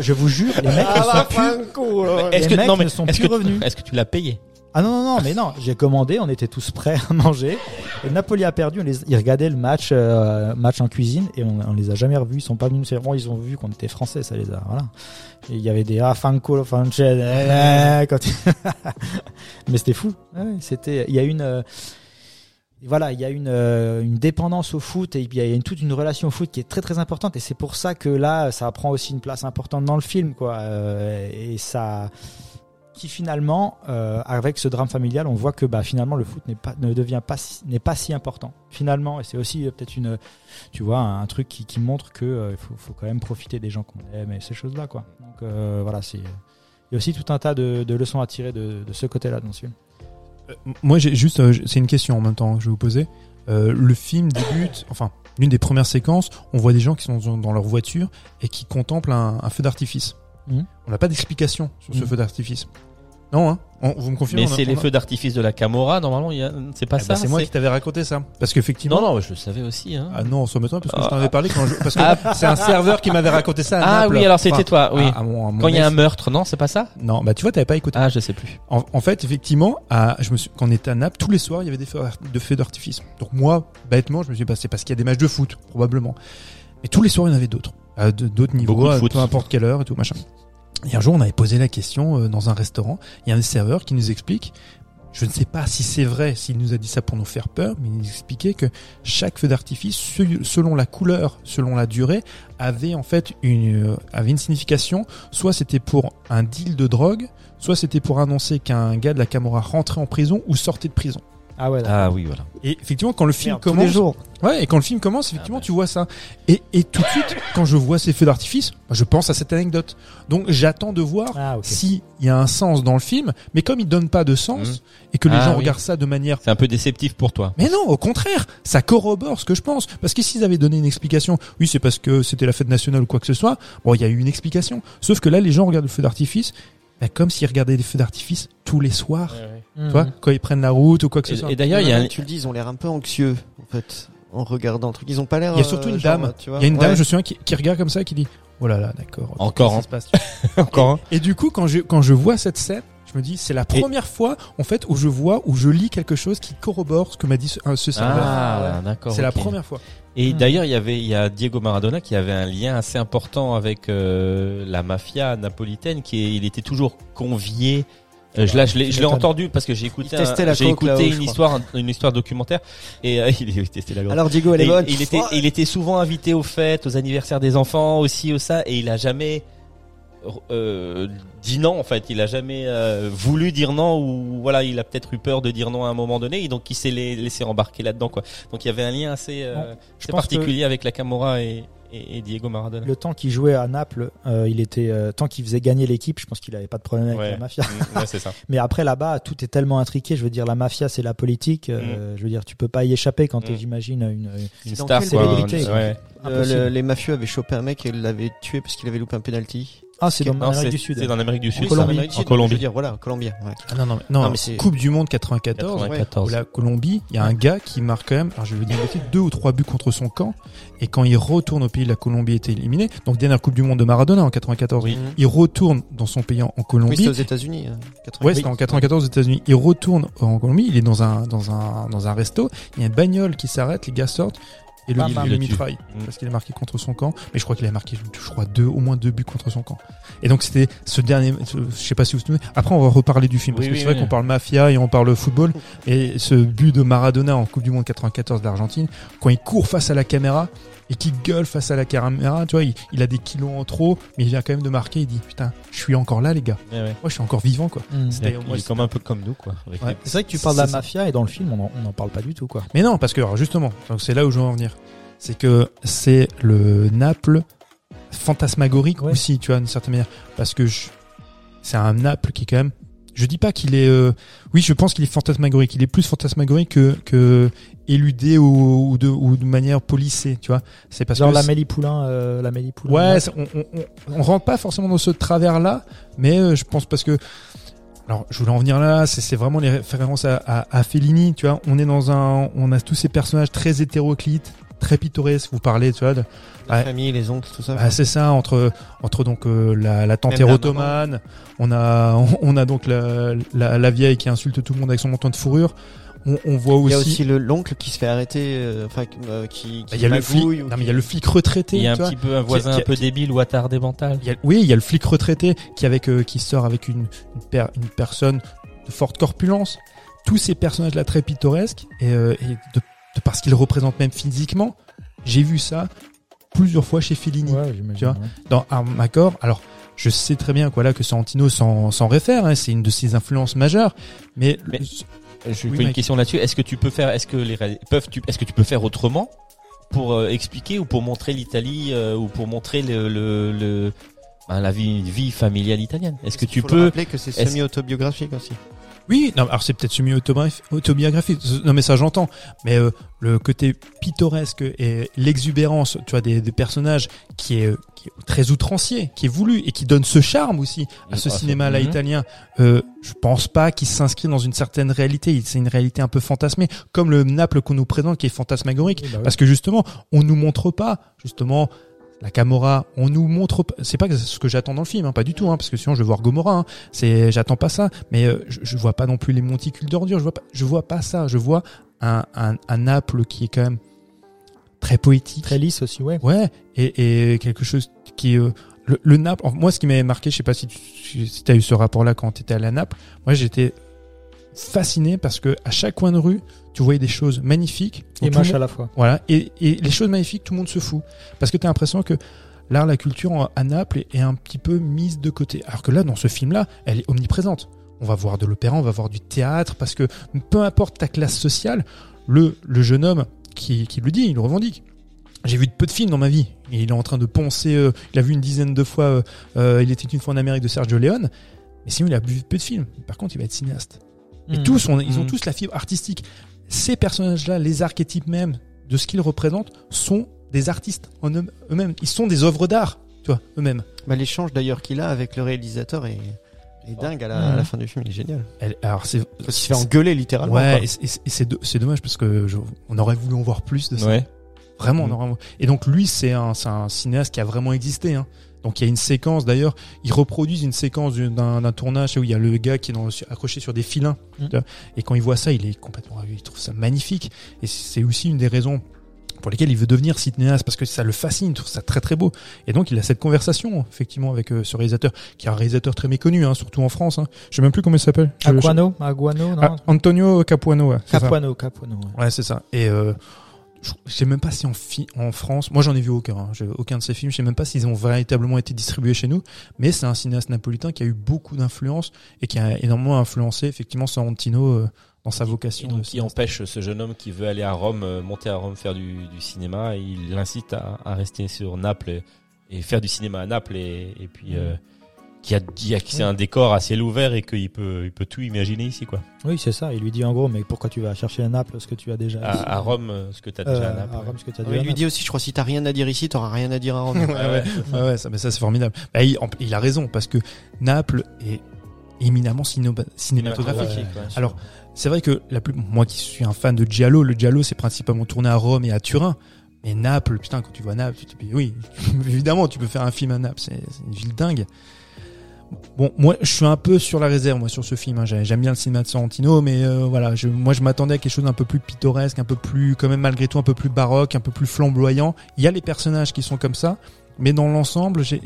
Je vous jure, les mecs ne sont plus. Est-ce les que mecs non mais ne sont est-ce plus que revenus. est-ce que tu l'as payé Ah non non non, mais non, j'ai commandé, on était tous prêts à manger. Et Napoli a perdu, on les, ils regardaient le match, euh, match en cuisine, et on, on les a jamais revus. Ils sont pas venus. C'est bon, ils ont vu qu'on était français, ça les a. Voilà. Et il y avait des ah fancel, eh, quand ils- mais c'était fou. Ouais, c'était. Il y a une. euh, voilà, il y a une, euh, une dépendance au foot et il y a toute une relation au foot qui est très très importante. Et c'est pour ça que là ça prend aussi une place importante dans le film quoi. Euh, et ça qui finalement euh, avec ce drame familial on voit que bah finalement le foot n'est pas ne devient pas n'est pas si important. Finalement et c'est aussi peut-être une tu vois un, truc qui, montre que euh, il faut, quand même profiter des gens qu'on aime et ces choses là quoi. Donc voilà c'est il y a aussi tout un tas de, leçons à tirer de, de ce côté là dans ce film Moi, j'ai juste, euh, c'est une question en même temps que je vais vous poser. Euh, le film débute, enfin, l'une des premières séquences, on voit des gens qui sont dans- leur voiture et qui contemplent un, un feu d'artifice. Mhm. On n'a pas d'explication sur ce Mhm. feu d'artifice. Non, hein On- Vous me confirmez Mais c'est les a- feux d'artifice de la Camorra normalement. Y a, c'est pas Eh ça. ben, c'est moi qui t'avais raconté ça. Parce qu'effectivement. Non non, je le savais aussi. Hein. Ah non, ça m'étonne parce que je Ah. t'en avais parlé quand je... parce que c'est un serveur qui m'avait raconté ça. à Ah Naples. oui, alors c'était Enfin, toi. Oui. à- à mon- à mon Quand il y a un meurtre, non, c'est pas ça? Non, bah tu vois, t'avais pas écouté. Ah, je sais plus. En, en fait, effectivement, à, je me suis, quand on était à Naples, tous les soirs, il y avait des feux, d'art- de feux d'artifice. Donc moi, bêtement, je me suis passé parce qu'il y a des matchs de foot, probablement. Mais tous les soirs, il y en avait d'autres, à d'autres niveaux, à peu importe quelle heure et tout machin. Et un jour, on avait posé la question euh, dans un restaurant. Il y a un des serveurs qui nous explique, je ne sais pas si c'est vrai, s'il nous a dit ça pour nous faire peur, mais il nous expliquait que chaque feu d'artifice, se- selon la couleur, selon la durée, avait en fait une, euh, avait une signification. Soit c'était pour un deal de drogue, soit c'était pour annoncer qu'un gars de la Camorra rentrait en prison ou sortait de prison. Ah ouais. Ah oui, voilà. Et effectivement, quand le film Merde, tous commence, les jours. Ouais, et quand le film commence, effectivement, Ah bah. tu vois ça. Et, et tout de suite, quand je vois ces feux d'artifice, bah, je pense à cette anecdote. Donc j'attends de voir Ah ok. s'il y a un sens dans le film, mais comme il donne pas de sens, Mhm. et que les Ah gens oui. regardent ça de manière... C'est un peu déceptif pour toi. Mais non, au contraire, ça corrobore ce que je pense. Parce que s'ils avaient donné une explication, oui, c'est parce que c'était la fête nationale ou quoi que ce soit, bon, il y a eu une explication. Sauf que là, les gens regardent le feu d'artifice, bah, comme s'ils regardaient des feux d'artifice tous les soirs, Mhm. tu vois, quand ils prennent la route ou quoi que ce soit. Et, et d'ailleurs, il y a un, tu le dis, ils ont l'air un peu anxieux, en fait, en regardant le truc. Ils ont pas l'air. Il y a surtout euh, une genre, dame. tu vois, Il y a une ouais. dame, je me souviens, qui, qui regarde comme ça, qui dit, oh là là, d'accord. ok, Encore, hein. se passe encore un. Et du coup, quand je, quand je vois cette scène, je me dis, c'est la Et- première fois, en fait, où je vois, où je lis quelque chose qui corrobore ce que m'a dit ce, ce serveur. Ah, d'accord. c'est la première fois. Et Hmm. d'ailleurs, il y avait, il y a Diego Maradona qui avait un lien assez important avec euh, la mafia napolitaine, qui est, il était toujours convié. Euh, je, là, je l'ai, je l'ai entendu parce que j'ai écouté, un- la j'ai écouté une crois. histoire, une histoire documentaire, et euh, il, il testait la coke. Alors Diego, elle Et est bonne. il était, Oh, il était souvent invité aux fêtes, aux anniversaires des enfants aussi, au ça, et il a jamais euh, dit non en fait. Il a jamais euh, voulu dire non ou voilà, il a peut-être eu peur de dire non à un moment donné, et donc il s'est la- laissé embarquer là-dedans quoi. Donc il y avait un lien assez, euh, Bon, assez que- particulier avec la Camorra et, et, et Diego Maradona. Le temps qu'il jouait à Naples, euh, il était euh, tant qu'il faisait gagner l'équipe, je pense qu'il avait pas de problème avec Ouais. la mafia. Mm, ouais, c'est ça. Mais après là-bas, tout est tellement intriqué. Je veux dire, la mafia, c'est la politique. euh, Je veux dire, tu peux pas y échapper quand t'es, Mm. j'imagine, une. Une star célébrité, Ouais. Euh, impossible. le- les mafieux avaient chopé un mec et l'avaient tué parce qu'il avait loupé un penalty. Ah, c'est dans l'Amérique c'est du Sud. c'est dans l'Amérique du Sud. Colombie. ça. Amérique du En Sud, Colombie. Je veux dire, voilà, Colombien. ouais. Ah non, non, mais- non, Non, mais c'est- Coupe du Monde 94. 94. Où la Colombie, il y a un gars qui marque quand même, alors je vais dire deux ou trois buts contre son camp. Et quand il retourne au pays, la Colombie était éliminée. Donc dernière Coupe du Monde de Maradona en 94. Oui. Il retourne dans son pays en en Oui, Colombie. c'était aux États-Unis. 80. Ouais, c'était en 94 aux États-Unis. Il retourne en Colombie, il est dans un dans un dans un resto, il y a une bagnole qui s'arrête, les gars sortent et le, le mitraille Mm. parce qu'il est marqué contre son camp. Mais je crois qu'il a marqué, je crois deux, au moins deux buts contre son camp. Et donc c'était ce dernier, ce- je sais pas si vous vous souvenez. Après on va reparler du film parce Oui, que oui, c'est vrai qu'on parle mafia et on parle football. Et ce but de Maradona en Coupe du Monde 94 d'Argentine, quand il court face à la caméra et qu'il gueule face à la caméra, tu vois, il, il a des kilos en trop, mais il vient quand même de marquer. Il dit putain, je suis encore là les gars. Ouais, ouais. Moi je suis encore vivant quoi. Mm. C'était- Il moi, est comme un peu comme nous quoi. avec Ouais. les- C'est vrai que tu parles de la C'est ça. mafia et dans le film, on en, on en parle pas du tout, quoi. Mais non, parce que alors, justement, donc c'est là où je veux en venir. C'est que c'est le Naples fantasmagorique Ouais. aussi, tu vois, d'une certaine manière. Parce que je- c'est un Naples qui est quand même. Je dis pas qu'il est. euh, oui, je pense qu'il est fantasmagorique. Il est plus fantasmagorique que, que éludé ou, ou de, ou de manière polissée, tu vois. C'est parce Genre que. l'Amélie Poulain, euh, l'Amélie Poulain. Ouais, on, on, on, on rentre pas forcément dans ce travers-là, mais euh, je pense parce que. Alors, je voulais en venir là, c'est c'est vraiment les références à, à, à Fellini, tu vois. On est dans un, on a tous ces personnages très hétéroclites, très pittoresques. Vous parlez, tu vois, de- La Ouais. famille, les oncles, tout ça. ah, c'est ça entre entre donc euh, la, la tante ottomane, on a on a donc la, la la vieille qui insulte tout le monde avec son manteau de fourrure. On, on voit Il y a aussi, aussi le- l'oncle qui se fait arrêter, euh, enfin, euh, qui, qui il y a le flic, ou non mais il y a le flic retraité, Il y a un petit peu un voisin qui- un peu débile ou attardé mental. Il y a- oui, il y a le flic retraité qui avec euh, qui sort avec une une, per- une personne de forte corpulence. Tous ces personnages là très pittoresques et, euh, et de parce qu'ils représentent même physiquement, j'ai vu ça plusieurs fois chez Fellini. Ouais, j'imagine. Tu vois. ouais. dans Armacor. Alors, je sais très bien quoi là que Sorrentino s'en s'en réfère, hein, c'est une de ses influences majeures. Mais, Mais- le- Je Oui, fais une question là-dessus. Est-ce que tu peux faire, est-ce que les peuvent, tu, est-ce que tu peux faire autrement pour euh, expliquer ou pour montrer l'Italie euh, ou pour montrer le, le, le- ben, la vie, vie familiale italienne? Est-ce que tu peux rappeler que c'est est-ce- semi-autobiographique aussi. Oui, non, alors c'est peut-être semi-autobiographique. Non, mais ça j'entends. Mais euh, le côté pittoresque et l'exubérance, tu vois, des, des personnages qui est, qui est très outrancier, qui est voulu et qui donne ce charme aussi à ce Ah, ça- cinéma là Mhm. italien. Euh, je pense pas qu'il s'inscrit dans une certaine réalité. C'est une réalité un peu fantasmée, comme le Naples qu'on nous présente qui est fantasmagorique. Oui, bah oui. Parce que justement, on nous montre pas justement la Camorra, on nous montre pas. C'est pas ce que j'attends dans le film, hein, pas du tout, hein, parce que sinon je vais voir Gomorra. Hein, c'est, j'attends pas ça. Mais euh, je, je vois pas non plus les monticules d'ordures. Je vois pas, je vois pas ça. Je vois un, un, un Naples qui est quand même très poétique. Très lisse aussi, ouais. Ouais, et, et quelque chose qui est euh, le, le Naples. Moi, ce qui m'avait marqué, je sais pas si tu si t'as eu ce rapport-là quand t'étais à la Naples. Moi, j'étais fasciné parce que à chaque coin de rue, tu voyais des choses magnifiques. Et dont tout le moche monde- à la fois. Voilà. Et, et les choses magnifiques, tout le monde se fout. Parce que tu as l'impression que l'art, la culture à Naples est, un petit peu mise de côté. Alors que là, dans ce film-là, elle est omniprésente. On va voir de l'opéra, on va voir du théâtre, parce que peu importe ta classe sociale, le, le jeune homme qui, qui le dit, il le revendique. J'ai vu de peu de films dans ma vie. Et il est en train de penser, euh, il a vu une dizaine de fois, euh, euh, il était une fois en Amérique de Sergio Leone. Mais sinon, il a vu peu de films. Par contre, il va être cinéaste. Et Hmm. tous, ils ont Mm. tous la fibre artistique. Ces personnages-là, les archétypes même de ce qu'ils représentent, sont des artistes en eux- eux-mêmes. Ils sont des œuvres d'art, tu vois, eux-mêmes. Bah, l'échange d'ailleurs qu'il a avec le réalisateur est, est dingue à la, à la fin du film, il est génial. Elle- alors c'est, qu'il se fait engueuler littéralement. ouais, quoi. et c'est- do- dommage parce que je- on aurait voulu en voir plus de ça. Ouais. Vraiment, on aurait. Et donc lui, c'est un, c'est un cinéaste qui a vraiment existé. Hein. Donc il y a une séquence d'ailleurs, ils reproduisent une séquence d'un tournage où il y a le gars qui est dans, accroché sur des filins. Mm. Et quand il voit ça, il est complètement ravi. Il trouve ça magnifique. Et c'est aussi une des raisons pour lesquelles il veut devenir cinéaste parce que ça le fascine, il trouve ça très très beau. Et donc il a cette conversation effectivement avec euh, ce réalisateur qui est un réalisateur très méconnu, hein, surtout en France. Hein. Je sais même plus comment il s'appelle. Je- Aguano, non? Ah, Antonio Capuano. Ouais, c'est ça. Capuano, Capuano. ouais. Ouais, c'est ça. Et euh, je sais même pas si en, France, moi j'en ai vu aucun, hein. Aucun de ces films, je sais même pas s'ils ont véritablement été distribués chez nous, mais c'est un cinéaste napolitain qui a eu beaucoup d'influence et qui a énormément influencé effectivement Sorrentino euh, dans sa vocation. Et donc, cinéaste. empêche ce jeune homme qui veut aller à Rome, euh, monter à Rome, faire du, du cinéma. Et il l'incite à, à rester sur Naples et, et faire du cinéma à Naples. Et, et puis, euh, qui a dit que c'est un décor à ciel ouvert et qu'il peut, il peut tout imaginer ici, quoi. Oui, c'est ça. Il lui dit en gros, mais pourquoi tu vas chercher à Naples ce que tu as déjà À, à Rome, euh, ce que tu as Euh, déjà à Naples. à Rome, ce que tu as Ouais, déjà il lui Naples. dit aussi, je crois, si t'as rien à dire ici, t'auras rien à dire à Rome. Ouais, ouais, ouais, ouais, ça, mais ça c'est formidable. Bah, il, en- il a raison parce que Naples est éminemment cinéma- cinématographique. Ouais, ouais. Alors, c'est vrai que la plus, moi qui suis un fan de Giallo, le Giallo c'est principalement tourné à Rome et à Turin. Mais Naples, putain, quand tu vois Naples, tu te dis, oui, évidemment, tu peux faire un film à Naples, c'est c'est une ville dingue. Bon, moi, je suis un peu sur la réserve, moi, sur ce film. hein. J'ai- J'aime bien le cinéma de Sorrentino, mais euh, voilà, je, moi, je m'attendais à quelque chose d'un peu plus pittoresque, un peu plus, quand même, malgré tout, un peu plus baroque, un peu plus flamboyant. Il y a les personnages qui sont comme ça, mais dans l'ensemble, j'ai-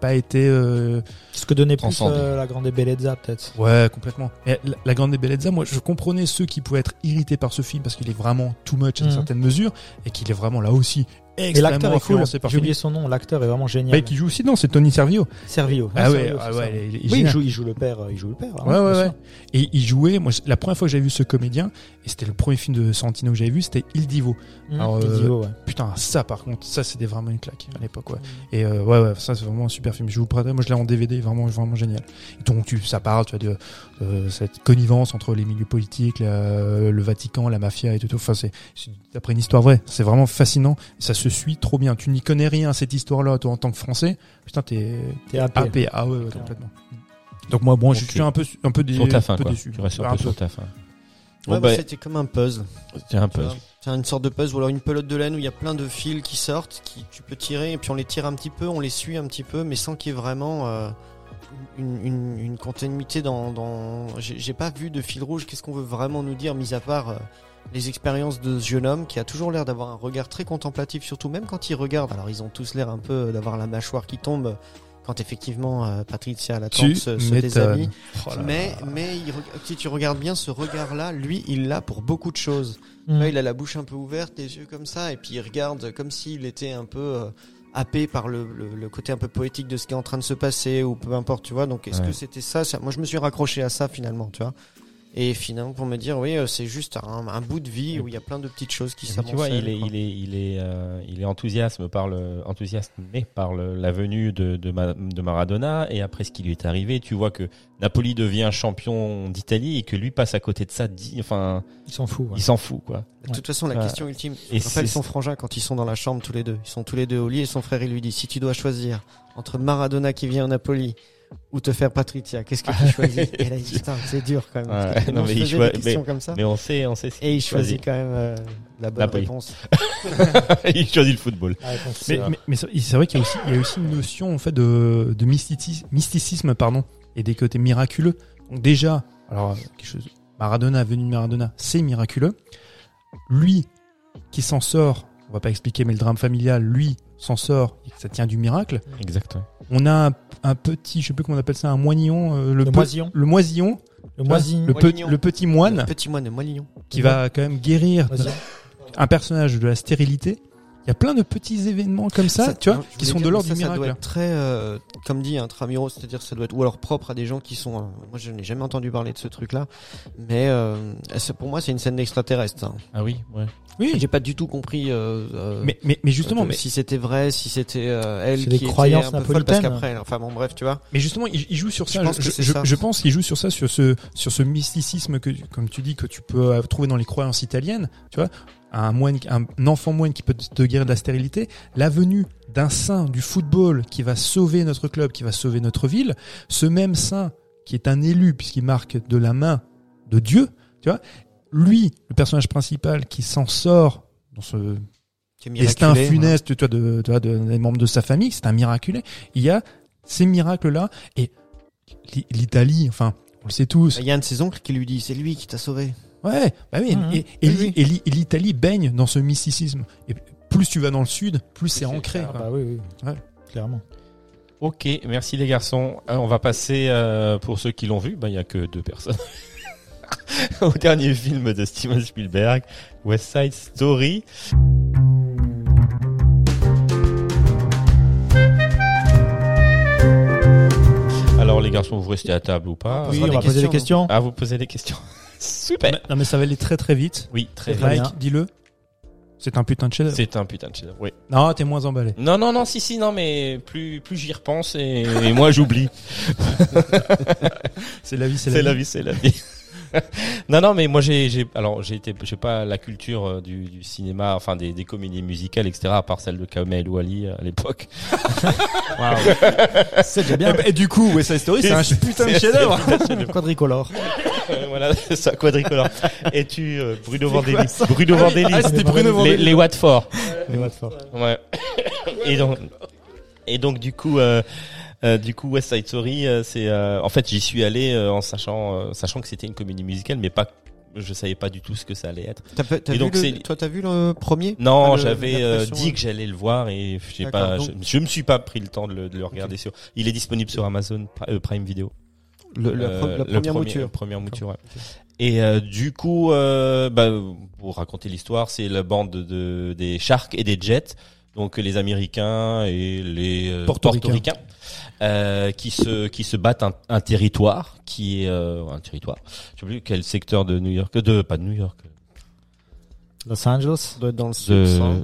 pas été euh, Ce que donnait plus euh, la grande bellezza, peut-être. Ouais, complètement. Mais la, la Grande Bellezza, moi, je comprenais ceux qui pouvaient être irrités par ce film parce qu'il est vraiment too much à une Mhm. certaine mesure et qu'il est vraiment là aussi Et l'acteur est cool. J'ai oublié son nom. L'acteur est vraiment génial. Bah, qui joue aussi, non, c'est Tony Servio. Servio. Ah ouais, Servio, ah ouais, il Oui, il joue, il joue le père. euh, Il joue le père. hein, Ouais, ouais, ouais. Et il jouait, moi, la première fois que j'avais vu ce comédien, et c'était le premier film de Santino que j'avais vu, c'était Il Divo. Mmh, Alors, il euh, dit, oh, ouais. Putain, ça, par contre, ça, c'était vraiment une claque à l'époque, ouais. Et euh, ouais, ouais, ça, c'est vraiment un super film. Je vous prêterai, moi, je l'ai en DVD, vraiment, vraiment génial. Et donc, tu, ça parle, tu vois, de euh, cette connivence entre les milieux politiques, la- le Vatican, la mafia et tout. tout. Enfin, c'est c'est d'après une histoire vraie. C'est vraiment fascinant. Ça se suit trop bien. Tu n'y connais rien à cette histoire-là, toi, en tant que Français. Putain, t'es T'es happé. happé. Ah ouais, ouais, complètement. Donc moi, bon, je suis un peu, un peu, dé- Sur ta fin, un peu quoi. déçu. Tu restes un Un peu peu. sur ta fin. Ouais, Bon, bah, bah, c'était comme un puzzle. c'est un vois. C'est une sorte de puzzle ou alors une pelote de laine où il y a plein de fils qui sortent, qui tu peux tirer et puis on les tire un petit peu, on les suit un petit peu, mais sans qu'il y ait vraiment euh, une, une, une continuité dans. dans... J'ai j'ai pas vu de fil rouge. Qu'est-ce qu'on veut vraiment nous dire, mis à part euh, les expériences de ce jeune homme qui a toujours l'air d'avoir un regard très contemplatif, surtout même quand il regarde. Alors ils ont tous l'air un peu d'avoir la mâchoire qui tombe quand effectivement euh, Patricia la tante Tu se, se déshabille. Oh Mais, mais il si tu regardes bien ce regard-là, lui, il l'a pour beaucoup de choses. Mmh. Là, il a la bouche un peu ouverte, les yeux comme ça, et puis il regarde comme s'il était un peu euh, happé par le, le, le côté un peu poétique de ce qui est en train de se passer, ou peu importe, tu vois. Donc, est-ce Ouais. que c'était ça, ça Moi, je me suis raccroché à ça finalement, tu vois. Et finalement, pour me dire, oui, euh, c'est juste un, un bout de vie où il y a plein de petites choses qui Mais tu vois, il est, s'amoncellent. il est, il est, euh, il est enthousiasme par le, enthousiasmé par le- la venue de, de, Ma- de Maradona et après ce qui lui est arrivé, tu vois que Napoli devient champion d'Italie et que lui passe à côté de ça, dit, enfin, Il s'en fout. ouais. il s'en fout, quoi. De toute façon, la Ouais. question ultime, Et rappelle c'est- son frangin quand ils sont dans la chambre tous les deux. Ils sont tous les deux au lit et son frère il lui dit si tu dois choisir entre Maradona qui vient au Napoli ou te faire Patricia, qu'est-ce que tu choisis Et là il dit putain c'est dur quand même. Ouais, non, on mais il des questions comme ça. Mais on sait, on sait Et il choisit quand même euh, la bonne Napoli. réponse. il choisit le football. Ah, Mais, c'est, mais, mais vrai qu'il y a aussi, il y a aussi une notion en fait de, de mysticisme, mysticisme pardon, et des côtés miraculeux. Donc déjà, alors quelque chose, Maradona, venu de Maradona, c'est miraculeux. Lui qui s'en sort, on va pas expliquer, mais le drame familial, lui s'en sort, et que ça tient du miracle. Exactement. On a un, un petit, je sais plus comment on appelle ça, un moignon, euh, le, Le moisillon. le moisillon, Le moisi. le, pe- le petit moine Petit moine, Moilignon. qui va quand même guérir un personnage de la stérilité. Il y a plein de petits événements comme ça, tu vois, non, qui sont dire, de l'ordre du Ça doit miracle. être très, euh, comme dit intramuros, c'est-à-dire ça doit être ou alors propre à des gens qui sont. euh, moi, je n'ai jamais entendu parler de ce truc-là, mais euh, c'est- pour moi, c'est une scène d'extraterrestre. ça. Ah oui, ouais. Oui, J'ai pas du tout compris. Euh, euh, mais, mais, mais justement, euh, mais, si c'était vrai, si c'était euh, elle C'est qui des était croyances un peu folle, parce qu'après, enfin bon, bref, tu vois. mais justement, il, il joue sur ça. Je pense Je, que c'est je- ça. je pense qu'il joue sur ça, sur ce, sur ce mysticisme que, comme tu dis, que tu peux trouver dans les croyances italiennes. Tu vois, un moine, un enfant moine qui peut te guérir de la stérilité. La venue d'un saint du football qui va sauver notre club, qui va sauver notre ville. Ce même saint qui est un élu puisqu'il marque de la main de Dieu. Tu vois, lui, le personnage principal qui s'en sort dans ce destin miraculé, funeste tu vois, de, tu vois, de- des membres de sa famille, c'est un miraculé. Il y a ces miracles-là et l'I- l'Italie, enfin, on le sait tous. Il y a un de ses oncles qui lui dit c'est lui qui t'a sauvé. Ouais, bah oui, Mhm. et, et Oui, l'I- oui. et l'I- et l'Italie baigne dans ce mysticisme. Et plus tu vas dans le sud, plus c'est ancré. Ah quoi. bah oui, oui. Ouais. Clairement. Ok, merci les garçons. Euh, on va passer, euh, pour ceux qui l'ont vu, bah, il y a que deux personnes. Au dernier film de Steven Spielberg, West Side Story. Alors les garçons, vous restez à table ou pas? Oui, on des va poser des questions. Ah, vous posez des questions. Super. Non, mais ça va aller très très vite. Oui, très Très bien. Mike, dis-le. C'est un putain de chef C'est un putain de chef Oui. Non, t'es moins emballé. Non, non, non, si, si, non, mais plus, plus j'y repense et, et moi j'oublie. C'est la vie, c'est C'est la, la vie. vie, c'est la vie. non, non, mais moi j'ai, j'ai, alors j'ai été, j'ai pas la culture euh, du, du cinéma, enfin des, des comédies musicales, etc. À part celle de Kamel ou Ali à l'époque. C'est déjà bien. Et du coup, West Side Story, c'est un putain de C'est- chef-d'œuvre. Quadricolore. Euh, voilà, c'est ça, quadricolore. Et tu, euh, Bruno Vandelli. Bruno Vandelli. Ah, c'était Bruno les, Vandelli. les Watford. Les Watford. Ouais. Et donc, et donc du coup, euh, euh, du coup, West Side Story, euh, c'est, euh, en fait, j'y suis allé euh, en sachant, euh, sachant que c'était une comédie musicale, mais pas, je savais pas du tout ce que ça allait être. T'as, t'as Et vu donc, le- toi, t'as vu le premier? Non, Ah, le- j'avais euh, dit que j'allais le voir et j'ai pas, donc- je, je me suis pas pris le temps de le, de le regarder sur. Il est disponible sur Amazon Pri- Prime Video. le, la, la le première premier- mouture. Première mouture. ouais. Et euh, du coup, euh, bah, pour raconter l'histoire, c'est la bande de, de- des Sharks et des Jets, donc les Américains et les euh, Portoricains. Euh, qui se qui se battent un, un territoire qui est euh, un territoire. Je sais plus quel secteur de New York, de pas de New York. Los Angeles? Doit être dans le sud. De,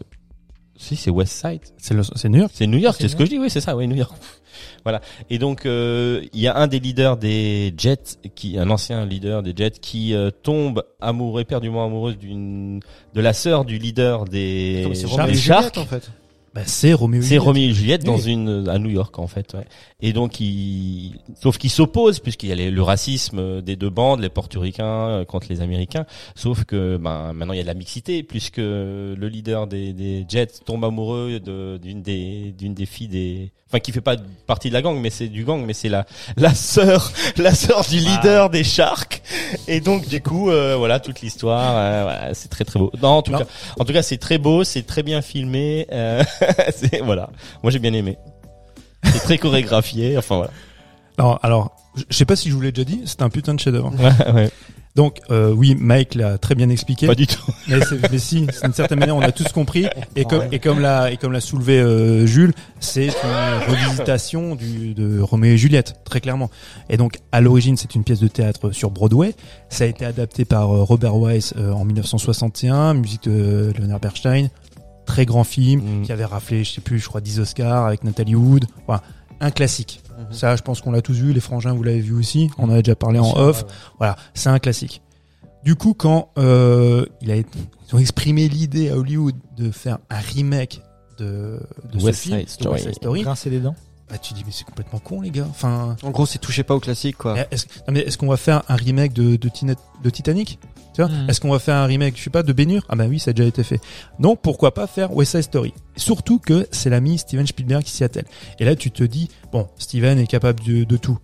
si c'est West Side. C'est le- c'est New York? C'est New York, C'est ce que je dis, oui, c'est ça, oui, New York. Voilà. Et donc, euh, il y a un des leaders des Jets, qui, un ancien leader des Jets, qui euh, tombe amoureux, éperdument amoureuse d'une, de la sœur du leader des, des Sharks. Juliette, en fait. Bah, c'est Roméo. et C'est Juliette. Roméo et Juliette dans une à New York en fait. Ouais. Et donc il sauf qu'ils s'opposent puisqu'il y a les- le racisme des deux bandes, les Portoricains euh, contre les Américains. Sauf que ben maintenant il y a de la mixité puisque le leader des, des Jets tombe amoureux de- d'une des d'une des filles des enfin qui fait pas partie de la gang mais c'est du gang mais c'est la la sœur la sœur du leader des Sharks. Et donc du coup euh, voilà toute l'histoire euh, voilà, c'est très très beau. Non en tout Non. cas en tout cas c'est très beau, c'est très bien filmé. euh, voilà. Moi j'ai bien aimé. C'est très chorégraphié. Enfin voilà. Alors, alors, je sais pas si je vous l'ai déjà dit, c'est un putain de chef-d'œuvre. Ouais, ouais. Donc, euh, oui, Mike l'a très bien expliqué. Pas du tout. Mais si, d'une certaine manière, on a tous compris. Et comme, et comme l'a, et comme l'a soulevé euh, Jules, c'est une revisitation du, de Roméo et Juliette, très clairement. Et donc, à l'origine, c'est une pièce de théâtre sur Broadway. Ça a été adapté par euh, Robert Wise euh, en 1961, musique de Leonard Bernstein. Très grand film, Mm. qui avait raflé, je sais plus, je crois 10 Oscars avec Nathalie Wood. Voilà, un classique. Mhm. Ça, je pense qu'on l'a tous vu. Les frangins, vous l'avez vu aussi. On en a déjà parlé en off. Voilà, c'est un classique. Du coup, quand euh, il a, été- ils ont exprimé l'idée à Hollywood de faire un remake de, de ce West film, Side de Story. West Side Story, Grincer des dents. bah, tu dis mais c'est complètement con les gars. Enfin, En gros, c'est touchez pas au classique, quoi. est-ce non, mais est-ce qu'on va faire un remake de, de, Tina- de Titanic? Tu vois Mhm. Est-ce qu'on va faire un remake, je sais pas, de Bénur? Ah bah oui, ça a déjà été fait. Non, pourquoi pas faire West Side Story? Surtout que c'est l'ami Steven Spielberg qui s'y attelle. Et là, tu te dis, bon, Steven est capable de, de tout.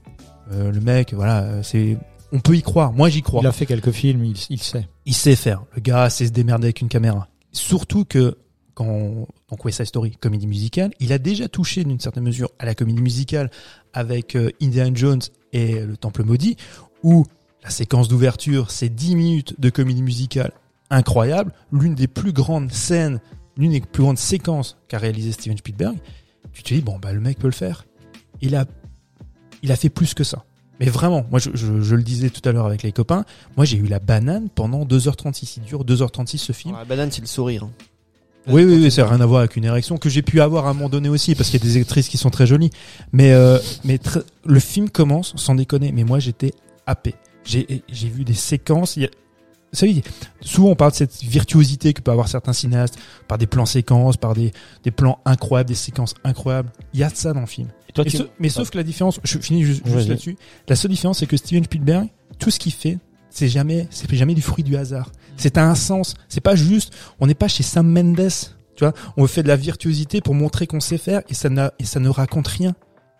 Euh, le mec, voilà, c'est, on peut y croire. Moi, j'y crois. Il a fait quelques films, il, il sait. il sait faire. Le gars sait se démerder avec une caméra. Surtout que quand donc West Side Story, comédie musicale, il a déjà touché d'une certaine mesure à la comédie musicale avec euh, Indiana Jones et le Temple maudit, où La séquence d'ouverture, c'est 10 minutes de comédie musicale incroyable, l'une des plus grandes scènes, l'une des plus grandes séquences qu'a réalisé Steven Spielberg. Tu te dis, bon, bah, le mec peut le faire. Il a, il a fait plus que ça. Mais vraiment, moi, je, je- je le disais tout à l'heure avec les copains, moi, j'ai eu la banane pendant 2h36. Il dure 2h36 ce film. La banane, c'est le sourire. hein. Oui, oui, oui, ça n'a rien à voir avec une érection que j'ai pu avoir à un moment donné aussi, parce qu'il y a des actrices qui sont très jolies. Mais, euh, mais le film commence, sans déconner, mais moi j'étais happé. J'ai j'ai vu des séquences. Y a, vous savez, souvent on parle de cette virtuosité que peut avoir certains cinéastes, par des plans séquences, par des, des plans incroyables, des séquences incroyables. Il y a de ça dans le film. Et toi, Mais, sauf que la différence, je finis juste, là-dessus. La seule différence, c'est que Steven Spielberg, tout ce qu'il fait, c'est jamais, c'est jamais du fruit du hasard. C'est un sens. C'est pas juste, on n'est pas chez Sam Mendes. Tu vois, on fait de la virtuosité pour montrer qu'on sait faire et ça et ça ne raconte rien.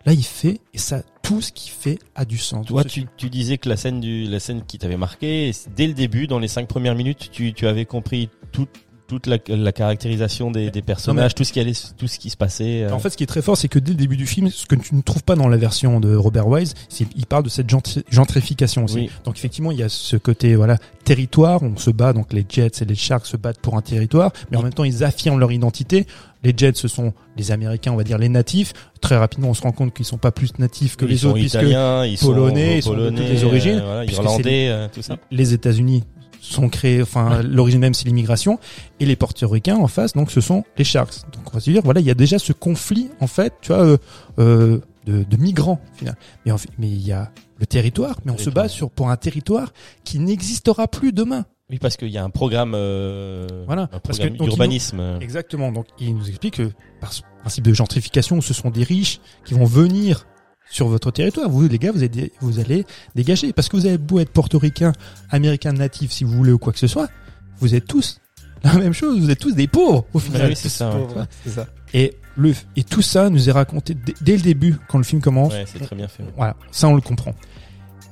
Là, il fait, et ça, tout ce qu'il fait a du sens. Toi, tu, tu disais que la scène du, la scène qui t'avait marqué, dès le début, dans les cinq premières minutes, tu, tu avais compris tout, toute la, la caractérisation des, des personnages, tout ce qui allait, tout ce qui se passait. euh. En fait, ce qui est très fort, c'est que dès le début du film, ce que tu ne trouves pas dans la version de Robert Wise, c'est il parle de cette gentri- gentrification aussi. Oui. Donc effectivement, il y a ce côté voilà territoire, on se bat donc les Jets et les Sharks se battent pour un territoire, mais en même temps ils affirment leur identité. Les Jets ce sont les Américains, on va dire les natifs. Très rapidement, on se rend compte qu'ils sont pas plus natifs que ils les sont autres puisque italiens, ils polonais, ils sont de toutes les origines, euh, voilà, puisque irlandais, euh, tout ça. les États-Unis sont créés, enfin l'origine même c'est l'immigration et les portoricains en face donc ce sont les Sharks. Donc on va se dire voilà il y a déjà ce conflit en fait tu vois euh, euh, de, de migrants finalement. Mais en fait, mais il y a le territoire mais on se bat sur pour un territoire qui n'existera plus demain. Oui, parce qu'il y a un programme, euh, Voilà, un parce programme que- donc, ils d'urbanisme. Exactement. Donc il nous explique que par ce principe de gentrification ce sont des riches qui vont venir sur votre territoire. Vous les gars vous, êtes- vous allez dégager parce que vous avez beau être portoricain, américain natif si vous voulez ou quoi que ce soit, vous êtes tous la même chose. Vous êtes tous des pauvres au final. oui, c'est ça. ouais. Pauvre, c'est ça. Et le et tout ça nous est raconté dès, dès le début quand le film commence. Ouais, c'est très bien fait. Voilà, ça on le comprend.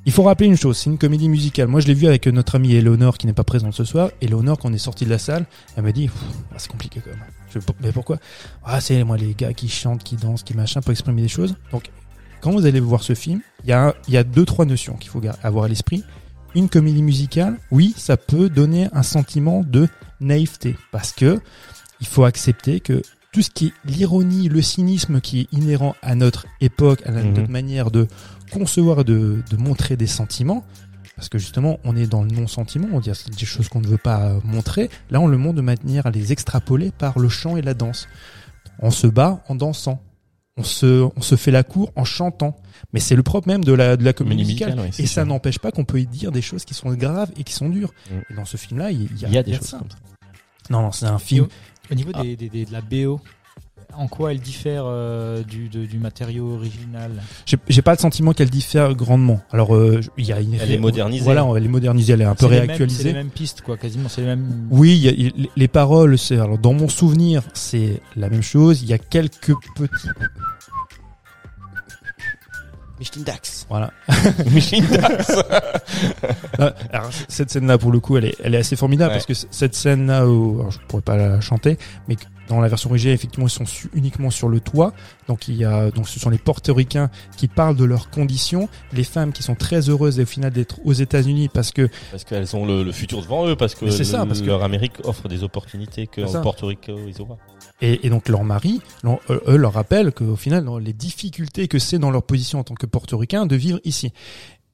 Il faut rappeler une chose, c'est une comédie musicale. Moi, je l'ai vu avec notre amie Eleonore qui n'est pas présente ce soir. Eleonore, quand on est sorti de la salle, elle m'a dit, ah, c'est compliqué quand même. Mais pourquoi? Ah, c'est moi les gars qui chantent, qui dansent, qui machin pour exprimer des choses. Donc, quand vous allez voir ce film, il y a, y a deux trois notions qu'il faut avoir à l'esprit. Une comédie musicale, oui, ça peut donner un sentiment de naïveté parce que il faut accepter que tout ce qui est l'ironie, le cynisme qui est inhérent à notre époque, à Mhm. notre manière de concevoir, de, de montrer des sentiments, parce que justement, on est dans le non-sentiment, on dit ah, des choses qu'on ne veut pas euh, montrer. Là, on le montre de manière à les extrapoler par le chant et la danse. On se bat en dansant. On se, on se fait la cour en chantant. Mais c'est le propre même de la, de la comédie musicale. musicale, ouais, c'est et ça n'empêche pas qu'on peut y dire des choses qui sont graves et qui sont dures. Mm. Et dans ce film-là, il y a, Il y a des de choses ça. comme ça. Non, non, c'est un film. Au niveau Ah. des, des- des- de la BO, en quoi elle diffère euh, du, de- du matériau original? J'ai j'ai pas le sentiment qu'elle diffère grandement. Alors, euh, il y a une. Elle est modernisée. Voilà, elle est modernisée, elle est un peu mêmes- C'est réactualisée. les mêmes pistes, quoi, quasiment. C'est les mêmes. Oui, il y a- les paroles, c'est alors dans mon souvenir, c'est la même chose. Il y a quelques petits, Michelin Dax. voilà. Micheline Dax. Alors, cette scène-là, pour le coup, elle est, elle est assez formidable Ouais. parce que cette scène-là, où, alors, je pourrais pas la chanter, mais dans la version originale, effectivement, ils sont su- uniquement sur le toit. Donc il y a, donc ce sont les portoricains qui parlent de leurs conditions, les femmes qui sont très heureuses au final d'être aux États-Unis parce que Parce qu'elles ont le, le futur devant eux, parce que, c'est ça, parce que- leur Amérique offre des opportunités que Porto Rico ils auront. Et, et donc leur mari, leur- eux, eux leur rappellent qu'au final, dans les difficultés que c'est dans leur position en tant que portoricain de vivre ici.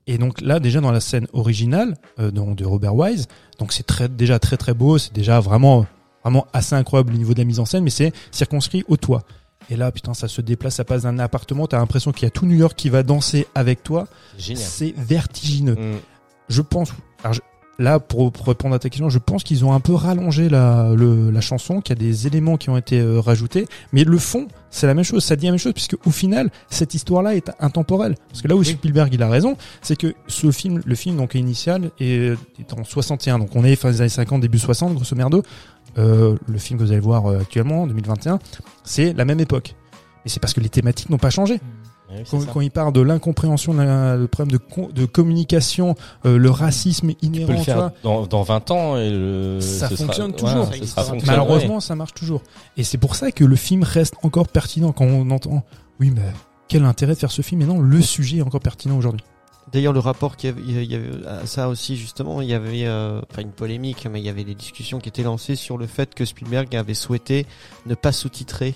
Et donc là, déjà dans la scène originale euh, de Robert Wise, donc c'est très, déjà très très beau, c'est déjà vraiment vraiment assez incroyable au niveau de la mise en scène, mais c'est circonscrit au toit. Et là, putain, ça se déplace, ça passe d'un appartement, t'as l'impression qu'il y a tout New York qui va danser avec toi. C'est vertigineux Mm. je pense. alors je- là, pour, pour répondre à ta question, je pense qu'ils ont un peu rallongé la, le- la chanson, qu'il y a des éléments qui ont été euh, rajoutés, mais le fond, c'est la même chose. Ça dit la même chose, puisque au final, cette histoire-là est intemporelle. Parce que là où Spielberg il a raison, c'est que ce film, le film donc initial est, est en 61, donc on est fin des années 50, début 60, grosso merdo. Euh, le film que vous allez voir euh, actuellement, en 2021, c'est la même époque. Et c'est parce que les thématiques n'ont pas changé. Quand, quand il parle de l'incompréhension, le problème de, de communication, euh, le racisme Tu peux inhérent, le faire dans, dans 20 ans et le, Ça sera- fonctionne toujours. Ça fonctionne, malheureusement, ça marche toujours. Et c'est pour ça que le film reste encore pertinent quand on entend, oui, mais quel intérêt de faire ce film? Et non, le sujet est encore pertinent aujourd'hui. D'ailleurs, le rapport qu'il y avait, il y avait à ça aussi justement, il y avait euh, pas une polémique, mais il y avait des discussions qui étaient lancées sur le fait que Spielberg avait souhaité ne pas sous-titrer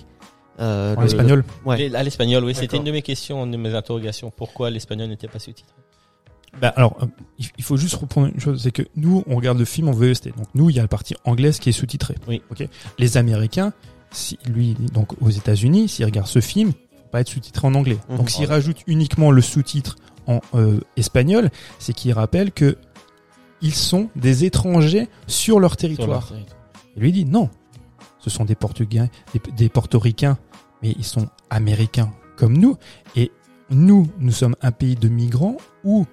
euh, En le- espagnol. Ouais. À l'espagnol, oui, c'était une de mes questions, une de mes interrogations. Pourquoi l'espagnol n'était pas sous-titré? Bah, alors, euh, il faut juste reprendre une chose, c'est que nous, on regarde le film en VST. Donc nous, il y a la partie anglaise qui est sous-titrée. Oui. Ok. Les Américains, si lui, donc aux États-Unis, s'ils regardent ce film, il faut pas être sous-titré en anglais. Mhm. Donc s'ils rajoutent uniquement le sous-titre en euh, espagnol, c'est qu'ils rappellent que ils sont des étrangers sur leur Sur territoire. leur territoire. Il lui dit non, ce sont des Portugais, des, des Portoricains, mais ils sont américains comme nous. Et nous, nous sommes un pays de migrants où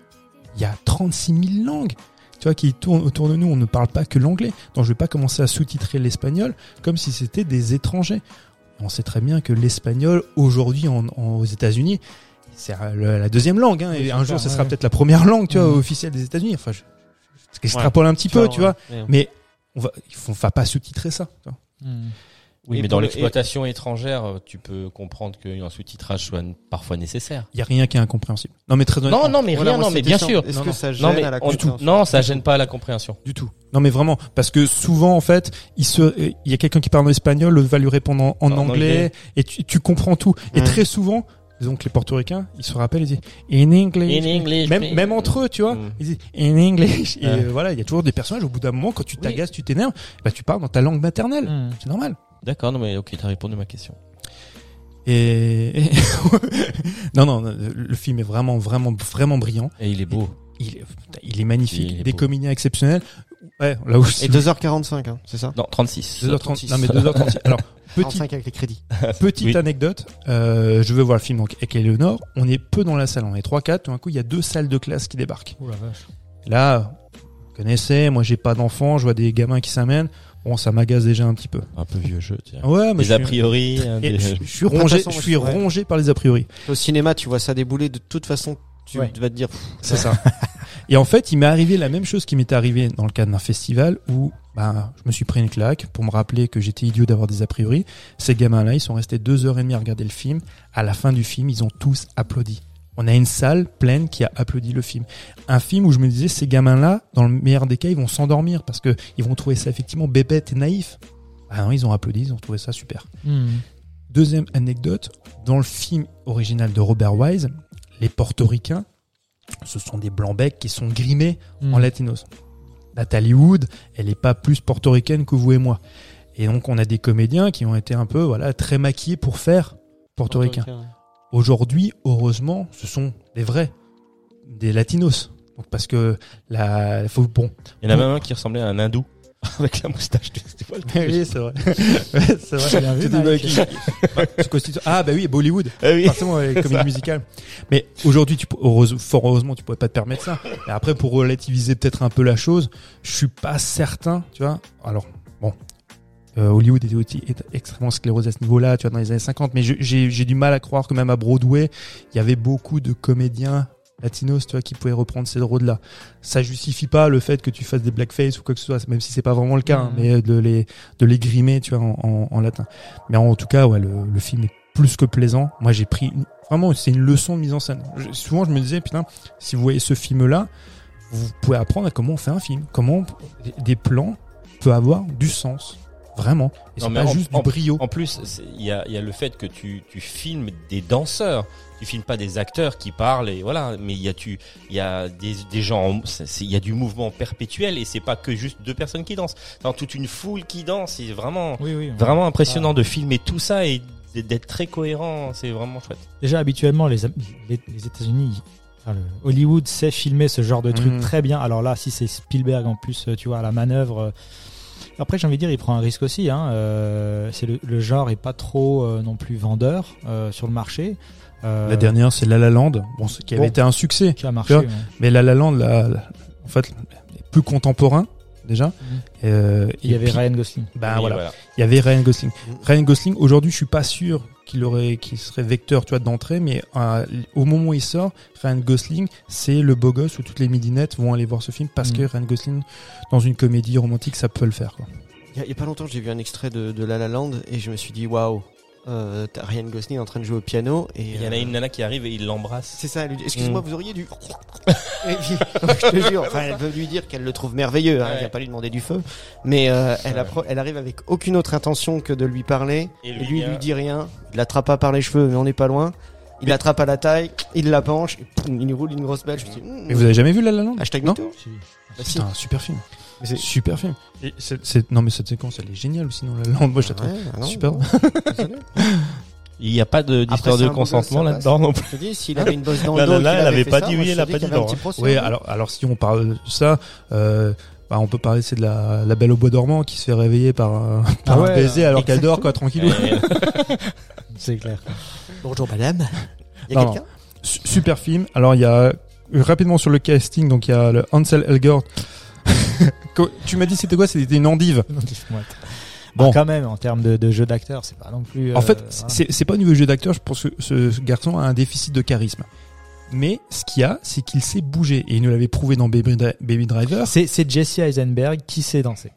il y a 36 000 langues. Tu vois, qui tournent autour de nous. On ne parle pas que l'anglais. Donc je vais pas commencer à sous-titrer l'espagnol comme si c'était des étrangers. On sait très bien que l'espagnol, aujourd'hui en, en- aux États-Unis, c'est euh, la deuxième langue. Hein, et un jour, ça, ce sera peut-être la première langue, tu vois, Mhm. officielle des États-Unis. Enfin, je, je- j'extrapole un petit peu, tu vois. Ouais. Mais on va, il faut, on va pas sous-titrer ça. tu vois. Hmm. Oui, Et mais dans le- l'exploitation étrangère, tu peux comprendre qu'un sous-titrage soit parfois nécessaire. Il y a rien qui est incompréhensible. Non, mais très honnêtement. Non, non, mais Voilà, rien, non, mais bien sûr. Est-ce Non, que ça gêne Non, mais à la on- compréhension non, ça gêne pas la compréhension. Du tout. Non, mais vraiment, parce que souvent, en fait, il se, euh, il y a quelqu'un qui parle en espagnol, l'autre va lui répondre en, en En anglais, anglais. et tu, tu comprends tout. Et Mm. très souvent, donc les Portoricains, ils se rappellent, ils disent in English. In English, même, please. même entre eux, tu vois, Mm. ils disent in English. Et Ouais. euh, voilà, il y a toujours des personnages. Au bout d'un moment, quand tu Oui. t'agaces, tu t'énerves, bah tu parles dans ta langue maternelle. Hmm. C'est normal. D'accord, non, mais ok, t'as répondu à ma question. Et non, non, le film est vraiment, vraiment, vraiment brillant. Et il est beau. Il est, il est magnifique. Il est des beau. comédiens exceptionnels. Ouais, là où Et 2h45, hein, c'est ça Non, 36. 2h30. Non, mais 2h30. Alors, petit, 45 avec les crédits. Petite Oui. anecdote, euh, je veux voir le film donc avec Eleonore, on est peu dans la salle, on est 3-4, tout d'un coup il y a deux salles de classe qui débarquent. Oh la vache. Là, vous connaissez, moi j'ai pas d'enfants, je vois des gamins qui s'amènent, bon ça m'agace déjà un petit peu. Un peu vieux jeu, tiens. Ouais, mais Des je a suis, priori. hein, et des- je, je suis rongé, façon, je suis rongé par les a priori. Au cinéma, tu vois ça débouler, de toute façon, tu Ouais. vas te dire, C'est ça. Et en fait, il m'est arrivé la même chose qui m'était arrivé dans le cadre d'un festival où ben, je me suis pris une claque pour me rappeler que j'étais idiot d'avoir des a priori. Ces gamins-là, ils sont restés deux heures et demie à regarder le film. À la fin du film, ils ont tous applaudi. On a une salle pleine qui a applaudi le film. Un film où je me disais, ces gamins-là, dans le meilleur des cas, ils vont s'endormir parce que ils vont trouver ça effectivement bébête et naïf. Ah non, ils ont applaudi, ils ont trouvé ça super. Hmm. Deuxième anecdote, dans le film original de Robert Wise, les portoricains, ce sont des blancs-becs qui sont grimés Hmm. en latinos. Nathalie Wood, elle est pas plus portoricaine que vous et moi. Et donc on a des comédiens qui ont été un peu voilà très maquillés pour faire portoricains. Aujourd'hui, heureusement, ce sont des vrais, des latinos. Donc parce que la faut bon. Il y en a même un qui ressemblait à un hindou. Avec la moustache. tu- tu le truc oui, c'est vrai. Ouais, c'est vrai. Bien vu, C'est Mike. Bah, constituent- Ah bah oui, Bollywood. Oui. forcément les comédies musicales. Mais aujourd'hui, tu, heureuse- fort heureusement, tu pourrais pas te permettre ça. Et après, pour relativiser peut-être un peu la chose, je suis pas certain, tu vois. Alors, bon, euh, Hollywood était aussi est extrêmement sclérosé à ce niveau-là, tu vois, dans les années 50. Mais je- j'ai j'ai du mal à croire que même à Broadway, il y avait beaucoup de comédiens latinos, tu vois, qui pouvaient reprendre ces rôles-là. Ça justifie pas le fait que tu fasses des blackface ou quoi que ce soit, même si c'est pas vraiment le cas, hein, Mhm. mais de les de les grimer, tu vois, en, en- en latin. Mais en tout cas, ouais, le, le film est plus que plaisant. Moi, j'ai pris une- vraiment, c'est une leçon de mise en scène. Je- souvent, je me disais, putain, si vous voyez ce film-là, vous pouvez apprendre à comment on fait un film, comment des plans peuvent avoir du sens, vraiment. Et c'est pas en- juste du brio. En plus, il y a, il y a le fait que tu, tu filmes des danseurs. Tu filmes pas des acteurs qui parlent et voilà. Mais il y a tu, il y a des, des gens, il y a du mouvement perpétuel et c'est pas que juste deux personnes qui dansent. Dans toute une foule qui danse. C'est vraiment, Oui, oui. vraiment impressionnant de filmer tout ça et d'être très cohérent. C'est vraiment chouette. Déjà, habituellement, les, les, les États-Unis, enfin, le Hollywood sait filmer ce genre de truc Mhm. très bien. Alors là, si c'est Spielberg en plus, tu vois, à la manœuvre. euh, Après, j'ai envie de dire, il prend un risque aussi. Hein. euh, c'est le, le genre est pas trop euh, non plus vendeur euh, sur le marché. Euh, La dernière, c'est La La Land, bon, ce qui avait Bon. été un succès. qui a marché. Ouais. Mais La La Land, là, là, en fait, est plus contemporain déjà. Euh, Il y avait puis- Ryan Gosling. Ben voilà. Il y avait Ryan Gosling. Ryan Gosling, aujourd'hui, je suis pas sûr qu'il aurait, qu'il serait vecteur, tu vois, d'entrée, mais euh, au moment où il sort, Ryan Gosling, c'est le beau gosse où toutes les midinettes vont aller voir ce film parce Mm. que Ryan Gosling, dans une comédie romantique, ça peut le faire. Quoi. Il y, a- il y a pas longtemps, j'ai vu un extrait de, de La La Land et je me suis dit, waouh, euh, t'as Ryan Gosling en train de jouer au piano et Il y en a euh, une nana qui arrive et il l'embrasse. C'est ça, elle lui dit, excuse-moi, Mm. vous auriez dû. Et puis, je te jure, enfin, elle veut lui dire qu'elle le trouve merveilleux, hein, Ouais. elle va pas lui demander du feu, mais euh, elle, Ouais. appro- elle arrive avec aucune autre intention que de lui parler, Et et lui lui, vient- lui dit rien, il l'attrape pas par les cheveux, mais on n'est pas loin, il l'attrape à la taille, il la penche, et poum, il lui roule une grosse je me mm, Mais vous avez jamais vu La La Land hashtag Non mytho. Bah, si. C'est un super film. Mais c'est- Super film. Et c'est- c'est- non mais cette séquence elle est géniale aussi dans La Land. Moi je la trouve Ouais, ah non, super. non. Il n'y a pas de- d'histoire Après, de consentement là-dedans non plus. Je te dis, s'il avait une bosse dans le dos, qu'il elle avait pas ça, dit oui, elle a pas dit non, hein. Oui hein. alors alors si on parle de ça, euh, bah, on peut parler c'est de la, la Belle au bois dormant qui se fait réveiller par, un- par Ah un baiser alors qu'elle dort quoi tranquillou. C'est clair. Bonjour madame. Il y a Non, quelqu'un Su- Super film. Alors il y a euh, rapidement sur le casting donc il y a le Ansel Elgort. Tu m'as dit c'était quoi C'était une endive. Bon. Ah, quand même, en termes de, de jeu d'acteur, c'est pas non plus. En fait, euh, voilà. c'est pas au niveau du jeu d'acteur, je pense que ce, ce garçon a un déficit de charisme. Mais ce qu'il y a, c'est qu'il sait bouger. Et il nous l'avait prouvé dans Baby, Dri- Baby Driver. c'est Jesse Eisenberg qui sait danser.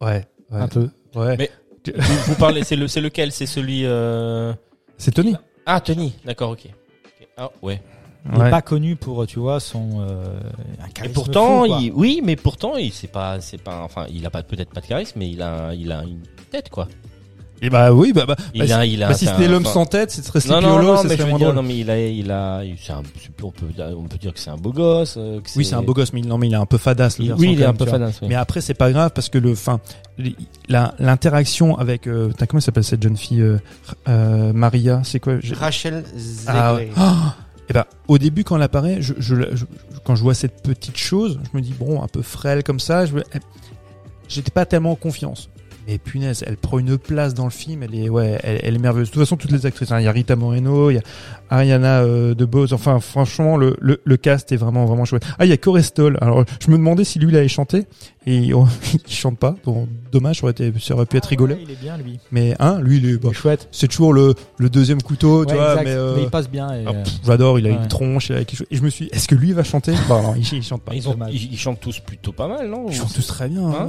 Ouais. ouais, Un peu. Ouais. Mais- vous, vous parlez, c'est le, c'est lequel? C'est celui. euh, C'est Tony. Ah, Tony. D'accord, ok. Ok. Ah, ouais. Il est Ouais. pas connu pour, tu vois, son. Euh, un Et charisme pourtant, fou, quoi. il, oui, mais pourtant, il c'est pas, c'est pas, enfin, il a pas peut-être pas de charisme, mais il a, il a une tête quoi. Et bah oui, bah, bah, Il bah, a, il a. bah, si c'était un- l'homme sans tête, ce serait Non, Sleepy non, non, ce mais je serait veux moins dire, drôle. non, mais il a, il a, c'est un, c'est- on peut, on peut dire que c'est un beau gosse. euh, que Oui, c'est un beau gosse, mais il- non, mais il est un peu fadasse. Le Il- oui, il est un peu fadasse. oui. Mais après, c'est pas grave parce que le, fin, l'interaction avec, euh, comment elle s'appelle cette jeune fille, euh, euh, Maria, c'est quoi Rachel Ah, Zegler. ouais. Ah et ben, au début, quand elle apparaît, je, je, je- quand je vois cette petite chose, je me dis bon, un peu frêle comme ça, j'étais pas tellement en confiance. Mais punaise, elle prend une place dans le film, elle est, ouais, elle, est merveilleuse. De toute façon, toutes les actrices, hein, il y a Rita Moreno, il y a Ariana euh, DeBose, enfin, franchement, le, le, le cast est vraiment, vraiment chouette. Ah, il y a Corestol. Alors, je me demandais si lui, il allait chanter, et oh, il chante pas. Bon, dommage, ça aurait, été, ça aurait pu être Ah, rigolo. ouais, il est bien, lui. Mais, hein, lui, il est, bah, Il est chouette. c'est toujours le, le deuxième couteau, tu vois, mais, euh, il passe bien. Et, ah, euh, pff, J'adore, il a Ouais. une tronche, il a quelque chose. Et je me suis, dit, est-ce que lui va chanter? Bah non, il, il chante pas. Ils, ont, dommage. ils, ils chantent tous plutôt pas mal, non? Ils chantent tous très bien. Hein?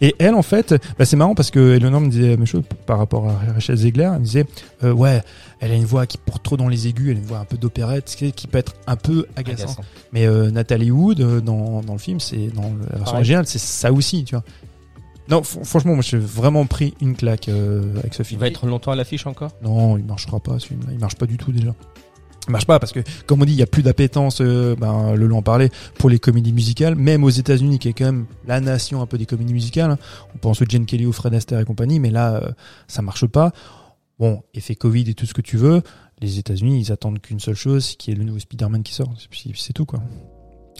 ouais. Et elle, en fait, bah, c'est marrant parce que Eleanor me disait la même chose par rapport à Rachel Zegler. Elle me disait, euh, ouais, elle a une voix qui porte trop dans les aigus, elle a une voix un peu d'opérette, ce qui qui peut être un peu agaçant. Agaçant. Mais euh, Nathalie Wood, euh, dans, dans le film, c'est dans la version Pareil. originale, c'est ça aussi, tu vois. Non, fr- franchement, moi, j'ai vraiment pris une claque euh, avec ce Il film. va être longtemps à l'affiche encore? Non, il marchera pas ce film-là. Il marche pas du tout déjà. Il marche pas parce que, comme on dit, il y a plus d'appétence. Euh, ben, Lolo en parlait pour les comédies musicales, même aux États-Unis, qui est quand même la nation un peu des comédies musicales. hein. On pense au Jane Kelly, au Fred Astaire et compagnie, mais là, euh, ça marche pas. Bon, effet Covid et tout ce que tu veux. Les États-Unis, ils attendent qu'une seule chose, qui est le nouveau Spider-Man qui sort. C'est c'est tout quoi.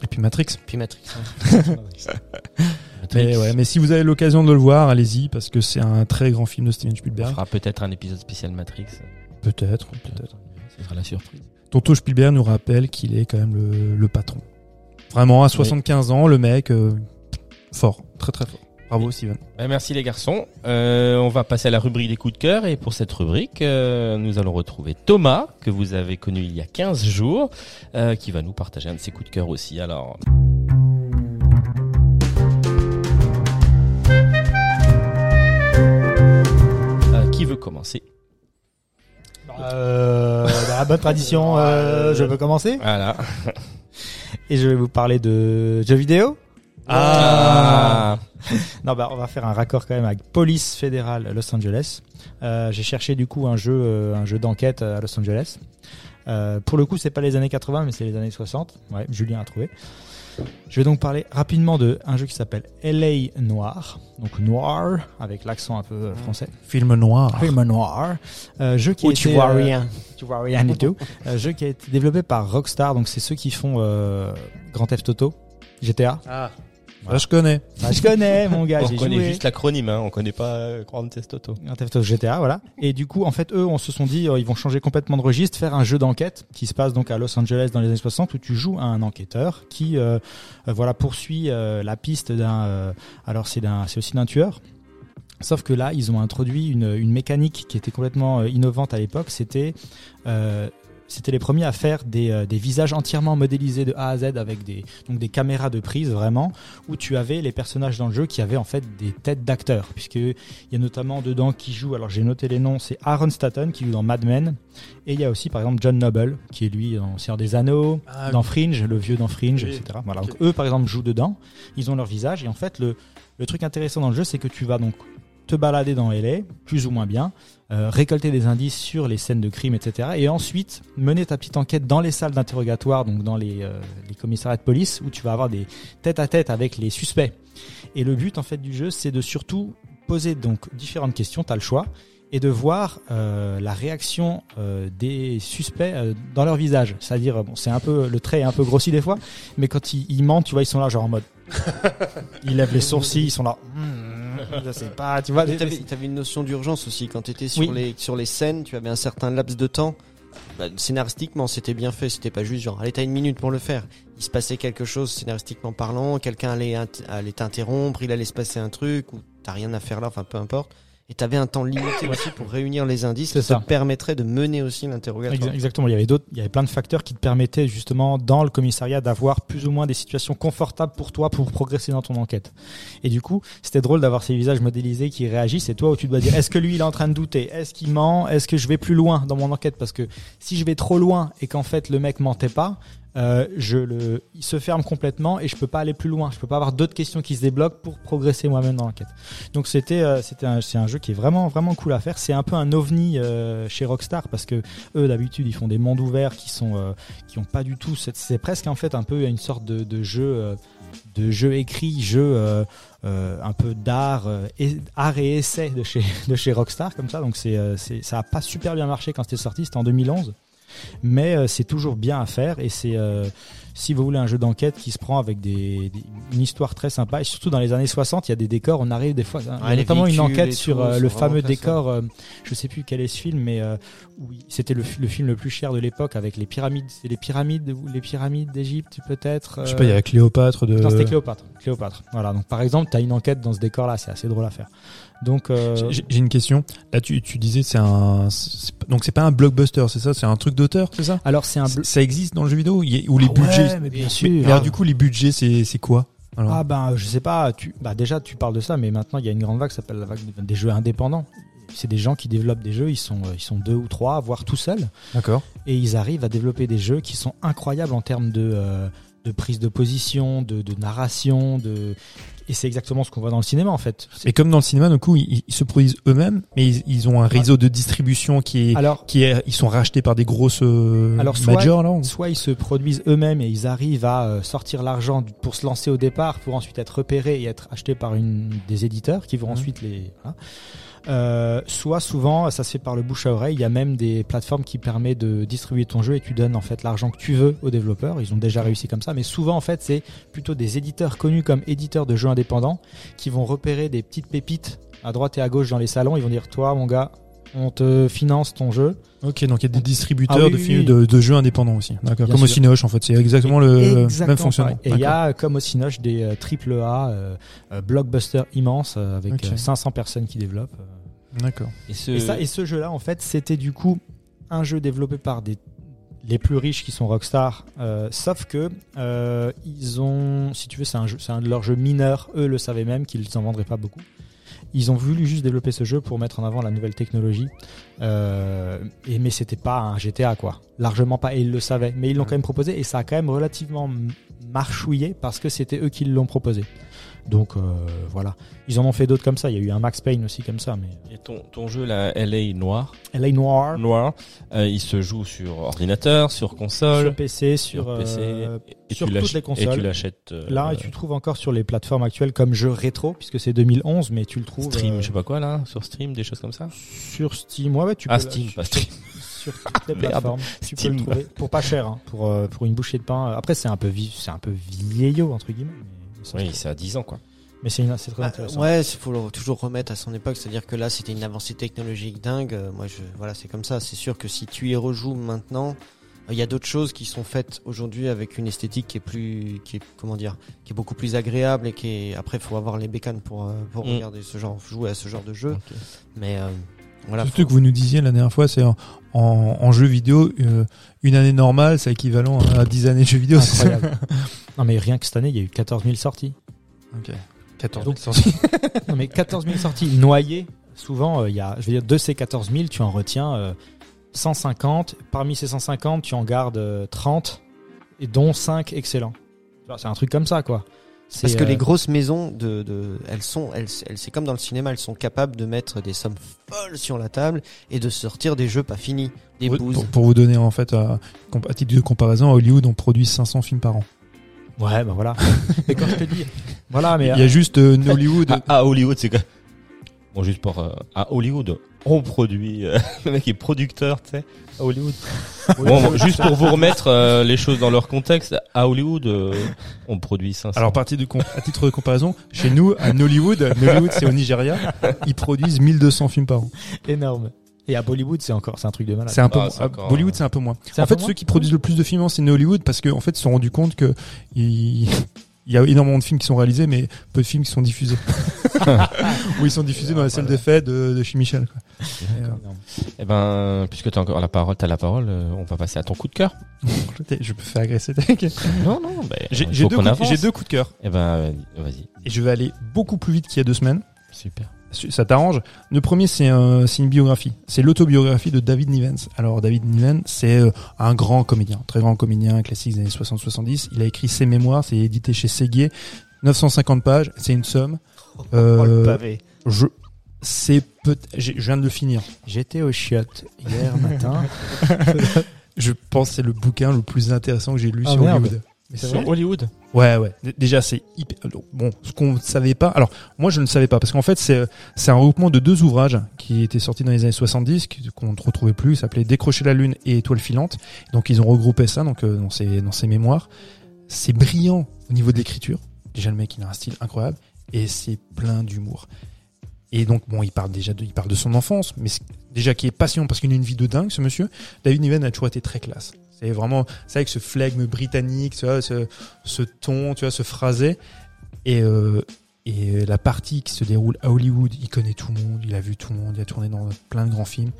Et puis Matrix. Puis Matrix. hein. Mais ouais, mais si vous avez l'occasion de le voir, allez-y parce que c'est un très grand film de Steven On Spielberg. fera peut-être un épisode spécial Matrix. Peut-être, peut-être. Ce sera la surprise. Tonto Spielberg nous rappelle qu'il est quand même le, le patron. Vraiment, à 75 ans, le mec, euh, fort, très très fort. Bravo Steven. Ben, merci les garçons. Euh, on va passer à la rubrique des coups de cœur et pour cette rubrique, euh, nous allons retrouver Thomas que vous avez connu il y a 15 jours, euh, qui va nous partager un de ses coups de cœur aussi. Alors, euh, qui veut commencer? Euh, dans la bonne tradition, euh, je peux commencer Voilà. et je vais vous parler de jeux vidéo. Ah. Non, bah on va faire un raccord quand même avec Police fédérale Los Angeles. Euh, J'ai cherché du coup un jeu, euh, un jeu d'enquête à Los Angeles. Euh, pour le coup, c'est pas les années 80, mais c'est les années 60. Ouais, Julien a trouvé. Je vais donc parler rapidement de un jeu qui s'appelle LA Noir, donc noir avec l'accent un peu euh, français. Film noir. Film noir, euh, jeu qui a Où tu été, vois euh, rien. tu vois rien du tout. Euh, jeu qui a été développé par Rockstar, donc c'est ceux qui font euh, Grand Theft Auto, GTA. Ah. Ça, je connais. Ah, je connais mon gars, on connaît joué. juste l'acronyme, hein, on connaît pas euh, Grand Theft Auto. Grand Theft Auto GTA, voilà. Et du coup, en fait, eux, on se sont dit, euh, ils vont changer complètement de registre, faire un jeu d'enquête qui se passe donc à Los Angeles dans les années 60 où tu joues à un enquêteur qui, euh, euh, voilà, poursuit euh, la piste d'un. euh, alors c'est d'un, c'est aussi d'un tueur. Sauf que là, ils ont introduit une, une mécanique qui était complètement euh, innovante à l'époque. C'était euh, c'était les premiers à faire des, euh, des visages entièrement modélisés de A à Z avec des donc des caméras de prise vraiment où tu avais les personnages dans le jeu qui avaient en fait des têtes d'acteurs. Puisque il y a notamment dedans qui joue alors j'ai noté les noms c'est Aaron Staton qui joue dans Mad Men. Et il y a aussi par exemple John Noble qui est lui dans Seigneur des Anneaux Ah, dans Fringe le vieux dans Fringe Oui. etc voilà. Donc eux par exemple jouent dedans. Ils ont leur visage. Et en fait le le truc intéressant dans le jeu c'est que tu vas donc te balader dans LA plus ou moins bien euh, récolter des indices sur les scènes de crime, etc. Et ensuite mener ta petite enquête dans les salles d'interrogatoire, donc dans les, euh, les commissariats de police, où tu vas avoir des tête à tête avec les suspects. Et le but en fait du jeu, c'est de surtout poser donc différentes questions. T'as le choix et de voir euh, la réaction des suspects dans leur visage. C'est-à-dire, bon, c'est un peu le trait est un peu grossi des fois, mais quand ils, mentent, tu vois, ils sont là genre en mode, ils lèvent les sourcils, ils sont là. Hmm, je sais pas, tu vois. T'avais une notion d'urgence aussi quand t'étais sur Oui. les sur les scènes, tu avais un certain laps de temps. Bah, scénaristiquement, c'était bien fait. C'était pas juste genre, allez, t'as une minute pour le faire. Il se passait quelque chose scénaristiquement parlant. Quelqu'un allait allait t'interrompre, il allait se passer un truc ou t'as rien à faire là. Enfin, peu importe. Et t'avais un temps limité aussi pour réunir les indices qui ça. te permettrait de mener aussi l'interrogatoire. Exa- Exactement. Il y avait d'autres, il y avait plein de facteurs qui te permettaient justement dans le commissariat d'avoir plus ou moins des situations confortables pour toi pour progresser dans ton enquête. Et du coup, c'était drôle d'avoir ces visages modélisés qui réagissent. Et toi, où tu dois dire, est-ce que lui, il est en train de douter? Est-ce qu'il ment? Est-ce que je vais plus loin dans mon enquête? Parce que si je vais trop loin et qu'en fait le mec mentait pas, euh, je le, il se ferme complètement et je peux pas aller plus loin. Je peux pas avoir d'autres questions qui se débloquent pour progresser moi-même dans l'enquête. Donc c'était, euh, c'était, c'est un jeu qui est vraiment, vraiment cool à faire. C'est un peu un ovni euh, chez Rockstar parce que eux d'habitude ils font des mondes ouverts qui sont, euh, qui ont pas du tout. C'est, c'est presque en fait un peu une sorte de, de jeu, euh, de jeu écrit, jeu euh, un peu d'art, euh, et, art et essai de chez, de chez Rockstar comme ça. Donc c'est, euh, c'est, ça a pas super bien marché quand c'était sorti. C'était en 2011 mais euh, c'est toujours bien à faire et c'est euh, si vous voulez un jeu d'enquête qui se prend avec des, des- une histoire très sympa et surtout dans les années 60 il y a des décors on arrive des fois il y a Ouais, les notamment une enquête sur tout, euh, le fameux décor euh, je sais plus quel est ce film mais euh, oui c'était le, fi- le film le plus cher de l'époque avec les pyramides c'est les pyramides les pyramides d'Égypte peut-être Je sais pas, il y a Cléopâtre de. non, c'était Cléopâtre. Cléopâtre. Voilà. Donc, par exemple, tu as une enquête dans ce décor-là. C'est assez drôle à faire. Donc, euh, J'ai une question. Là, tu, tu disais c'est un. Donc c'est pas un blockbuster, c'est ça? C'est un truc d'auteur, c'est ça alors, c'est un. Ça existe dans le jeu vidéo? Il y a- Ou les Ah ouais, budgets mais bien sûr. mais alors, du coup, les budgets, c'est c'est quoi? Alors Ah ben je sais pas, tu bah déjà tu parles de ça mais maintenant il y a une grande vague qui s'appelle la vague des- des jeux indépendants. C'est des gens qui développent des jeux, ils sont euh, ils sont deux ou trois voire tout seuls D'accord. et ils arrivent à développer des jeux qui sont incroyables en termes de euh, de prise de position, de, de narration, de et c'est exactement ce qu'on voit dans le cinéma en fait. Mais comme dans le cinéma, du coup, ils, ils se produisent eux-mêmes, mais ils, ils ont un réseau de distribution qui est, Alors qui est, ils sont rachetés par des grosses euh, Alors, soit- majors là. ou- soit ils se produisent eux-mêmes et ils arrivent à euh, sortir l'argent pour se lancer au départ, pour ensuite être repérés et être achetés par une des éditeurs qui vont ensuite les. voilà. Euh, soit souvent ça se fait par le bouche à oreille. Il y a même des plateformes qui permettent de distribuer ton jeu et tu donnes en fait l'argent que tu veux aux développeurs. Ils ont déjà réussi comme ça, mais souvent en fait c'est plutôt des éditeurs connus comme éditeurs de jeux indépendants qui vont repérer des petites pépites à droite et à gauche dans les salons. Ils vont dire toi mon gars, on te finance ton jeu. Ok, donc il y a des distributeurs Ah oui, de oui, films oui. de, de jeux indépendants aussi. D'accord. Comme au sûr. Cinoche en fait, c'est exactement le Exactement même fonctionnement. pareil. Et il y a, comme au Cinoche, des euh, triple A, euh, euh, blockbusters immenses euh, avec Ok. euh, 500 personnes qui développent. D'accord. Et ce, Et, ça, et ce jeu-là, en fait, c'était du coup un jeu développé par des les plus riches qui sont Rockstar, euh, sauf que euh, ils ont, si tu veux, c'est un jeu, c'est un de leurs jeux mineurs. Eux le savaient même qu'ils en vendraient pas beaucoup. Ils ont voulu juste développer ce jeu pour mettre en avant la nouvelle technologie, euh, et mais c'était pas un GTA quoi, largement pas. Et ils le savaient, mais ils l'ont quand même proposé et ça a quand même relativement marchouillé parce que c'était eux qui l'ont proposé. Donc euh, voilà, ils en ont fait d'autres comme ça. Il y a eu un Max Payne aussi comme ça, mais et ton, ton jeu, la LA Noir, LA Noir. Noir euh, il se joue sur ordinateur, sur console, sur PC, sur, sur PC, euh, et, sur tu toutes les consoles. Et tu l'achètes Là, et tu le trouves encore sur les plateformes actuelles comme jeu rétro, puisque c'est 2011, mais tu le trouves Stream, je sais pas quoi là, sur Stream, des choses comme ça? sur Steam. Ouais, ouais, tu Ah, peux Steam, sur, pas Stream. sur toutes les plateformes. Tu peux Steam. le trouver pour pas cher, hein, pour pour une bouchée de pain. Après, c'est un peu c'est un peu vieillot entre guillemets. Oui, c'est à 10 ans quoi. mais c'est une- c'est très Ah, intéressant. ouais, il faut le- toujours remettre à son époque, c'est-à-dire que là c'était une avancée technologique dingue. Euh, Moi, je, voilà, c'est comme ça. C'est sûr que si tu y rejoues maintenant, euh, il y a d'autres choses qui sont faites aujourd'hui avec une esthétique qui est plus, qui est comment dire, qui est beaucoup plus agréable et qui est. Après, faut avoir les bécanes pour euh, pour Mm. regarder ce genre, jouer à ce genre de jeu. Mais euh, Voilà. Surtout que vous nous disiez la dernière fois, c'est en, en, en jeu vidéo, euh, une année normale, c'est équivalent à 10 années de jeu vidéo. c'est ça Incroyable. non mais rien que cette année, il y a eu 14 000 sorties. Ok. 14 Donc- 000 sorties. Non mais 14 000 sorties noyées. Souvent, euh, il y a, je veux dire, de ces 14 000, tu en retiens euh, 150. Parmi ces 150, tu en gardes euh, 30, et dont 5 excellents. C'est un truc comme ça, quoi. Parce que euh, les grosses maisons, de, de, elles sont, elles, elles- c'est comme dans le cinéma, elles sont capables de mettre des sommes folles sur la table et de sortir des jeux pas finis, des pour, bouses. pour- pour vous donner en fait, à, à titre de comparaison, à Hollywood, on produit 500 films par an. Ouais, bah voilà. mais quand je te dis, voilà, mais Il y a juste euh, Hollywood. À, à Hollywood, c'est quoi? Bon, juste pour euh, à Hollywood, on produit. euh, le mec est producteur, tu sais. À Hollywood. Bon, bon, juste pour vous remettre euh, les choses dans leur contexte, à Hollywood, euh, on produit 500. Alors, partie de com- à titre de comparaison, chez nous, à Nollywood, Nollywood c'est au Nigeria, ils produisent 1200 films par an. énorme. Et à Bollywood, c'est encore, c'est un truc de malade. C'est un peu Ah, moins- c'est à encore- Bollywood, c'est un peu moins. En fait, ceux qui produisent le plus de films, c'est Nollywood parce qu'en en fait, ils se sont rendus compte que il il y a énormément de films qui sont réalisés, mais peu de films qui sont diffusés. Ou ils sont diffusés dans la salle de fête de, de chez Michel. Quoi. Et, euh. Eh ben, puisque t'as encore la parole, t'as la parole, euh, on va passer à ton coup de cœur. je peux faire agresser. Non, non, ben, J'ai il j'ai faut deux, qu'on coups- avance. j'ai deux coups de cœur Eh ben, vas-y. et je vais aller beaucoup plus vite qu'il y a deux semaines. Super. Ça t'arrange Le premier, c'est un, une biographie. C'est l'autobiographie de David Niven. Alors, David Niven, c'est euh, un grand comédien, très grand comédien, classique des années 60-70. Il a écrit ses mémoires, c'est édité chez Séguier. 950 pages, c'est une somme. Euh, Oh, le pavé. je, c'est peut je viens de le finir. J'étais au chiottes hier matin. Je pense que c'est le bouquin le plus intéressant que j'ai lu Ah, sur merde. Hollywood. C'est Sur Hollywood Ouais, ouais. Déjà, c'est hyper... Bon, ce qu'on ne savait pas... Alors, moi, je ne savais pas, parce qu'en fait, c'est c'est un regroupement de deux ouvrages qui étaient sortis dans les années 70, qui- qu'on ne retrouvait plus, ça s'appelait Décrocher la Lune et Étoile filante. Donc, ils ont regroupé ça donc, euh, dans, ses, dans ses mémoires. C'est brillant au niveau de l'écriture. Déjà, le mec, il a un style incroyable. Et c'est plein d'humour. Et donc, bon, il parle déjà de, il parle de son enfance, mais déjà qui est patient, parce qu'il a une vie de dingue, ce monsieur. David Niven a toujours été très classe. C'est vraiment, c'est avec ce flegme britannique, tu vois, ce, ce ton, tu vois, ce phrasé. Et, euh, et la partie qui se déroule à Hollywood, il connaît tout le monde, il a vu tout le monde, il a tourné dans plein de grands films.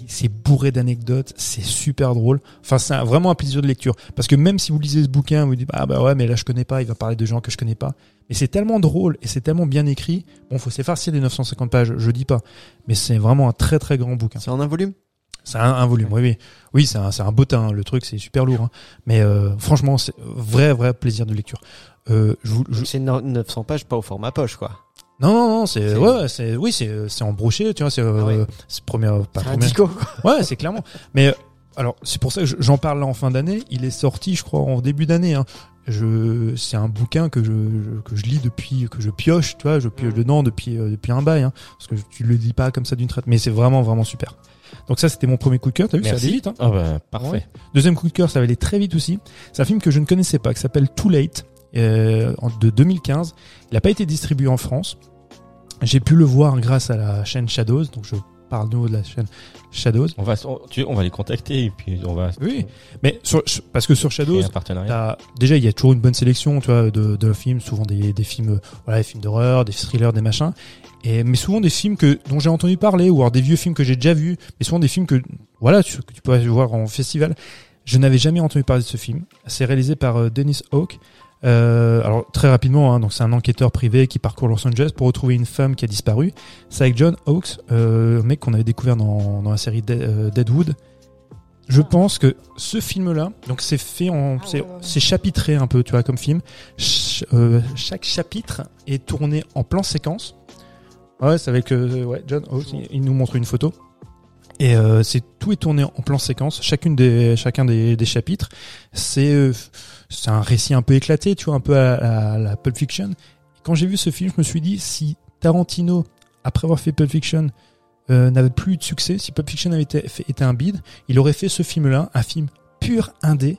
Il- C'est bourré d'anecdotes, c'est super drôle. Enfin, c'est vraiment un plaisir de lecture. Parce que même si vous lisez ce bouquin, vous dites, ah bah ouais, mais là je connais pas, il va parler de gens que je connais pas. Mais c'est tellement drôle et c'est tellement bien écrit. Bon, faut s'effarcir des 950 pages, je dis pas. Mais c'est vraiment un très très grand bouquin. C'est en un volume? C'est un, un volume, oui, oui. Oui, c'est un, un bottin, hein, le truc, c'est super lourd. hein. Mais euh, franchement, c'est vrai, vrai plaisir de lecture. Euh, je C'est no- 900 pages, pas au format poche, quoi. Non, non, non, c'est, ouais, c'est, oui, c'est, c'est en brochet, tu vois, c'est, euh, Ah c'est première, pas première. dico. Ouais, c'est clairement. Mais euh, alors, c'est pour ça que je- j'en parle là en fin d'année. Il est sorti, je crois, en début d'année. Hein. Je, c'est un bouquin que je, que je lis depuis, que je pioche, tu vois, je pioche dedans depuis, depuis un bail, hein, parce que tu le lis pas comme ça d'une traite. Mais c'est vraiment, vraiment super. Donc ça, c'était mon premier coup de cœur. T'as vu, ça allait Merci. vite. Hein. Ah bah, parfait. Ouais. Deuxième coup de cœur, ça va aller très vite aussi. C'est un film que je ne connaissais pas, qui s'appelle Too Late, euh, de 2015. Il n'a pas été distribué en France. J'ai pu le voir grâce à la chaîne Shadows, donc je parle de nouveau de la chaîne Shadows. On va, on, tu- on va les contacter et puis on va Oui, mais sur, parce que sur Shadows, déjà il y a toujours une bonne sélection, tu vois, de, de films, souvent des, des films, euh, voilà, des films d'horreur, des thrillers, des machins, et mais souvent des films que dont j'ai entendu parler ou alors des vieux films que j'ai déjà vus, mais souvent des films que voilà tu- que tu peux voir en festival. Je n'avais jamais entendu parler de ce film. C'est réalisé par euh, Dennis Hawke. Euh, alors très rapidement, hein, donc c'est un enquêteur privé qui parcourt Los Angeles pour retrouver une femme qui a disparu. C'est avec John Hawkes, euh, un mec qu'on avait découvert dans, dans la série euh, Deadwood. Je pense que ce film-là, donc c'est fait en, c'est, c'est chapitré un peu, tu vois, comme film. Ch- euh, chaque chapitre est tourné en plan séquence. Ouais, c'est avec euh, ouais, John Hawkes. Il, il nous montre une photo. Et euh, c'est tout est tourné en plan séquence. Chacune des, chacun des, des chapitres, c'est euh, c'est un récit un peu éclaté, tu vois, un peu à, à la Pulp Fiction. Quand j'ai vu ce film, je me suis dit si Tarantino, après avoir fait Pulp Fiction, euh, n'avait plus eu de succès, si Pulp Fiction avait été, été un bide, il aurait fait ce film-là, un film pur indé,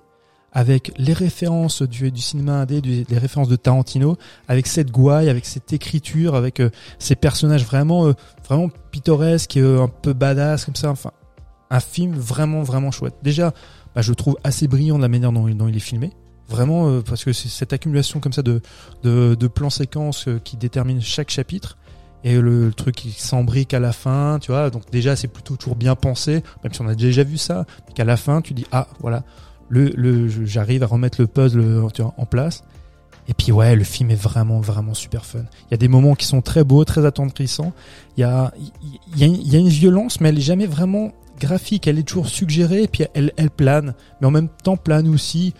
avec les références du, du cinéma indé, du- les références de Tarantino, avec cette gouaille, avec cette écriture, avec euh, ces personnages vraiment, euh, vraiment pittoresques, euh, un peu badass comme ça. Enfin, un film vraiment, vraiment chouette. Déjà, bah, je trouve assez brillant de la manière dont, il- est filmé. Vraiment, euh, parce que c'est cette accumulation comme ça de, de, de plans séquences euh, qui déterminent chaque chapitre. et le, le truc qui s'embrique à la fin, tu vois. Donc déjà, c'est plutôt toujours bien pensé, même si on a déjà vu ça. Qu'à la fin, tu dis ah voilà, le, j'arrive à remettre le puzzle vois, en place. Et puis ouais, le film est vraiment vraiment super fun. Il y a des moments qui sont très beaux, très attendrissants. Il y a il y a, une- il y a une violence, mais elle est jamais vraiment graphique. Elle est toujours suggérée, et puis elle elle plane, mais en même temps plane aussi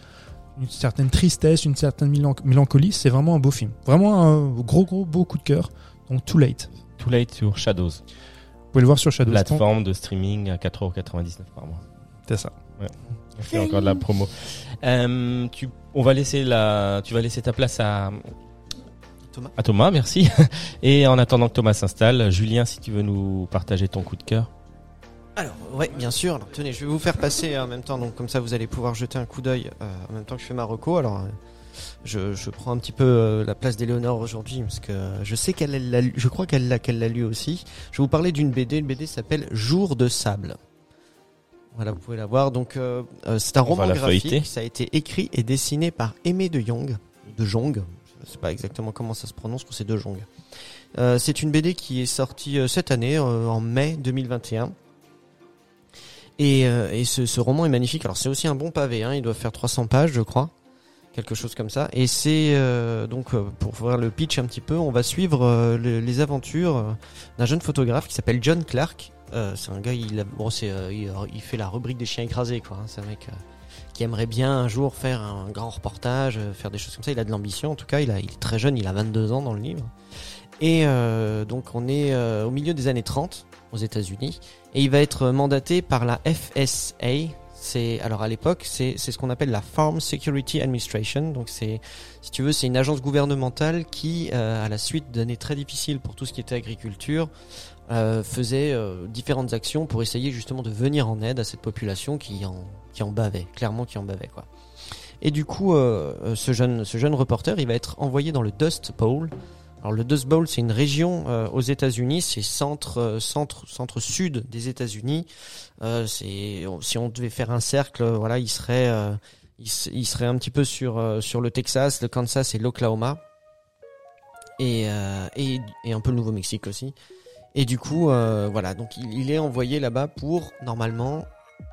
une certaine tristesse, une certaine mélan- mélancolie. C'est vraiment un beau film, vraiment un gros gros beau coup de cœur. Donc Too Late. Too Late sur Shadows, Vous pouvez le voir sur Shadow. plateforme de streaming à 4,99€ par mois. C'est ça. On fait encore de la promo. Euh, tu, on va laisser la, tu vas laisser ta place à Thomas. À Thomas, merci. Et en attendant que Thomas s'installe, Julien, si tu veux nous partager ton coup de cœur. Alors, ouais, bien sûr. Alors, tenez, je vais vous faire passer en même temps, donc comme ça vous allez pouvoir jeter un coup d'œil euh, en même temps que je fais ma reco. Alors, euh, je, je prends un petit peu euh, la place d'Éléonore aujourd'hui parce que je sais qu'elle je crois qu'elle l'a qu'elle l'a lu aussi. Je vais vous parler d'une BD. Une BD s'appelle Jour de sable. Voilà, vous pouvez la voir. Donc, euh, euh, c'est un roman graphique. feuilleter. Ça a été écrit et dessiné par Aimé de Jong, de Jong. Je sais pas exactement comment ça se prononce, mais c'est de Jong. Euh, c'est une BD qui est sortie euh, cette année, en mai 2021. Et, et ce, ce roman est magnifique. Alors c'est aussi un bon pavé, hein. il doit faire 300 pages, je crois, quelque chose comme ça. Et c'est donc pour voir le pitch un petit peu, on va suivre le- les aventures d'un jeune photographe qui s'appelle John Clark. Euh, c'est un gars, il, bon, c'est, euh, il, fait la rubrique des chiens écrasés, quoi. hein. C'est un mec euh, qui aimerait bien un jour faire un grand reportage, euh, faire des choses comme ça. Il a de l'ambition, en tout cas. Il, est très jeune, il a 22 ans dans le livre. Et euh, donc on est euh, au milieu des années 30 aux États-Unis et il va être mandaté par la FSA. C'est alors à l'époque c'est ce qu'on appelle la Farm Security Administration. Donc c'est si tu veux c'est une agence gouvernementale qui euh, à la suite d'années très difficiles pour tout ce qui était agriculture euh, faisait euh, différentes actions pour essayer justement de venir en aide à cette population qui en qui en bavait clairement qui en bavait quoi. Et du coup euh, euh, ce jeune ce jeune reporter il va être envoyé dans le Dust Bowl. Alors le Dust Bowl, c'est une région euh, aux États-Unis, c'est centre centre centre sud des États-Unis. Si on devait faire un cercle, voilà, il serait il, il serait un petit peu sur sur le Texas, le Kansas et l'Oklahoma et, et et un peu le Nouveau-Mexique aussi. Et du coup, euh, voilà, donc il, est envoyé là-bas pour normalement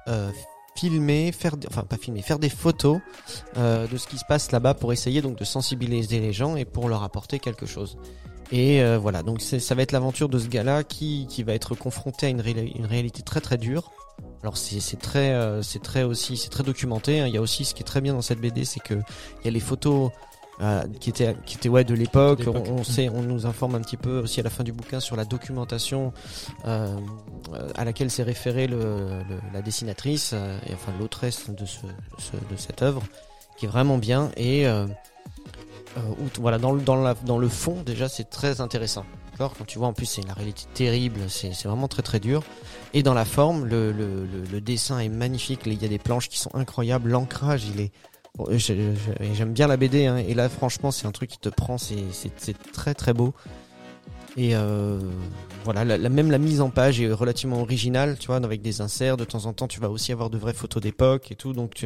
euh, filmer, faire, enfin pas filmer, faire des photos euh, de ce qui se passe là-bas pour essayer donc de sensibiliser les gens et pour leur apporter quelque chose. Et euh, voilà, donc ça va être l'aventure de ce gars-là qui, qui va être confronté à une, réa- une réalité très très dure. Alors c'est c'est très euh, c'est très aussi c'est très documenté. hein. Il y a aussi ce qui est très bien dans cette BD, c'est que il y a les photos euh, qui étaient qui étaient ouais de l'époque. On, on sait, on nous informe un petit peu aussi à la fin du bouquin sur la documentation euh, à laquelle s'est référée le, le- la dessinatrice euh, et enfin l'autrice de ce, ce- de cette œuvre, qui est vraiment bien et euh, euh, où- voilà dans le dans la dans le fond déjà c'est très intéressant. Quand tu vois en plus c'est la réalité terrible, c'est c'est vraiment très très dur. Et dans la forme, le, le, le, le dessin est magnifique. Il y a des planches qui sont incroyables. L'ancrage, il est. J'aime bien la BD. Hein, et là, franchement, c'est un truc qui te prend. C'est très très beau. Et euh, voilà, la, la- même la mise en page est relativement originale, tu vois, avec des inserts. De temps en temps, tu vas aussi avoir de vraies photos d'époque et tout. Donc,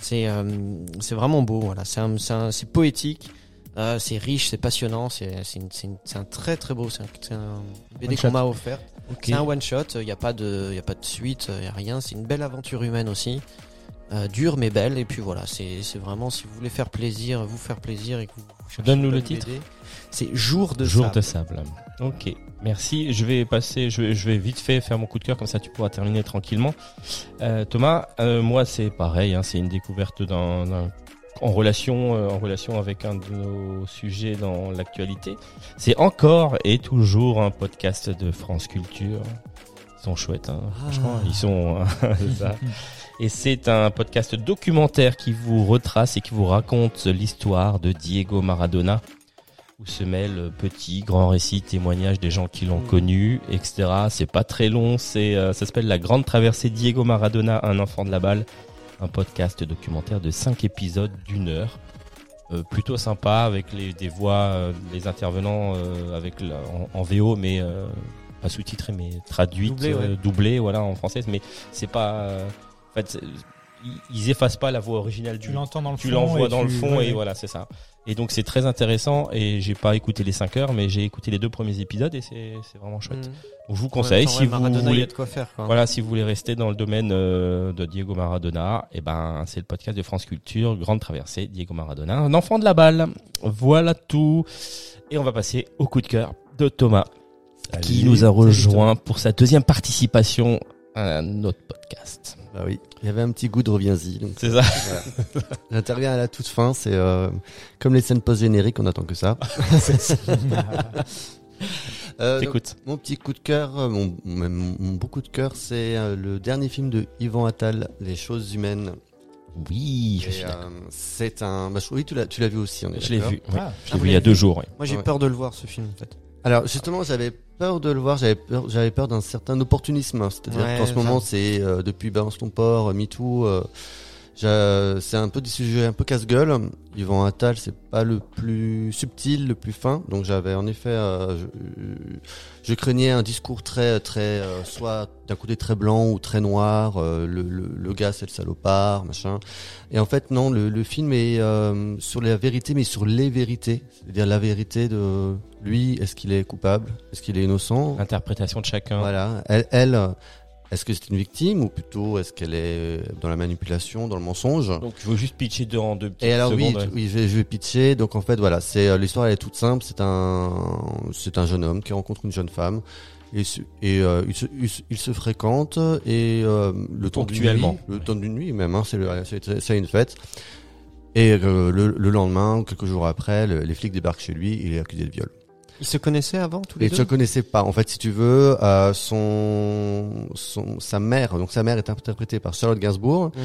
c'est euh, vraiment beau. Voilà, c'est poétique. Euh, c'est riche, c'est passionnant, c'est un très très beau, c'est un, BD qu'on m'a offert. C'est un one shot, il n'y a pas de, il a pas de suite, il y a rien. C'est une belle aventure humaine aussi, euh, dure mais belle. Et puis voilà, c'est vraiment si vous voulez faire plaisir, vous faire plaisir et que vous cherchez Donne-nous le titre. C'est Jour de Jour sable. de sable. Ok, merci. Je vais passer, je vais, je vais vite fait faire mon coup de cœur, comme ça tu pourras terminer tranquillement. Euh, Thomas, euh, moi c'est pareil, hein, c'est une découverte d'un, d'un- en relation, euh, en relation avec un de nos sujets dans l'actualité. C'est encore et toujours un podcast de France Culture. Ils sont chouettes, hein. franchement, ils sont. c'est ça. Et c'est un podcast documentaire qui vous retrace et qui vous raconte l'histoire de Diego Maradona, où se mêlent petits, grands récits, témoignages des gens qui l'ont Mhm. connu, etc. C'est pas très long, c'est euh, ça s'appelle La Grande Traversée Diego Maradona, un enfant de la balle, un podcast documentaire de 5 épisodes d'une heure. Euh, plutôt sympa avec les, des voix, euh, les intervenants euh, avec la- en, en VO, mais pas sous-titré, mais traduite, Doublé, ouais. euh, voilà, en français. Mais c'est pas, euh, en fait, ils, effacent pas la voix originale du, Tu l'entends dans le tu fond l'envoies et dans le fond ouais, et ouais. voilà c'est ça Et donc c'est très intéressant et j'ai pas écouté les 5 heures mais j'ai écouté les deux premiers épisodes et c'est vraiment chouette. Mm. Donc je vous conseille temps, si ouais, vous voulez de quoi faire. Quoi. voilà, si vous voulez rester dans le domaine euh, de Diego Maradona, eh ben c'est le podcast de France Culture, Grande Traversée, Diego Maradona, un enfant de la balle. Voilà tout. Et on va passer au coup de cœur de Thomas, qui nous a rejoint pour sa deuxième participation à notre podcast. Bah oui, il y avait un petit goût de reviens-y. C'est ça. voilà. J'interviens à la toute fin, c'est euh, comme les scènes post-génériques, on attend que ça. Euh, donc, mon petit coup de cœur, euh, mon, mon, mon beau coup de cœur, c'est euh, le dernier film de Yvan Attal, Les choses humaines. Oui, je suis euh, c'est un. Bah, oui, tu l'as, tu l'as vu aussi. On est Je l'ai vu. oui. Ah, Je l'ai vu il y a deux jours. oui. Moi, j'ai Ouais. peur de le voir ce film en fait. Alors justement, j'avais peur de le voir, j'avais peur, j'avais peur d'un certain opportunisme. C'est-à-dire Ouais, qu'en ce ça. moment, c'est euh, depuis Balance ton port, euh, MeToo, euh, c'est un peu des sujets un peu casse-gueule. Yvan Attal, c'est pas le plus subtil, le plus fin. Donc j'avais en effet, euh, je, je craignais un discours très, très, euh, soit d'un côté très blanc ou très noir. euh, le, le, le gars, c'est le salopard, machin. Et en fait, non, le, le film est sur la vérité, mais sur les vérités. C'est-à-dire la vérité de lui, est-ce qu'il est coupable? Est-ce qu'il est innocent? L'interprétation de chacun. Voilà. Elle, elle est-ce que c'est une victime ou plutôt est-ce qu'elle est dans la manipulation, dans le mensonge? Donc je veux juste pitcher deux en deux petites et alors oui, secondes. t- oui, je vais, je vais pitcher. Donc en fait voilà, c'est euh, l'histoire elle est toute simple. C'est un c'est un jeune homme qui rencontre une jeune femme et, et euh, ils, se, ils, ils se fréquentent et euh, le temps d'une nuit, le temps d'une nuit même, hein, c'est une fête. Et euh, le, le lendemain, quelques jours après, le- les flics débarquent chez lui. Il est accusé de viol. Ils se connaissaient avant tous les deux ne connaissais pas. En fait, si tu veux, euh, son, son, sa mère, donc sa mère est interprétée par Charlotte Gainsbourg, Mhm.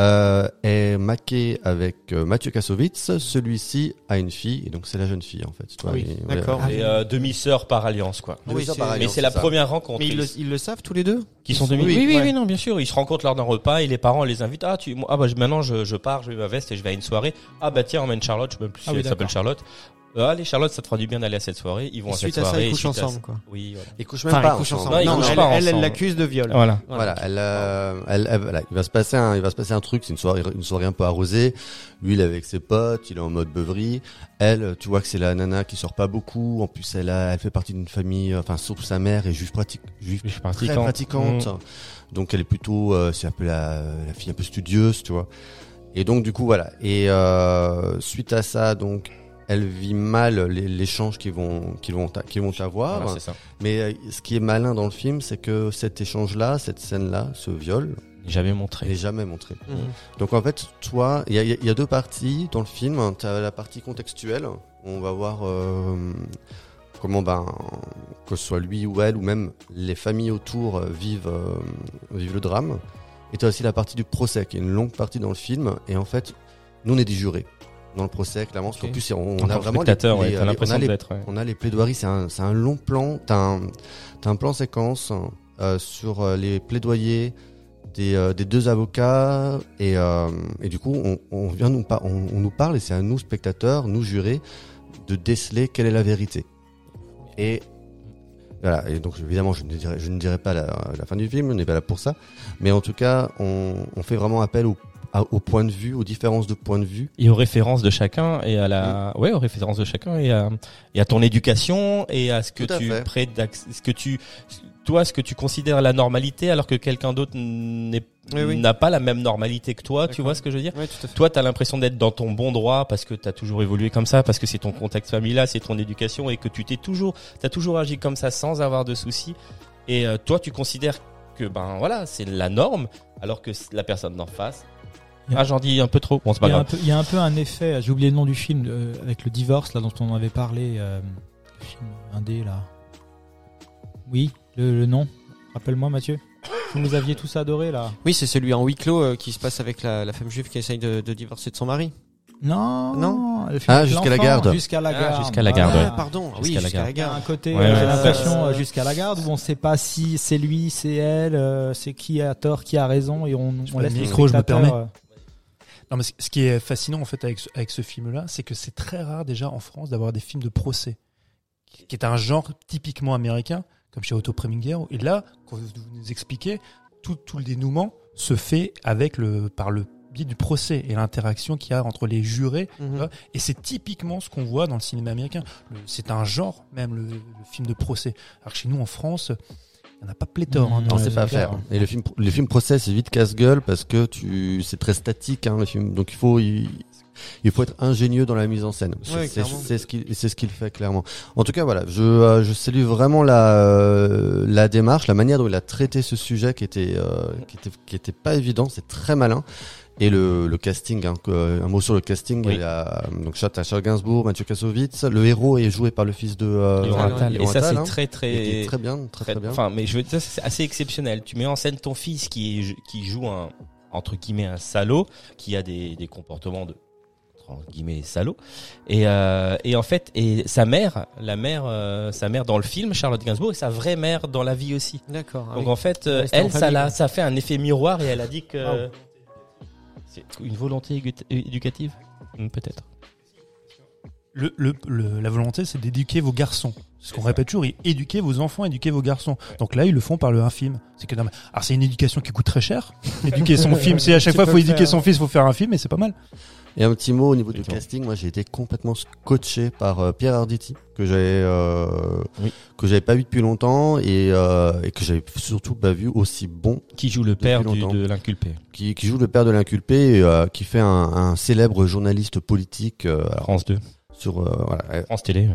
euh, est maquée avec euh, Mathieu Kassovitz. Celui-ci a une fille, et donc c'est la jeune fille en fait. Ah oui, et- d'accord. voilà. Et euh, demi-sœurs par alliance quoi. Oui, par Mais alliance, c'est la ça. première rencontre. Mais ils le, Ils- ils le savent tous les deux Qui sont demi Oui, Oui, oui, ouais. oui, non, bien sûr. Ils se rencontrent lors d'un repas et les parents les invitent. Ah, tu, moi- ah bah maintenant je, je pars, je vais ma veste et je vais à une soirée. Ah bah tiens, emmène Charlotte. Je sais même plus si Ah oui, elle s'appelle. Charlotte. Euh, allez Charlotte, ça te fera du bien d'aller à cette soirée. Ils vont Et à cette suite à ça, soirée. ils couchent à ensemble quoi. Oui. Voilà. Ils couchent même Enfin, pas ils couchent ensemble. ensemble. Non, Non, couchent elle, pas elle, l'accuse de viol. Voilà. Voilà, elle, euh, elle, elle- voilà, il va se passer un, il va se passer un truc. C'est une soirée, une soirée un peu arrosée. Lui, il est avec ses potes, il est en mode beuverie. Elle, tu vois que c'est la nana qui sort pas beaucoup. En plus, elle a, elle fait partie d'une famille, euh, enfin, sauf sa mère est juge pratique, suis très pratiquant. pratiquante. Mmh. Donc elle est plutôt, euh, c'est un peu la, la fille un peu studieuse, tu vois. Et donc du coup voilà. Et euh, suite à ça, donc elle vit mal l'échange qu'ils vont, qu'ils vont, qu'ils vont avoir. Voilà, c'est ça. Mais euh, ce qui est malin dans le film, c'est que cet échange-là, cette scène-là, ce viol, Jamais montré. jamais montrée. Mhm. Donc en fait, toi, il y a, il y a deux parties dans le film. Tu as la partie contextuelle, où on va voir euh, comment, ben, que ce soit lui ou elle, ou même les familles autour euh, vivent, euh, vivent le drame. Et tu as aussi la partie du procès, qui est une longue partie dans le film. Et en fait, nous, on est des jurés dans le procès, clairement. Parce qu'en Ok. plus, on, a vraiment les- ouais, on a les l'être. ouais. on a les plaidoiries, c'est un, c'est un long plan. T'as un, t'as un plan séquence euh, sur euh, les plaidoyers des, euh, des deux avocats et, euh, et du coup on, on vient nous on, on nous parle et c'est à nous spectateurs, nous jurés, de déceler quelle est la vérité. Et voilà. Et donc évidemment je ne dirai, je ne dirai pas la, la fin du film, on n'est pas là pour ça, mais en tout cas on, on fait vraiment appel au, au point de vue, aux différences de point de vue. Et aux références de chacun et à la, ouais, aux références de chacun et à, et à ton éducation et à ce que Tout tu prêtes, ce que tu, toi, ce que tu considères la normalité alors que quelqu'un d'autre n'est, Oui, oui. n'a pas la même normalité que toi. Tu vois ce que je veux dire? Ouais, tout à fait. Toi, tu as l'impression d'être dans ton bon droit parce que tu as toujours évolué comme ça, parce que c'est ton contexte familial, c'est ton éducation et que tu t'es toujours, t'as toujours agi comme ça sans avoir de soucis. Et euh, toi, tu considères que ben voilà, c'est la norme, alors que la personne d'en face. Ah, j'en dis un peu trop. Bon, c'est pas Il y, a un grave. peu, il y a un peu un effet, j'ai oublié le nom du film, euh, avec le divorce là dont on avait parlé, euh, le film indé là. Oui, le, le nom. Rappelle-moi Mathieu. Vous nous aviez tous adoré là. Oui, c'est celui en huis clos euh, qui se passe avec la, la femme juive qui essaye de, de divorcer de son mari. Non, Non. Ah, jusqu'à la garde. Jusqu'à la Ah, garde. jusqu'à la garde, Voilà. ouais. pardon. Jusqu'à oui, la jusqu'à la a un côté, Ouais, j'ai ouais. l'impression, Euh, euh, jusqu'à la garde où on sait pas si c'est lui, c'est elle, euh, c'est qui a tort, qui a raison, et on, on laisse le micro, je me permets. Non, mais ce qui est fascinant en fait avec ce, avec ce film-là, c'est que c'est très rare déjà en France d'avoir des films de procès, qui qui est un genre typiquement américain, comme chez Otto Preminger. Et là, quand vous nous expliquez, tout, tout le dénouement se fait avec le par le biais du procès et l'interaction qu'il y a entre les jurés. Mhm. Et c'est typiquement ce qu'on voit dans le cinéma américain. C'est un genre, même le, le film de procès. Alors que chez nous, en France, il n'y en a pas pléthore. hein, Mmh, dans Non, le- c'est pas faire. Et le film, le film procès, c'est vite casse-gueule parce que tu, c'est très statique, hein, le film. Donc il faut, il, il faut être ingénieux dans la mise en scène. C'est- Ouais, c'est, ce qu'il, c'est ce qu'il fait clairement. En tout cas, voilà, je, euh, je salue vraiment la, euh, la démarche, la manière dont il a traité ce sujet qui était, euh, qui était, qui était pas évident. C'est très malin. Et le, le casting, hein, que- un mot sur le casting, Oui. il y a donc Charles Charles Gainsbourg, Mathieu Kassovitz. Le héros est joué par le fils de euh, Et ça, c'est hein, très, très, très bien, très très bien. Enfin, mais je veux dire, c'est assez exceptionnel. Tu mets en scène ton fils qui est, qui joue un, entre guillemets, un salaud, qui a des, des comportements de, entre guillemets, salaud. Et, euh, et en fait, et sa mère, la mère, euh, sa mère dans le film, Charlotte Gainsbourg, et sa vraie mère dans la vie aussi. D'accord. ah Donc oui. en fait, euh, en elle, ça, l'a, ça fait un effet miroir et elle a dit que Ah c'est une volonté éducative, Hmm, peut-être. Le, le, le- la volonté, c'est d'éduquer vos garçons. C'est ce qu'on répète toujours, et éduquer vos enfants, éduquer vos garçons. Donc là, ils le font par le un film. C'est que non, mais- alors c'est une éducation qui coûte très cher. Éduquer son film, c'est à chaque fois faut éduquer faire. son fils, faut faire un film, et c'est pas mal. Et un petit mot au niveau du casting, moi j'ai été complètement scotché par euh, Pierre Arditi que j'avais euh, Oui. que j'avais pas vu depuis longtemps et, euh, et que j'avais surtout pas vu aussi bon Qui joue le père du, de l'inculpé qui, qui joue le père de l'inculpé et euh, qui fait un, un célèbre journaliste politique euh, France 2, sur voilà, France Télé.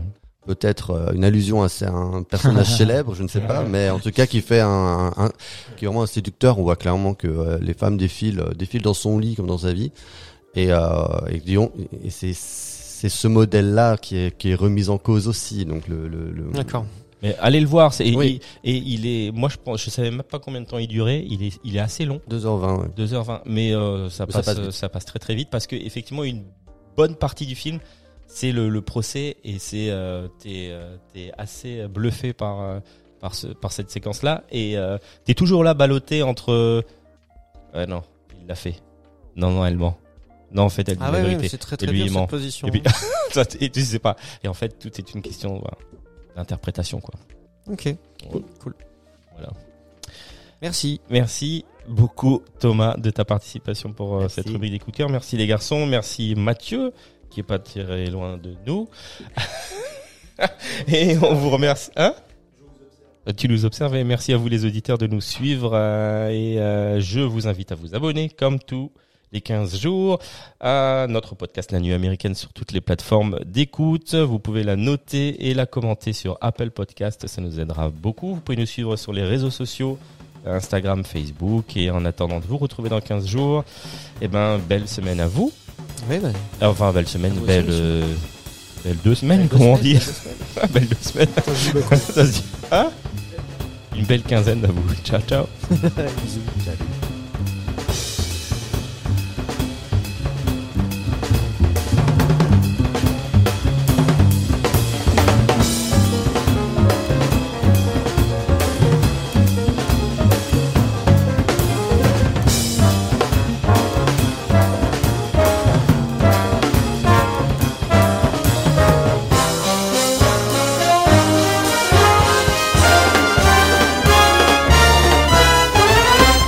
peut-être une allusion à un personnage célèbre, je ne sais pas, mais en tout cas qui fait un, un- qui est vraiment un séducteur. On voit clairement que les femmes défilent défilent dans son lit comme dans sa vie et, euh, et, disons, et c'est c'est ce modèle-là qui est qui est remis en cause aussi. Donc le, le, le- D'accord. Mais allez le voir, c'est, et- Oui. et, et il est, moi je pense, je savais même pas combien de temps il durait, il est, il est assez long, 2h20. ouais. 2h20, mais euh, ça, Mais ça passe, ça passe très très vite parce que effectivement une bonne partie du film c'est le, le procès et c'est euh, t'es euh, t'es assez bluffé par par ce par cette séquence là et euh, t'es toujours là ballotté entre ouais non il l'a fait non non elle ment non en fait elle dit Ah la ouais, ouais, vérité c'est très Et très lui, bien il ment. cette position. et puis et tu sais pas et en fait tout est une question voilà, d'interprétation quoi Ok. cool voilà Merci. Merci beaucoup Thomas de ta participation pour euh, cette rubrique des coups de cœur. Merci les garçons, merci Mathieu qui est pas tiré loin de nous. et on vous remercie. Hein? Tu nous observes et merci à vous les auditeurs de nous suivre euh, et euh, je vous invite à vous abonner comme tous les 15 jours à notre podcast La Nuit Américaine sur toutes les plateformes d'écoute. Vous pouvez la noter et la commenter sur Apple Podcast, ça nous aidera beaucoup. Vous pouvez nous suivre sur les réseaux sociaux Instagram, Facebook. Et en attendant de vous retrouver dans 15 jours, eh ben, belle semaine à vous. Oui, bah, Enfin, belle semaine, belle, euh, belle deux semaines, belle comment on semaine, dit belle deux semaines. Ça se dit. Hein? Une belle quinzaine à vous. Ciao. Ciao.